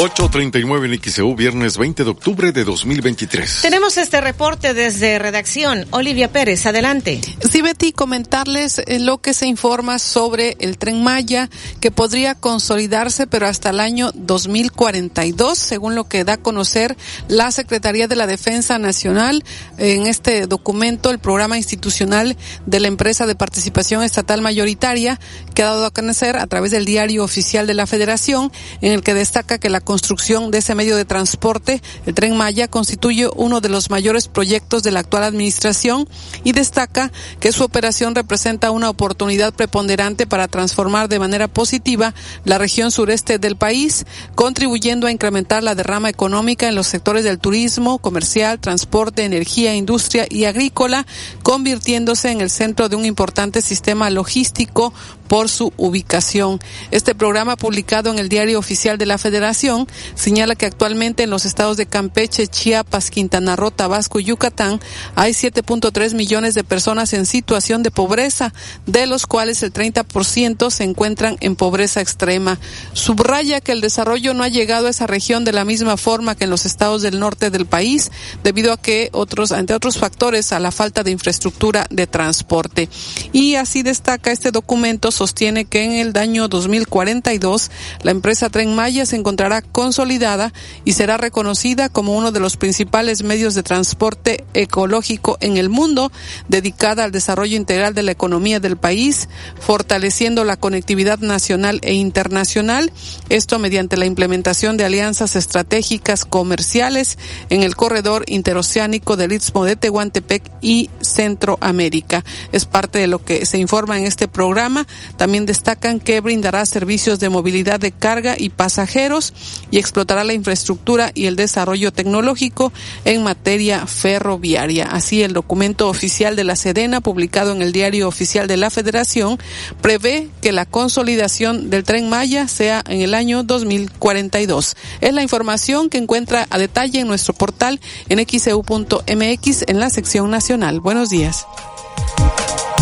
8.39 en XEU, viernes 20 de octubre de 2023. Tenemos este reporte desde redacción. Olivia Pérez, adelante. Sí, Betty, comentarles eh, lo que se informa sobre el tren Maya, que podría consolidarse, pero hasta el año 2042, según lo que da a conocer la Secretaría de la Defensa Nacional. En este documento, el programa institucional de la empresa de participación estatal mayoritaria, que ha dado a conocer a través del diario oficial de la Federación, en el que destaca que la construcción de ese medio de transporte, el tren Maya constituye uno de los mayores proyectos de la actual administración y destaca que su operación representa una oportunidad preponderante para transformar de manera positiva la región sureste del país, contribuyendo a incrementar la derrama económica en los sectores del turismo, comercial, transporte, energía, industria y agrícola, convirtiéndose en el centro de un importante sistema logístico por su ubicación. Este programa publicado en el Diario Oficial de la Federación señala que actualmente en los estados de Campeche, Chiapas, Quintana Roo, Tabasco y Yucatán hay 7.3 millones de personas en situación de pobreza, de los cuales el 30% se encuentran en pobreza extrema. Subraya que el desarrollo no ha llegado a esa región de la misma forma que en los estados del norte del país, debido a que otros, entre otros factores, a la falta de infraestructura de transporte. Y así destaca este documento sostiene que en el año 2042 la empresa Tren Maya se encontrará consolidada y será reconocida como uno de los principales medios de transporte ecológico en el mundo, dedicada al desarrollo integral de la economía del país, fortaleciendo la conectividad nacional e internacional, esto mediante la implementación de alianzas estratégicas comerciales en el corredor interoceánico del Istmo de Tehuantepec y Centroamérica. Es parte de lo que se informa en este programa. También destacan que brindará servicios de movilidad de carga y pasajeros y explotará la infraestructura y el desarrollo tecnológico en materia ferroviaria. Así, el documento oficial de la Sedena, publicado en el Diario Oficial de la Federación, prevé que la consolidación del tren Maya sea en el año 2042. Es la información que encuentra a detalle en nuestro portal en xeu.mx en la sección nacional. Buenos días.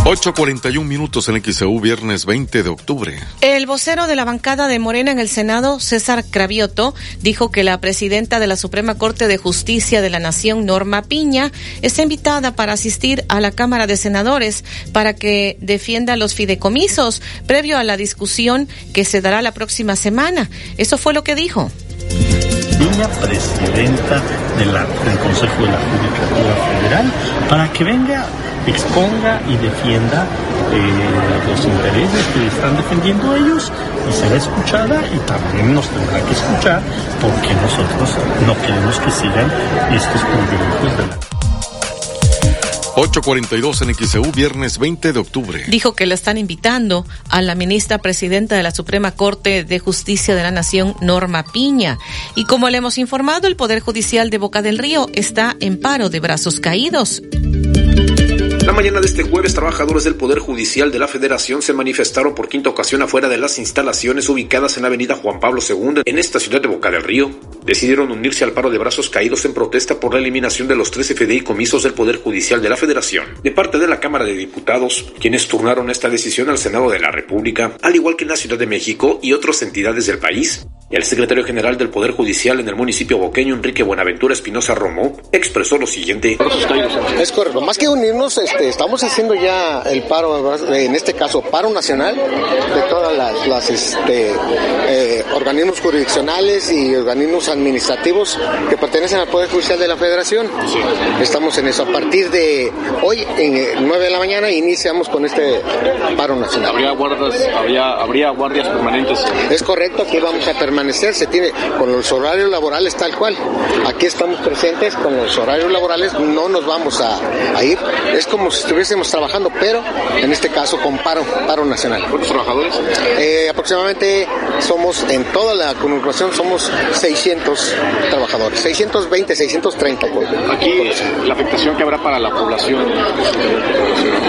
8.41 minutos en XEU, viernes 20 de octubre. El vocero de la bancada de Morena en el Senado, César Cravioto, dijo que la presidenta de la Suprema Corte de Justicia de la Nación, Norma Piña, está invitada para asistir a la Cámara de Senadores para que defienda los fideicomisos previo a la discusión que se dará la próxima semana. Eso fue lo que dijo. Piña, presidenta de la, del Consejo de la Judicatura Federal, para que venga exponga y defienda eh, los intereses que están defendiendo ellos y será escuchada y también nos tendrá que escuchar porque nosotros no queremos que sigan estos privilegios de la 842 en XEU, viernes 20 de octubre. Dijo que le están invitando a la ministra presidenta de la Suprema Corte de Justicia de la Nación, Norma Piña. Y como le hemos informado, el Poder Judicial de Boca del Río está en paro de brazos caídos. La mañana de este jueves, trabajadores del Poder Judicial de la Federación se manifestaron por quinta ocasión afuera de las instalaciones ubicadas en la avenida Juan Pablo II en esta ciudad de Boca del Río. Decidieron unirse al paro de brazos caídos en protesta por la eliminación de los 13 fideicomisos del Poder Judicial de la Federación. De parte de la Cámara de Diputados, quienes turnaron esta decisión al Senado de la República, al igual que en la Ciudad de México y otras entidades del país, el secretario general del Poder Judicial en el municipio boqueño, Enrique Buenaventura Espinosa Romo, expresó lo siguiente. Es correcto, más que unirnos, este, estamos haciendo ya el paro, en este caso, paro nacional de todas las, las este, eh, organismos jurisdiccionales y organismos administrativos que pertenecen al Poder Judicial de la Federación. Estamos en eso. A partir de hoy, en 9 de la mañana, iniciamos con este paro nacional. ¿Habría guardias, habría, habría guardias permanentes? Es correcto, aquí vamos a permanecer se tiene con los horarios laborales tal cual. Aquí estamos presentes con los horarios laborales, no nos vamos a, ir. Es como si estuviésemos trabajando, pero en este caso con paro, paro nacional. ¿Cuántos trabajadores? Eh, aproximadamente somos, en toda la conurbación, somos 600 trabajadores, 620, 630. Aquí la afectación que habrá para la población.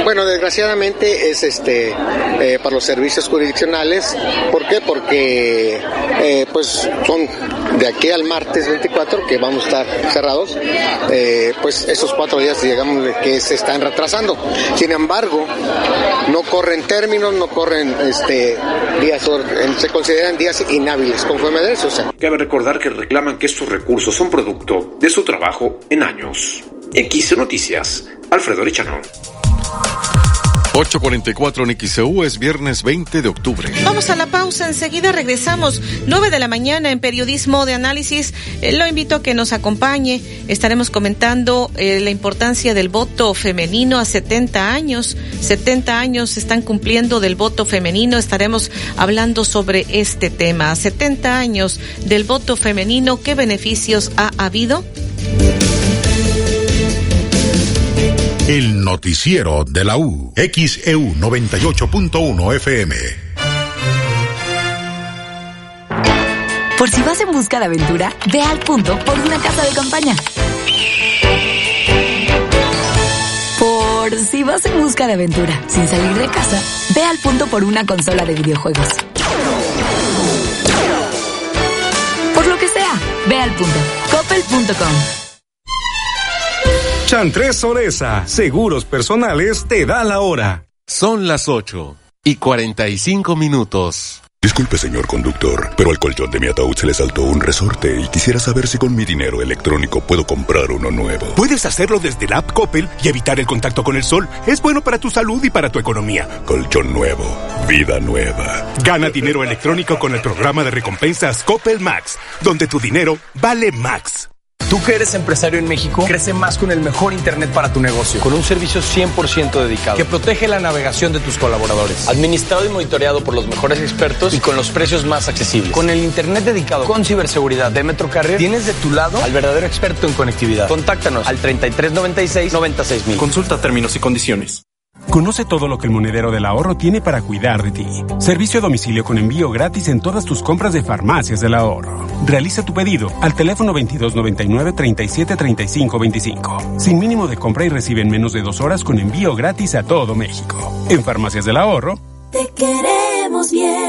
Bueno, desgraciadamente es este eh, para los servicios jurisdiccionales. ¿Por qué? Porque eh, pues son de aquí al martes 24 que vamos a estar cerrados, eh, pues esos cuatro días digamos que se están retrasando. Sin embargo, no corren términos, no corren este días, se consideran días inhábiles conforme de eso. Cabe recordar que reclaman que estos recursos son producto de su trabajo en años. X Noticias, Alfredo Richano. 844 en XEU es viernes 20 de octubre. Vamos a la pausa, enseguida regresamos. 9 de la mañana en Periodismo de Análisis. Eh, lo invito a que nos acompañe. Estaremos comentando eh, la importancia del voto femenino a 70 años. 70 años están cumpliendo del voto femenino. Estaremos hablando sobre este tema. 70 años del voto femenino, ¿qué beneficios ha habido? El noticiero de la U. XEU 98.1 FM. Por si vas en busca de aventura, ve al punto por una casa de campaña. Por si vas en busca de aventura sin salir de casa, ve al punto por una consola de videojuegos. Por lo que sea, ve al punto. Coppel.com. Chantres Soresa, Seguros Personales, te da la hora. Son las 8 y 45 minutos. Disculpe, señor conductor, pero al colchón de mi ataúd se le saltó un resorte y quisiera saber si con mi dinero electrónico puedo comprar uno nuevo. Puedes hacerlo desde la app Coppel y evitar el contacto con el sol. Es bueno para tu salud y para tu economía. Colchón nuevo, vida nueva. Gana dinero electrónico con el programa de recompensas Coppel Max, donde tu dinero vale Max. Tú que eres empresario en México, crece más con el mejor Internet para tu negocio, con un servicio 100% dedicado, que protege la navegación de tus colaboradores, administrado y monitoreado por los mejores expertos y con los precios más accesibles. Con el Internet dedicado con ciberseguridad de Metro Carrier, tienes de tu lado al verdadero experto en conectividad. Contáctanos al 3396 96000. Consulta términos y condiciones. Conoce todo lo que el monedero del ahorro tiene para cuidar de ti. Servicio a domicilio con envío gratis en todas tus compras de farmacias del ahorro. Realiza tu pedido al teléfono 2299 37 25. Sin mínimo de compra y recibe en menos de dos horas con envío gratis a todo México. En farmacias del ahorro. Te queremos bien.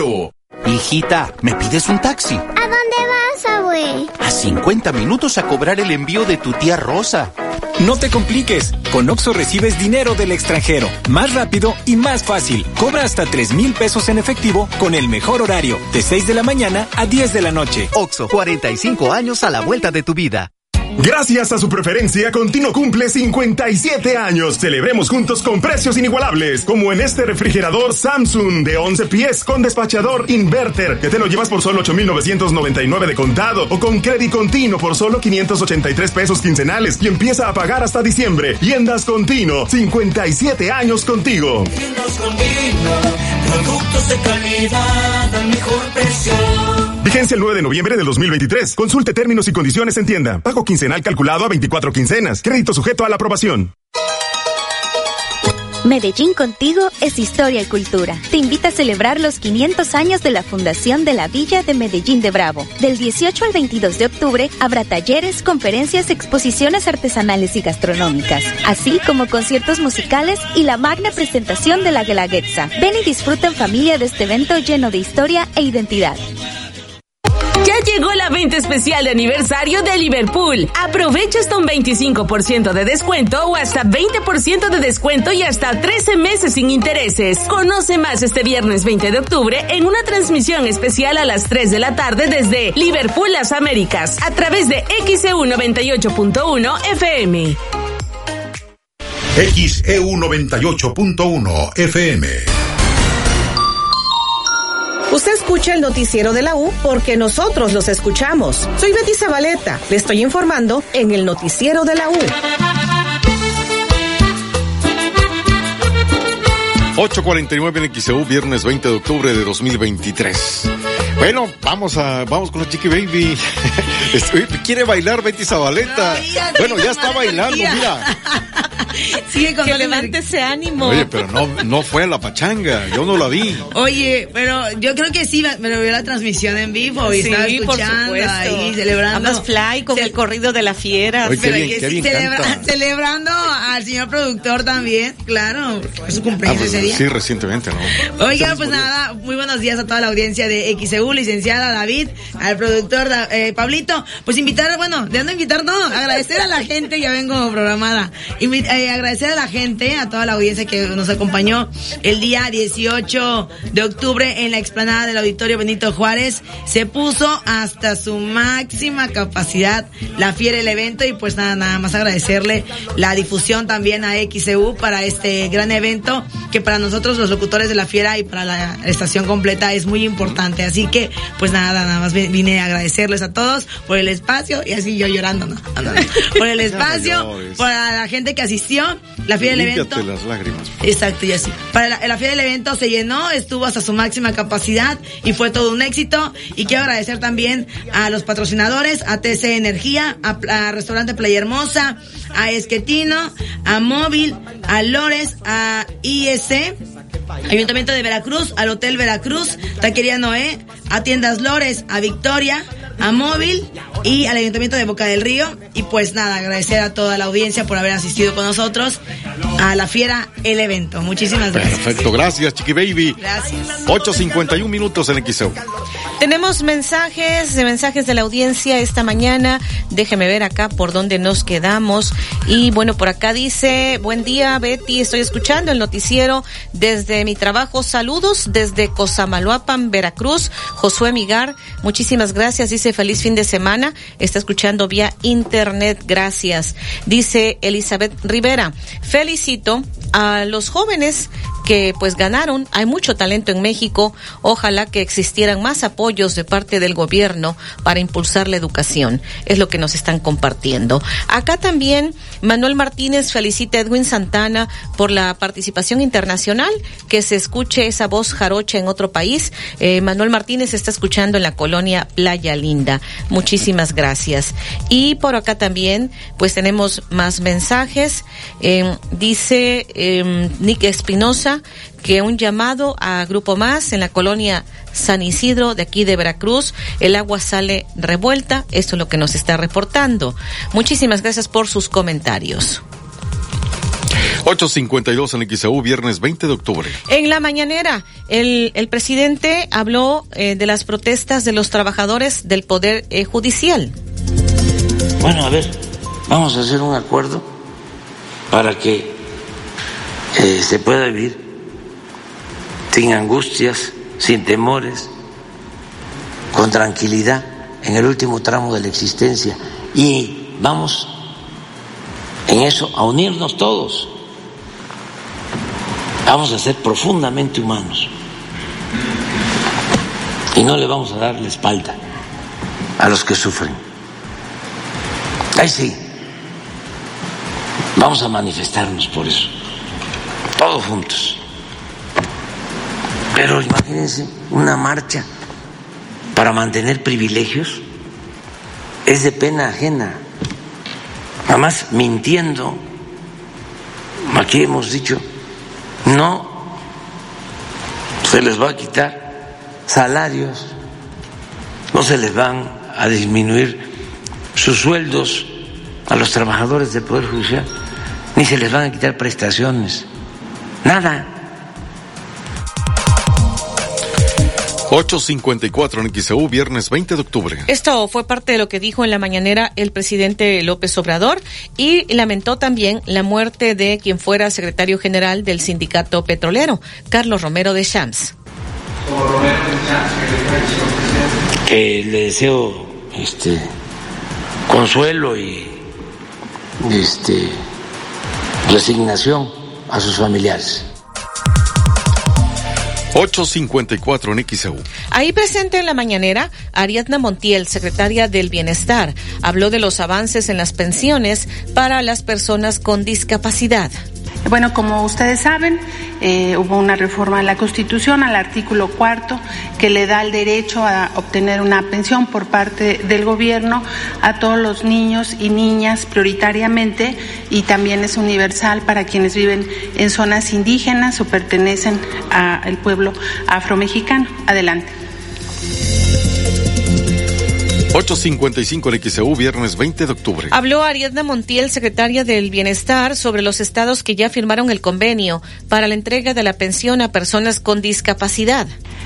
Hijita, ¿me pides un taxi? ¿A dónde vas, abue? A 50 minutos a cobrar el envío de tu tía Rosa. No te compliques. Con Oxo recibes dinero del extranjero. Más rápido y más fácil. Cobra hasta 3 mil pesos en efectivo con el mejor horario. De 6 de la mañana a 10 de la noche. Oxo, 45 años a la vuelta de tu vida. Gracias a su preferencia, Continuo cumple 57 años. Celebremos juntos con precios inigualables, como en este refrigerador Samsung de 11 pies con despachador inverter, que te lo llevas por solo 8,999 de contado, o con crédito continuo por solo 583 pesos quincenales y empieza a pagar hasta diciembre. Tiendas Continuo, 57 años contigo. Tiendas Continuo, productos de calidad al mejor precio. Vigencia el 9 de noviembre del 2023. Consulte términos y condiciones en tienda. Pago quincenal calculado a 24 quincenas. Crédito sujeto a la aprobación. Medellín contigo es historia y cultura. Te invita a celebrar los 500 años de la fundación de la Villa de Medellín de Bravo. Del 18 al 22 de octubre habrá talleres, conferencias, exposiciones artesanales y gastronómicas, así como conciertos musicales y la magna presentación de la Guelaguetza. Ven y disfruta en familia de este evento lleno de historia e identidad. Ya llegó la venta especial de aniversario de Liverpool. Aprovecha hasta un 25% de descuento o hasta 20% de descuento y hasta 13 meses sin intereses. Conoce más este viernes 20 de octubre en una transmisión especial a las 3 de la tarde desde Liverpool Las Américas a través de XEU 98.1 FM. XEU 98.1 FM. Usted escucha el noticiero de la U porque nosotros los escuchamos. Soy Betty Zabaleta. Le estoy informando en el noticiero de la U. 8.49 en XEU, viernes 20 de octubre de 2023. Bueno, vamos a, vamos con la Chiqui Baby. Quiere bailar Betty Zabaleta. bueno, ya está bailando, mira. Sigue con que levante ese ánimo. Oye, pero no, no fue a la pachanga, yo no la vi. Oye, pero yo creo que sí, me lo vio la transmisión en vivo y estaba escuchando ahí, celebrando. Además, Fly con el corrido de la fiera. Oye, qué bien, qué bien celebra, celebrando al señor productor también, claro, fue su cumpleaños Ah, pues, ese día. Sí, recientemente, ¿no? Oiga, pues nada, muy buenos días a toda la audiencia de XEU, licenciada David, al productor eh, Pablito. Pues invitar, bueno, de no invitar, no, agradecer a la gente, ya vengo programada. Eh, agradecer a la gente, a toda la audiencia que nos acompañó el día 18 de octubre en la explanada del Auditorio Benito Juárez. Se puso hasta su máxima capacidad la fiera el evento y pues nada, nada más agradecerle la difusión también a XEU para este gran evento que para nosotros los locutores de la fiera y para la estación completa es muy importante. Así que pues nada, nada más vi- vine a agradecerles a todos por el espacio y así yo llorando, ¿no? No, no, no. Por el espacio, por la gente que asistió, la fiera del evento. Las lágrimas. Exacto, y así. Para la, la fiera del evento se llenó, estuvo hasta su máxima capacidad y fue todo un éxito. Y quiero agradecer también a los patrocinadores, a TC Energía, a, a Restaurante Playa Hermosa, a Esquetino, a Móvil, a Lores, a IEC. Ayuntamiento de Veracruz, al Hotel Veracruz, Taquería Noé, a Tiendas Lores, a Victoria, a Móvil y al Ayuntamiento de Boca del Río. Y pues nada, agradecer a toda la audiencia por haber asistido con nosotros a la fiera, el evento. Muchísimas gracias. Perfecto, gracias, Chiqui Baby. Gracias. 8.51 minutos en XEU. Tenemos mensajes, de mensajes de la audiencia esta mañana. Déjeme ver acá por dónde nos quedamos. Y bueno, por acá dice, buen día Betty, estoy escuchando el noticiero desde mi trabajo. Saludos desde Cosamaloapan, Veracruz. Josué Migar, muchísimas gracias. Dice, feliz fin de semana. Está escuchando vía internet, gracias. Dice Elizabeth Rivera, felicito a los jóvenes que pues ganaron. Hay mucho talento en México. Ojalá que existieran más apoyos de parte del gobierno para impulsar la educación. Es lo que nos están compartiendo. Acá también Manuel Martínez felicita a Edwin Santana por la participación internacional. Que se escuche esa voz jarocha en otro país. Eh, Manuel Martínez está escuchando en la colonia Playa Linda. Muchísimas gracias. Y por acá también pues tenemos más mensajes. Eh, dice eh, Nick Espinosa que un llamado a Grupo Más en la colonia San Isidro de aquí de Veracruz. El agua sale revuelta. Esto es lo que nos está reportando. Muchísimas gracias por sus comentarios. 8.52 en XEU, viernes 20 de octubre. En la mañanera, el, el presidente habló eh, de las protestas de los trabajadores del Poder eh, Judicial. Bueno, a ver, vamos a hacer un acuerdo para que eh, se pueda vivir sin angustias, sin temores, con tranquilidad en el último tramo de la existencia. Y vamos en eso a unirnos todos. Vamos a ser profundamente humanos. Y no le vamos a dar la espalda a los que sufren. Ahí sí. Vamos a manifestarnos por eso. Todos juntos. Pero imagínense una marcha para mantener privilegios. Es de pena ajena. Además, mintiendo. Aquí hemos dicho, no se les va a quitar salarios, no se les van a disminuir sus sueldos a los trabajadores del Poder Judicial, ni se les van a quitar prestaciones, nada. 8.54 en XEU, viernes 20 de octubre. Esto fue parte de lo que dijo en la mañanera el presidente López Obrador y lamentó también la muerte de quien fuera secretario general del sindicato petrolero, Carlos Romero de Shams. que le deseo este consuelo y este resignación a sus familiares. 8.54 en XEU. Ahí presente en la mañanera, Ariadna Montiel, secretaria del Bienestar, habló de los avances en las pensiones para las personas con discapacidad. Bueno, como ustedes saben, eh, hubo una reforma de la Constitución al artículo cuarto que le da el derecho a obtener una pensión por parte del gobierno a todos los niños y niñas prioritariamente y también es universal para quienes viven en zonas indígenas o pertenecen al pueblo afromexicano. Adelante. 8.55 en XEU, viernes 20 de octubre. Habló Ariadna Montiel, secretaria del Bienestar, sobre los estados que ya firmaron el convenio para la entrega de la pensión a personas con discapacidad.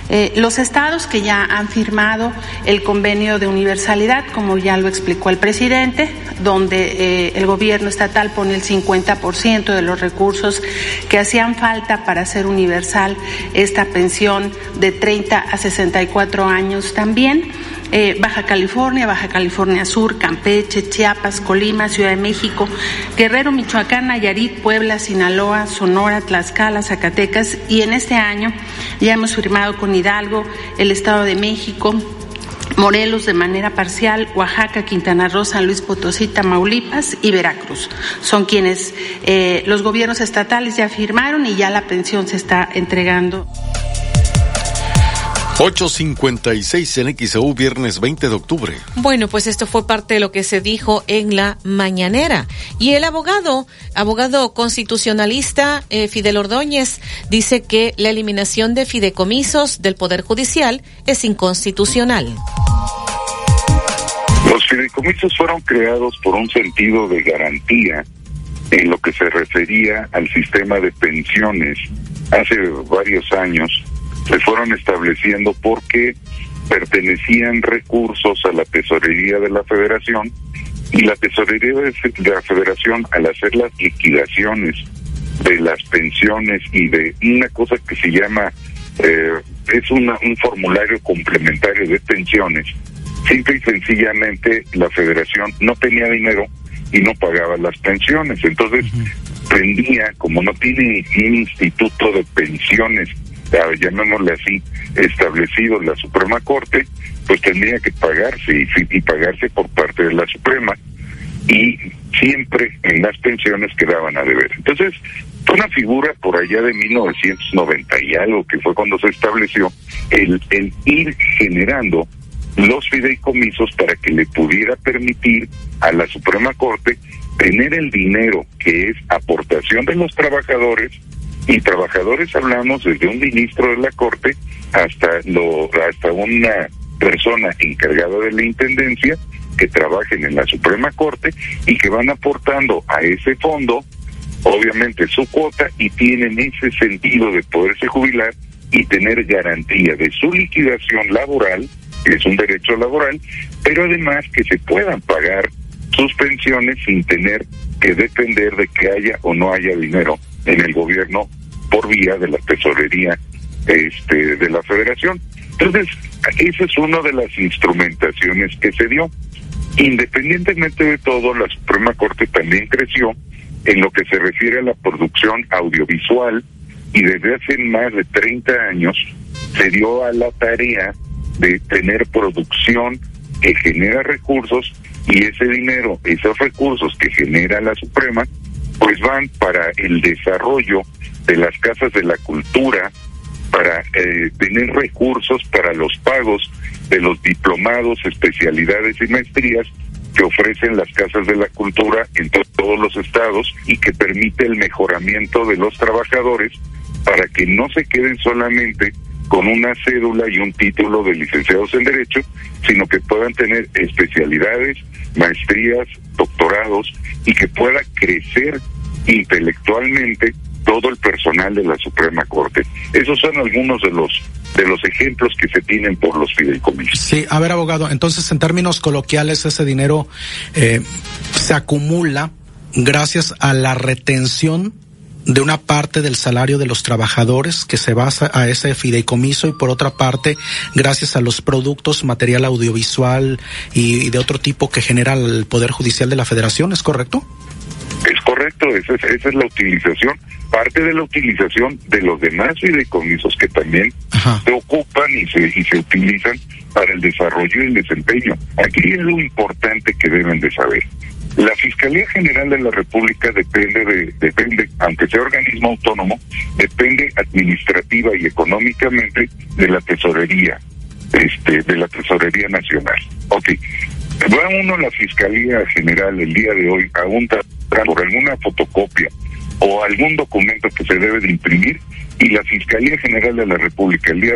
Eh, los estados que ya han firmado el convenio de universalidad, como ya lo explicó el presidente, donde eh, el gobierno estatal pone el 50% de los recursos que hacían falta para hacer universal esta pensión de 30 a 64 años también. Eh, Baja California, Baja California Sur, Campeche, Chiapas, Colima, Ciudad de México, Guerrero, Michoacán, Nayarit, Puebla, Sinaloa, Sonora, Tlaxcala, Zacatecas y en este año ya hemos firmado con Hidalgo, el Estado de México, Morelos de manera parcial, Oaxaca, Quintana Roo, San Luis Potosí, Tamaulipas y Veracruz. Son quienes eh, los gobiernos estatales ya firmaron y ya la pensión se está entregando. 8.56 en XEU, viernes 20 de octubre. Bueno, pues esto fue parte de lo que se dijo en la mañanera. Y el abogado, abogado constitucionalista eh, Fidel Ordóñez, dice que la eliminación de fideicomisos del Poder Judicial es inconstitucional. Los fideicomisos fueron creados por un sentido de garantía en lo que se refería al sistema de pensiones hace varios años se fueron estableciendo porque pertenecían recursos a la tesorería de la federación y la tesorería de la federación al hacer las liquidaciones de las pensiones y de una cosa que se llama eh, es una, un formulario complementario de pensiones simple y sencillamente la federación no tenía dinero y no pagaba las pensiones. Entonces tendría como no tiene un instituto de pensiones llamémosle así, establecido la Suprema Corte, pues tendría que pagarse y, pagarse por parte de la Suprema y siempre en las pensiones quedaban a deber. Entonces, una figura por allá de 1990 y algo que fue cuando se estableció el, el ir generando los fideicomisos para que le pudiera permitir a la Suprema Corte tener el dinero que es aportación de los trabajadores y trabajadores hablamos desde un ministro de la Corte hasta, lo, hasta una persona encargada de la Intendencia que trabajen en la Suprema Corte y que van aportando a ese fondo, obviamente su cuota, y tienen ese sentido de poderse jubilar y tener garantía de su liquidación laboral, que es un derecho laboral, pero además que se puedan pagar sus pensiones sin tener que depender de que haya o no haya dinero en el gobierno por vía de la tesorería este, de la federación. Entonces, esa es una de las instrumentaciones que se dio. Independientemente de todo, la Suprema Corte también creció en lo que se refiere a la producción audiovisual y desde hace más de 30 años se dio a la tarea de tener producción que genera recursos y ese dinero, esos recursos que genera la Suprema, pues van para el desarrollo de las casas de la cultura, para eh, tener recursos para los pagos de los diplomados, especialidades y maestrías que ofrecen las casas de la cultura en todos los estados y que permite el mejoramiento de los trabajadores para que no se queden solamente con una cédula y un título de licenciados en Derecho, sino que puedan tener especialidades, maestrías, doctorados y que pueda crecer intelectualmente todo el personal de la Suprema Corte. Esos son algunos de los de los ejemplos que se tienen por los fideicomisos. Sí, a ver, abogado, entonces en términos coloquiales ese dinero eh, se acumula gracias a la retención de una parte del salario de los trabajadores que se basa a ese fideicomiso y por otra parte gracias a los productos, material audiovisual y, de otro tipo que genera el Poder Judicial de la Federación, ¿es correcto? Es correcto, esa es, esa es la utilización, parte de la utilización de los demás fideicomisos que también se ocupan y se, y se utilizan para el desarrollo y el desempeño. Aquí es lo importante que deben de saber. La Fiscalía General de la República depende de, depende, aunque sea organismo autónomo, depende administrativa y económicamente de la tesorería, este, de la tesorería nacional. Ok. Va uno a la Fiscalía General el día de hoy a un por alguna fotocopia o algún documento que se debe de imprimir y la Fiscalía General de la República el día de